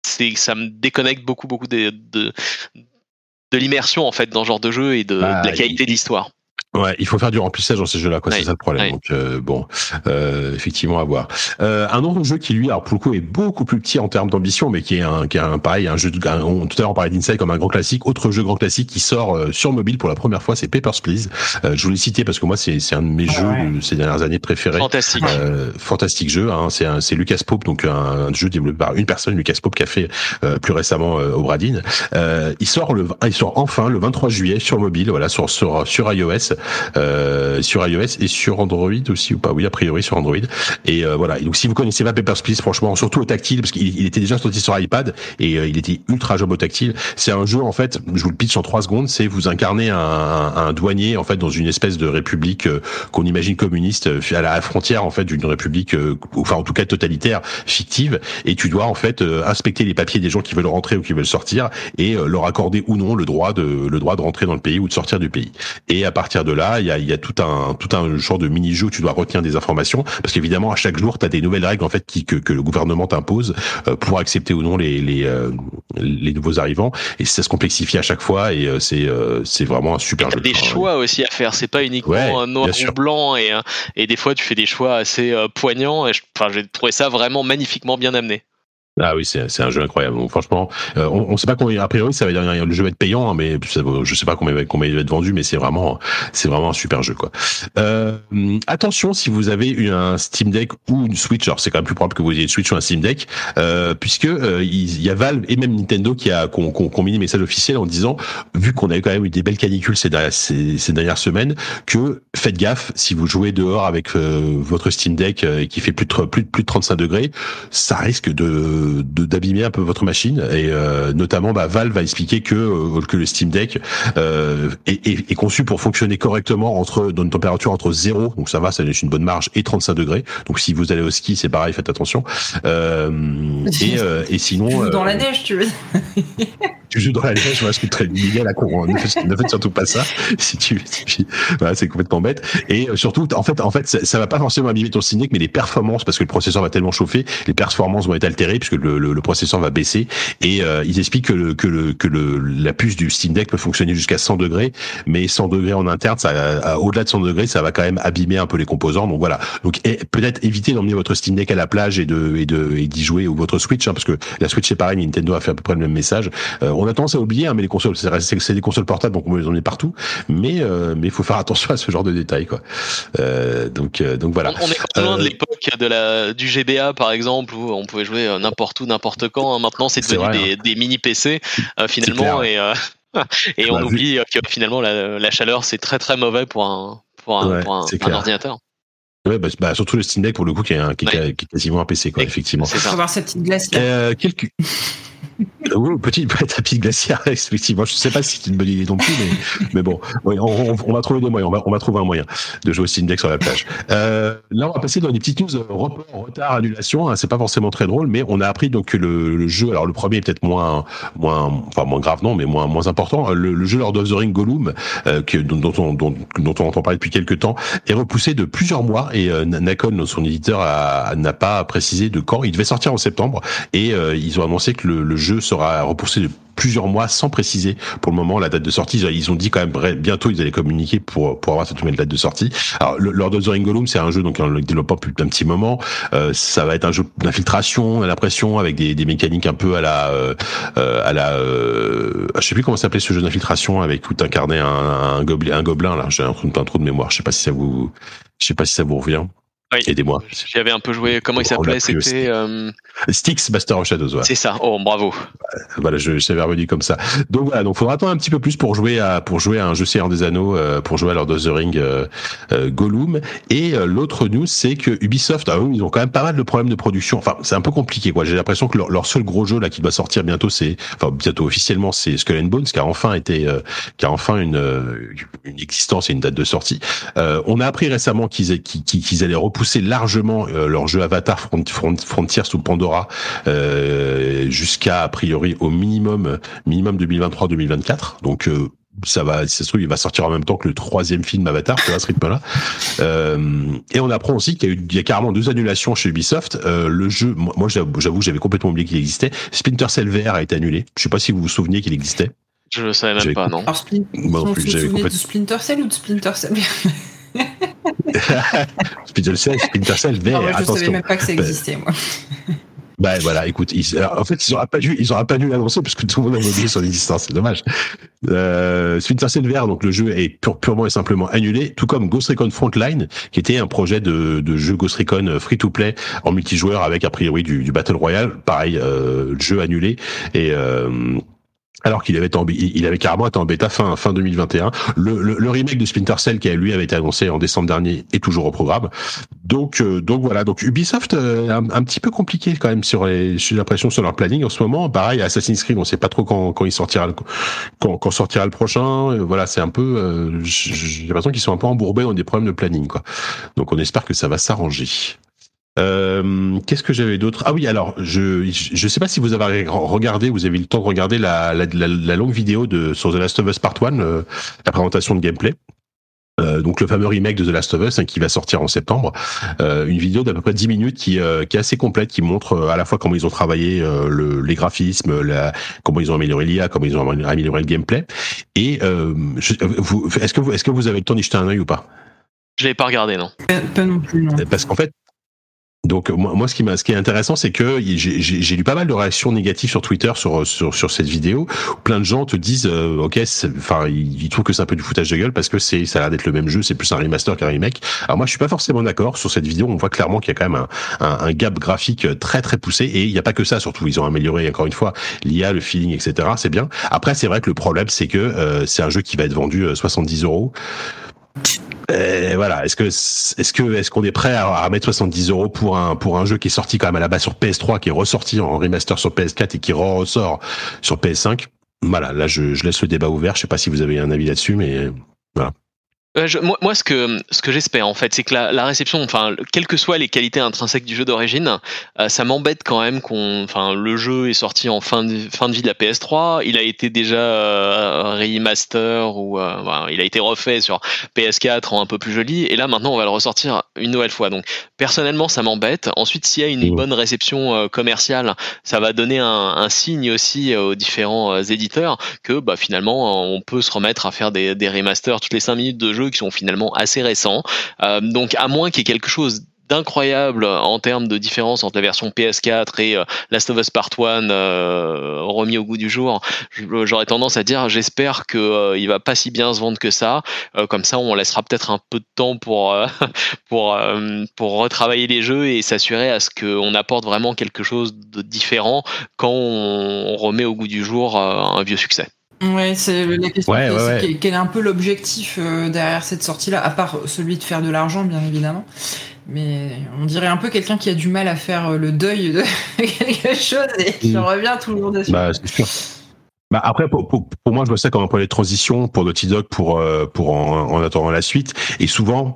c'est ça me déconnecte beaucoup beaucoup de, de, de l'immersion en fait dans ce genre de jeu et de, de la bah, qualité de l'histoire. Ouais, il faut faire du remplissage dans ces jeux-là, quoi. c'est ça le problème. Donc euh, bon, euh, effectivement à voir. Euh, un autre jeu qui lui, alors pour le coup, est beaucoup plus petit en termes d'ambition, mais qui est un, qui est un pareil, un jeu. De, tout à l'heure on parlait d'Inside comme un grand classique. Autre jeu grand classique qui sort euh, sur mobile pour la première fois, c'est Papers Please. Euh, je voulais citer parce que moi c'est c'est un de mes jeux de ces dernières années préférés. Fantastique. fantastique jeu. Hein, c'est c'est Lucas Pope, donc un, jeu développé par une personne, Lucas Pope, qui a fait plus récemment au Bradin. il sort le, il sort enfin le 23 juillet sur mobile, voilà, sur sur sur iOS euh, sur iOS et sur Android aussi ou pas Oui, a priori sur Android. Et euh, voilà. donc si vous connaissez pas Papers Please, franchement, surtout au tactile, parce qu'il était déjà sorti sur iPad et euh, il était ultra job au tactile. C'est un jeu en fait. Je vous le pitch en trois secondes. C'est vous incarnez un, un, douanier en fait dans une espèce de république qu'on imagine communiste à la frontière en fait d'une république, enfin en tout cas totalitaire, fictive. Et tu dois en fait inspecter les papiers des gens qui veulent rentrer ou qui veulent sortir et leur accorder ou non le droit de le droit de rentrer dans le pays ou de sortir du pays. Et à partir de là, il y a, y a tout un tout un genre de mini-jeu où tu dois retenir des informations parce qu'évidemment à chaque jour tu as des nouvelles règles en fait qui, que, que le gouvernement t'impose euh, pour accepter ou non les les, euh, les nouveaux arrivants et ça se complexifie à chaque fois et euh, c'est c'est vraiment un super jeu. Des choix aussi à faire, c'est pas uniquement un noir ou blanc et et des fois tu fais des choix assez poignants et enfin j'ai trouvé ça vraiment magnifiquement bien amené. Ah oui, c'est un jeu incroyable. Donc, franchement, euh, on, on sait pas combien. A priori, ça va dire le jeu va être payant, hein, mais je sais pas combien, combien il va être vendu, mais c'est vraiment, c'est vraiment un super jeu, quoi. Euh, attention, si vous avez une, un Steam Deck ou une Switch, alors c'est quand même plus probable que vous ayez une Switch ou un Steam Deck, euh, puisque euh, il y a Valve et même Nintendo qui a qu'on qu des messages officiels en disant, vu qu'on a eu quand même eu des belles canicules ces, ces, ces, dernières semaines, que faites gaffe si vous jouez dehors avec euh, votre Steam Deck qui fait plus de plus plus de 35 degrés, ça risque de d'abîmer un peu votre machine. Et euh, notamment bah, Valve va expliquer que euh, que le Steam Deck euh, est, est, est, conçu pour fonctionner correctement entre dans une température entre 0 donc ça va ça laisse une bonne marge et 35 degrés. Donc si vous allez au ski c'est pareil faites attention. Euh, et, et sinon dans la neige tu veux tu joues dans la neige je suis très illégal à courant ne faites, ne faites surtout pas ça si tu, si, voilà, c'est complètement bête. Et surtout en fait en fait ça, ça va pas forcément abîmer ton Steam Deck mais les performances parce que le processeur va tellement chauffer les performances vont être altérées puisque le, le, processeur va baisser et euh, ils expliquent que, le, que, le, que le, la puce du Steam Deck peut fonctionner jusqu'à 100 degrés, mais 100 degrés en interne, ça, au-delà de 100 degrés, ça va quand même abîmer un peu les composants. Donc voilà. Donc peut-être éviter d'emmener votre Steam Deck à la plage et de et de et d'y jouer ou votre Switch, hein, parce que la Switch c'est pareil, Nintendo a fait à peu près le même message. Euh, on a tendance à oublier, hein, mais les consoles, c'est des consoles portables, donc on les emmener partout, mais euh, mais il faut faire attention à ce genre de détails, quoi. Euh, donc donc voilà. On est loin de l'époque de la du GBA par exemple où on pouvait jouer n'importe où, n'importe quand. Hein. Maintenant, c'est devenu des, hein. des, mini PC euh, finalement, et, euh, et on bah, oublie que finalement la, la chaleur c'est très très mauvais pour un pour un, pour un, un ordinateur. Ouais, bah, bah, surtout le Steam Deck pour le coup qui est, qui, est, qui est quasiment un PC quoi, effectivement. C'est ça. Avoir cette petite glace. Euh, quelques oui, petit tapis glaciaire, effectivement. Je sais pas si c'est une bonne idée non plus, mais, bon, on, va trouver des moyens. On va, trouver un moyen de jouer au Steam Deck sur la plage. Euh, là, on va passer dans des petites news euh, report, retard, annulation. Hein, c'est pas forcément très drôle, mais on a appris donc que le, jeu, alors le premier est peut-être moins, moins, enfin moins grave non, mais moins, moins important. Le, jeu Lord of the Ring Gollum, euh, dont, on, entend parler depuis quelques temps, est repoussé de plusieurs mois et euh, Nacon, son éditeur, n'a pas précisé de quand. Il devait sortir en septembre et ils ont annoncé que le le jeu sera repoussé de plusieurs mois sans préciser pour le moment la date de sortie. Ils ont dit quand même bientôt ils allaient communiquer pour pour avoir cette nouvelle date de sortie. Alors Lord of the Ring c'est un jeu donc le développement depuis un petit moment. Euh, ça va être un jeu d'infiltration, à l'impression avec des, des mécaniques un peu à la euh, à la euh, je sais plus comment s'appelait ce jeu d'infiltration avec où t'incarnais un, un gobelin un gobelin là. J'ai un, un trou de mémoire. Je sais pas si ça vous je sais pas si ça vous revient. Oui. Aidez-moi. J'avais un peu joué. Comment il s'appelait? C'était euh... Styx Master of Shadows. Ouais. C'est ça. Oh, bravo. Voilà, je, je savais revenu comme ça. Donc voilà, donc faudra attendre un petit peu plus pour jouer à pour jouer à un jeu Seigneur des Anneaux, euh, pour jouer à Lord of the Ring euh, euh, Gollum. Et euh, l'autre news, c'est que Ubisoft, ah, ils ont quand même pas mal de problèmes de production. Enfin, c'est un peu compliqué, quoi. J'ai l'impression que leur, leur, seul gros jeu là qui doit sortir bientôt, c'est enfin bientôt officiellement, c'est Skull and Bones, qui a enfin été, qui a enfin une une existence et une date de sortie. on a appris récemment qu'ils qu'ils, qu'ils allaient repousser largement leur jeu Avatar Frontier sous Pandora euh, jusqu'à a priori au minimum minimum 2023-2024. Donc euh, ça va, si ça se trouve, il va sortir en même temps que le troisième film Avatar, tu vois, ce rythme-là. Euh, et on apprend aussi qu'il y a eu, il y a carrément deux annulations chez Ubisoft. Euh, le jeu, moi, j'avoue, j'avais complètement oublié qu'il existait. Splinter Cell VR a été annulé. Je sais pas si vous vous souveniez qu'il existait. Je le savais même pas, non. Alors, Splin... Moi non plus, j'avais complètement... de Splinter Cell ou de Splinter Cell Splinter Cell, Splinter Cell VR. Je attention. savais même pas que ça existait, moi. Ben voilà, écoute, ils, en fait, ils auraient pas dû, ils auraient pas dû l'annoncer parce que tout le monde a oublié son existence, c'est dommage. Euh, Splinter Cell VR, donc le jeu est pur, purement et simplement annulé, tout comme Ghost Recon Frontline, qui était un projet de, de jeu Ghost Recon free to play en multijoueur avec a priori du, du battle royale, pareil, euh, jeu annulé et euh, alors qu'il avait en, il avait carrément été en bêta fin fin 2021. Le, le, le, remake de Splinter Cell qui lui avait été annoncé en décembre dernier est toujours au programme. Donc euh, donc voilà donc Ubisoft euh, un, un, petit peu compliqué quand même sur les j'ai l'impression sur leur planning en ce moment. Pareil Assassin's Creed on sait pas trop quand quand il sortira le, quand, quand sortira le prochain. Euh, voilà c'est un peu euh, j'ai l'impression qu'ils sont un peu embourbés dans des problèmes de planning quoi. Donc on espère que ça va s'arranger. Euh, Qu'est-ce que j'avais d'autre? Ah oui, alors je je sais pas si vous avez regardé, vous avez eu le temps de regarder la la, la, la longue vidéo de sur The Last of Us Part 1, euh, la présentation de gameplay. Euh, donc le fameux remake de The Last of Us hein, qui va sortir en septembre, euh, une vidéo d'à peu près 10 minutes qui, euh, qui est assez complète, qui montre euh, à la fois comment ils ont travaillé euh, le, les graphismes, la, comment ils ont amélioré l'IA, comment ils ont amélioré le gameplay. Et est-ce que vous est-ce que vous avez le temps d'y jeter un œil ou pas? Je l'ai pas regardé non. Pas non plus non. Parce qu'en fait donc moi, moi ce qui ce qui est intéressant c'est que j'ai lu pas mal de réactions négatives sur Twitter sur sur cette vidéo où plein de gens te disent euh, OK enfin ils, trouvent que c'est un peu du foutage de gueule parce que c'est ça a l'air d'être le même jeu c'est plus un remaster qu'un remake. Alors moi je suis pas forcément d'accord sur cette vidéo on voit clairement qu'il y a quand même un, un, gap graphique très très poussé et il y a pas que ça surtout ils ont amélioré encore une fois l'IA le feeling etc c'est bien. Après c'est vrai que le problème c'est que euh, c'est un jeu qui va être vendu 70 euros et voilà, est-ce que est-ce que est-ce qu'on est prêt à, à, mettre 70 euros pour un pour un jeu qui est sorti quand même à la base sur PS3, qui est ressorti en remaster sur PS4 et qui ressort sur PS5 Voilà, là je, je laisse le débat ouvert. Je sais pas si vous avez un avis là-dessus, mais voilà. Euh, je, moi, moi, ce que ce que j'espère en fait, c'est que la, la, réception, enfin, quelles que soient les qualités intrinsèques du jeu d'origine, euh, ça m'embête quand même qu'on, enfin, le jeu est sorti en fin de fin de vie de la PS3, il a été déjà euh, remaster ou voilà, il a été refait sur PS4 en un peu plus joli, et là maintenant on va le ressortir une nouvelle fois. Donc personnellement, ça m'embête. Ensuite, s'il y a une bonne réception commerciale, ça va donner un, un signe aussi aux différents éditeurs que bah, finalement on peut se remettre à faire des, des remasters toutes les 5 minutes de jeu qui sont finalement assez récents. Euh, donc à moins qu'il y ait quelque chose d'incroyable en termes de différence entre la version PS4 et euh, Last of Us Part 1 euh, remis au goût du jour, j'aurais tendance à dire j'espère que euh, il va pas si bien se vendre que ça. Euh, comme ça, on laissera peut-être un peu de temps pour retravailler les jeux et s'assurer à ce qu'on apporte vraiment quelque chose de différent quand on remet au goût du jour un vieux succès. Ouais, c'est la question. Ouais, ouais, ouais. Quel est un peu l'objectif euh, derrière cette sortie-là, à part celui de faire de l'argent, bien évidemment. Mais on dirait un peu quelqu'un qui a du mal à faire le deuil de quelque chose et je reviens toujours dessus. Bah, c'est sûr. Bah après, pour, pour, pour, moi, je vois ça comme un point de transition pour Naughty Dog pour euh, pour en, en, attendant la suite. Et souvent,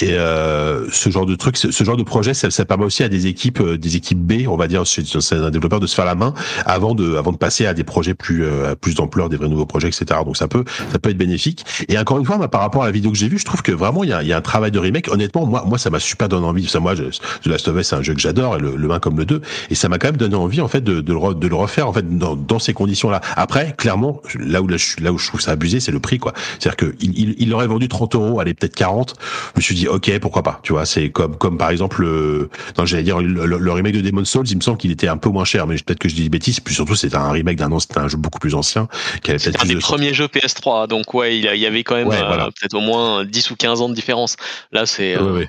et euh, ce genre de truc, ce, genre de projet, ça, ça, permet aussi à des équipes, euh, des équipes B, on va dire, c'est un développeur de se faire la main avant de avant de passer à des projets plus euh, plus d'ampleur, des vrais nouveaux projets, etc. Donc ça peut ça peut être bénéfique. Et encore une fois, par rapport à la vidéo que j'ai vue, je trouve que vraiment il y a, y a un travail de remake. Honnêtement, moi moi ça m'a super donné envie. Ça, moi, je, The Last of Us, c'est un jeu que j'adore, le, le 1 comme le 2, et ça m'a quand même donné envie en fait de, de, le, de le refaire en fait dans, dans ces conditions-là. Après, clairement là où là, je, là où je trouve ça abusé, c'est le prix, quoi. C'est-à-dire que il, il, aurait vendu 30 euros, allez peut-être 40. Je me suis dit, ok, pourquoi pas. Tu vois, c'est comme comme par exemple, le, non, j'allais dire le, remake de Demon's Souls. Il me semble qu'il était un peu moins cher, mais peut-être que je dis des bêtises. Puis surtout, c'était un remake d'un c'était un jeu beaucoup plus ancien. Qui avait un des premiers jeux PS3, donc ouais, il y avait quand même euh, peut-être au moins 10 ou 15 ans de différence. Là, c'est euh,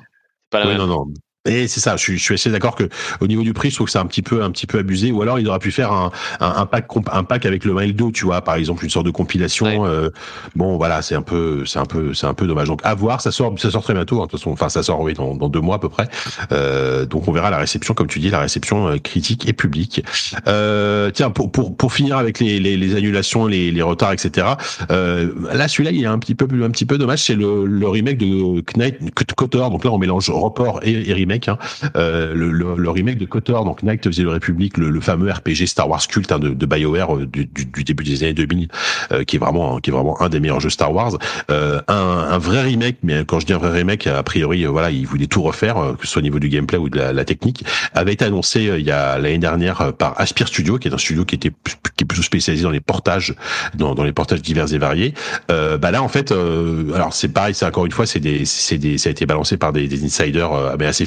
pas la même. Non, non. Et c'est ça, je suis, je suis assez d'accord que au niveau du prix, je trouve que c'est un petit peu, un petit peu abusé. Ou alors, il aurait pu faire un, un, un pack, un pack avec le Mail 2, tu vois, par exemple, une sorte de compilation. Euh, bon, voilà, c'est un peu, c'est un peu, c'est un peu dommage. Donc, à voir, ça sort, ça sort très bientôt. Hein, de toute façon, enfin, ça sort oui dans, dans deux mois à peu près. Euh, donc, on verra la réception, comme tu dis, la réception euh, critique et publique. Euh, tiens, pour, pour, pour finir avec les, les, les annulations, les, les retards, etc. Euh, là, celui-là, il est un petit peu, un petit peu dommage. C'est le, le remake de Knight Kotor. Donc là, on mélange report et, et remake Hein. Euh, le, le, remake de KOTOR, donc Knight of the Republic, le, le fameux RPG Star Wars culte hein, de, de BioWare euh, du, du, début des années 2000, euh, qui est vraiment qui est vraiment un des meilleurs jeux Star Wars. un, un, vrai remake, mais quand je dis un vrai remake, a priori, voilà, il voulait tout refaire, que ce soit au niveau du gameplay ou de la, la technique, avait été annoncé il y a l'année dernière par Aspire Studio, qui est un studio qui était qui est plutôt spécialisé dans les portages, dans, dans les portages divers et variés. bah là, en fait, alors c'est pareil, c'est encore une fois, c'est des, c'est des, ça a été balancé par des, des insiders, mais assez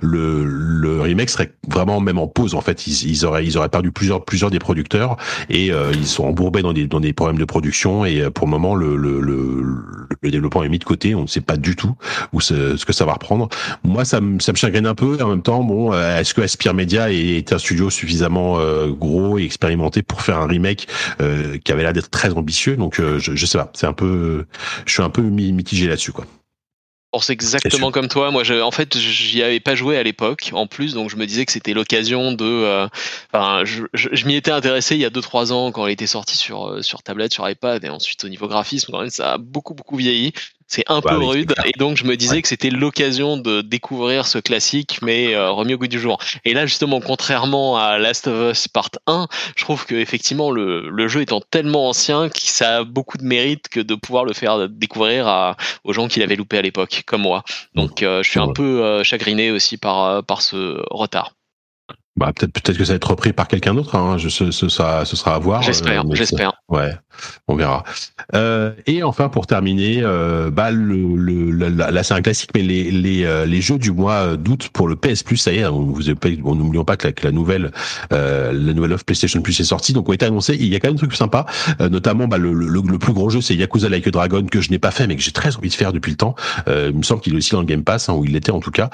le, remake serait vraiment même en pause. En fait, ils, ils auraient ils auraient perdu plusieurs plusieurs des producteurs et euh, ils sont embourbés dans des dans des problèmes de production et euh, pour le moment le le, développement est mis de côté. On ne sait pas du tout où ce, ce que ça va reprendre. Moi, ça me ça me chagrine un peu. Et en même temps, bon, euh, est-ce que Aspire Media est un studio suffisamment gros et expérimenté pour faire un remake qui avait l'air d'être très ambitieux? Donc, je, je sais pas. C'est un peu, je suis un peu mitigé là-dessus, quoi pense exactement comme toi. Moi, je, en fait, j'y avais pas joué à l'époque, en plus, donc je me disais que c'était l'occasion de. Euh, enfin, je, je, m'y étais intéressé il y a 2-3 ans quand il était sorti sur euh, sur tablette, sur iPad, et ensuite au niveau graphisme, quand même, ça a beaucoup beaucoup vieilli. C'est un peu rude et donc je me disais que c'était l'occasion de découvrir ce classique mais euh, remis au goût du jour. Et là justement contrairement à Last of Us Part 1, je trouve que effectivement le, le jeu étant tellement ancien que ça a beaucoup de mérite que de pouvoir le faire découvrir à, aux gens qui l'avaient loupé à l'époque comme moi. Donc euh, je suis un peu euh, chagriné aussi par par ce retard. Bah peut-être peut-être que ça va être repris par quelqu'un d'autre. Hein. Je, ce, ce, sera ce sera à voir. J'espère, j'espère. Ouais, on verra. Euh, et enfin pour terminer, euh, bah le, le là c'est un classique, mais les les, euh, les jeux du mois d'août pour le PS Plus, ça y est, on vous bon, n'oublions pas que la, que la nouvelle euh, la nouvelle offre PlayStation Plus est sortie, donc on été annoncé. Il y a quand même des trucs sympas, euh, notamment bah, le, le, le, plus gros jeu c'est Yakuza Like a Dragon que je n'ai pas fait, mais que j'ai très envie de faire depuis le temps. Euh, il me semble qu'il est aussi dans le Game Pass, hein, où il l'était en tout cas.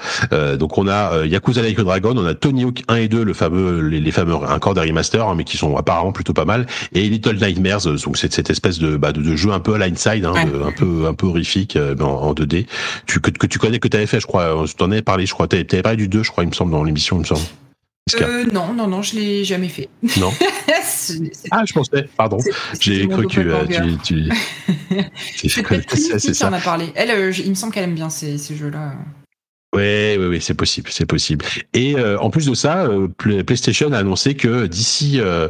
donc on a Yakuza Like a Dragon, on a Tony Hawk 1 et le fameux, les, fameux encore des remasters, hein, mais qui sont apparemment plutôt pas mal. Et Little Nightmares, donc c'est cette espèce de, bah, de, de, jeu un peu à l'inside, hein, un peu un peu horrifique euh, en, en, 2D, tu, que, que tu connais, que tu avais fait, je crois. Je t'en avais parlé, je crois. Tu avais parlé du 2, je crois, il me semble, dans l'émission, il me semble. Euh, non, non, non, je l'ai jamais fait. Non. ah, je pensais, pardon. J'ai cru que euh, tu. tu... c'est ça. en a parlé. Elle, euh, il me semble qu'elle aime bien ces, ces jeux-là. Oui, oui, oui, c'est possible, c'est possible. Et euh, en plus de ça, euh, PlayStation a annoncé que d'ici euh,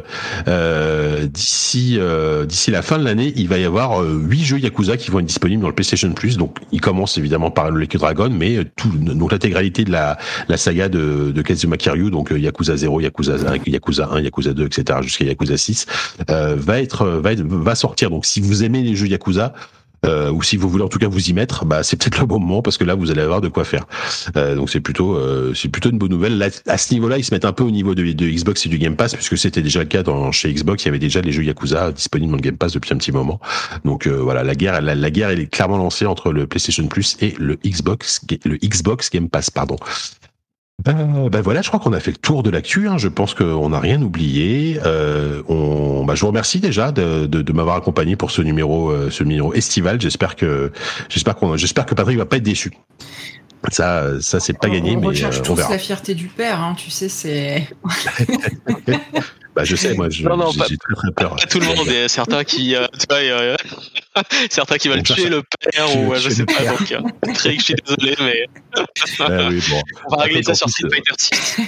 euh d'ici d'ici la fin de l'année, il va y avoir huit jeux Yakuza qui vont être disponibles dans le PlayStation Plus. Donc, il commence évidemment par le Like Dragon, mais tout donc l'intégralité de la la saga de de Kazuma Kiryu, donc Yakuza 0, Yakuza 1, Yakuza 1, Yakuza 2, etc. jusqu'à Yakuza 6, va être va être va sortir. Donc, si vous aimez les jeux Yakuza, euh, ou si vous voulez en tout cas vous y mettre, bah c'est peut-être le bon moment parce que là vous allez avoir de quoi faire. Euh, donc c'est plutôt euh, c'est plutôt une bonne nouvelle. Là, à ce niveau-là, ils se mettent un peu au niveau de, Xbox et du Game Pass puisque c'était déjà le cas dans, chez Xbox. Il y avait déjà les jeux Yakuza disponibles dans le Game Pass depuis un petit moment. Donc euh, voilà, la guerre la, la, guerre elle est clairement lancée entre le PlayStation Plus et le Xbox le Xbox Game Pass pardon. Euh, ben voilà, je crois qu'on a fait le tour de l'actu. Hein. Je pense qu'on n'a rien oublié. Euh, on, bah, je vous remercie déjà de, de, de m'avoir accompagné pour ce numéro, euh, ce numéro estival. J'espère que, j'espère qu'on, j'espère que Patrick va pas être déçu. Ça, ça c'est pas gagné, on mais on verra. la fierté du père, hein, tu sais, c'est. bah, je sais, moi, j'ai très très peur. Pas tout le monde, il y a certains qui, euh, tu vois, euh, certains qui veulent tuer le père ou euh, je sais pas. Donc, euh, Craig, je suis désolé, mais Ah oui, bon. on va régler ça sur Street Fighter 6.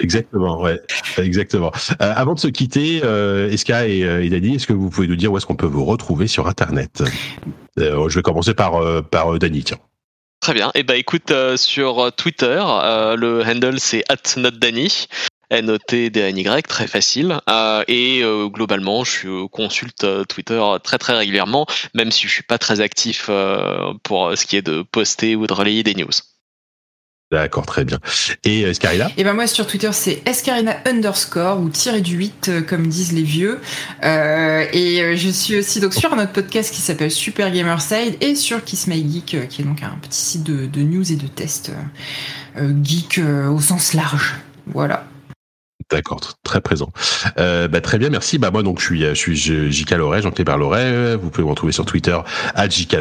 Exactement, ouais, exactement. Euh, avant de se quitter, euh, Eska et, euh, et Dani, est-ce que vous pouvez nous dire où est-ce qu'on peut vous retrouver sur Internet? Euh, Je vais commencer par euh, par euh, Dani, tiens. Très bien. Et bah écoute, euh, sur Twitter, euh, le handle c'est @notdany. N-O-T-D-A-N-Y, très facile. Euh, et euh, globalement, je euh, consulte euh, Twitter très très régulièrement, même si je suis pas très actif euh, pour ce qui est de poster ou de relayer des news. D'accord, très bien. Et Scarilla? Et ben moi sur Twitter c'est escarina underscore ou tiré du 8 euh, comme disent les vieux. Euh, et je suis aussi donc sur un autre podcast qui s'appelle Super Gamerside et sur Kiss My Geek qui est donc un petit site de, de news et de tests euh, euh, geek euh, au sens large. Voilà. D'accord, très présent. Euh, bah, très bien, merci. Bah moi donc je suis je suis JK Loret, Jean-Clébert Loret. Vous pouvez me retrouver sur Twitter à JK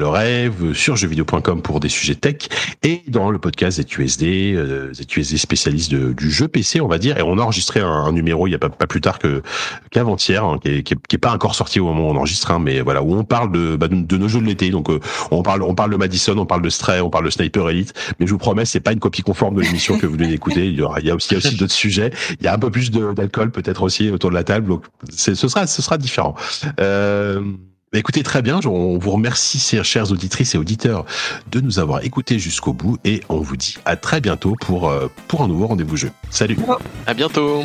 sur jeuxvideo.com pour des sujets tech et dans le podcast ZUSD, euh, spécialiste du jeu PC, on va dire. Et on a enregistré un, un numéro il y a pas, pas plus tard que qu'avant-hier, hein, qui, est, qui, est, qui est pas encore sorti au moment où on enregistre, hein, mais voilà où on parle de, bah, de, nos jeux de l'été. Donc euh, on parle on parle de Madison, on parle de Stray, on parle de Sniper Elite. Mais je vous promets, c'est pas une copie conforme de l'émission que vous venez d'écouter. Il y il y a aussi d'autres sujets. Plus de- d'alcool peut-être aussi autour de la table. Donc ce sera ce sera différent. Euh, bah, écoutez, très bien. On vous remercie, chers- auditrices et auditeurs, de nous avoir écoutés jusqu'au bout et on vous dit à très bientôt pour, euh, pour un nouveau rendez-vous jeu. Salut À bientôt.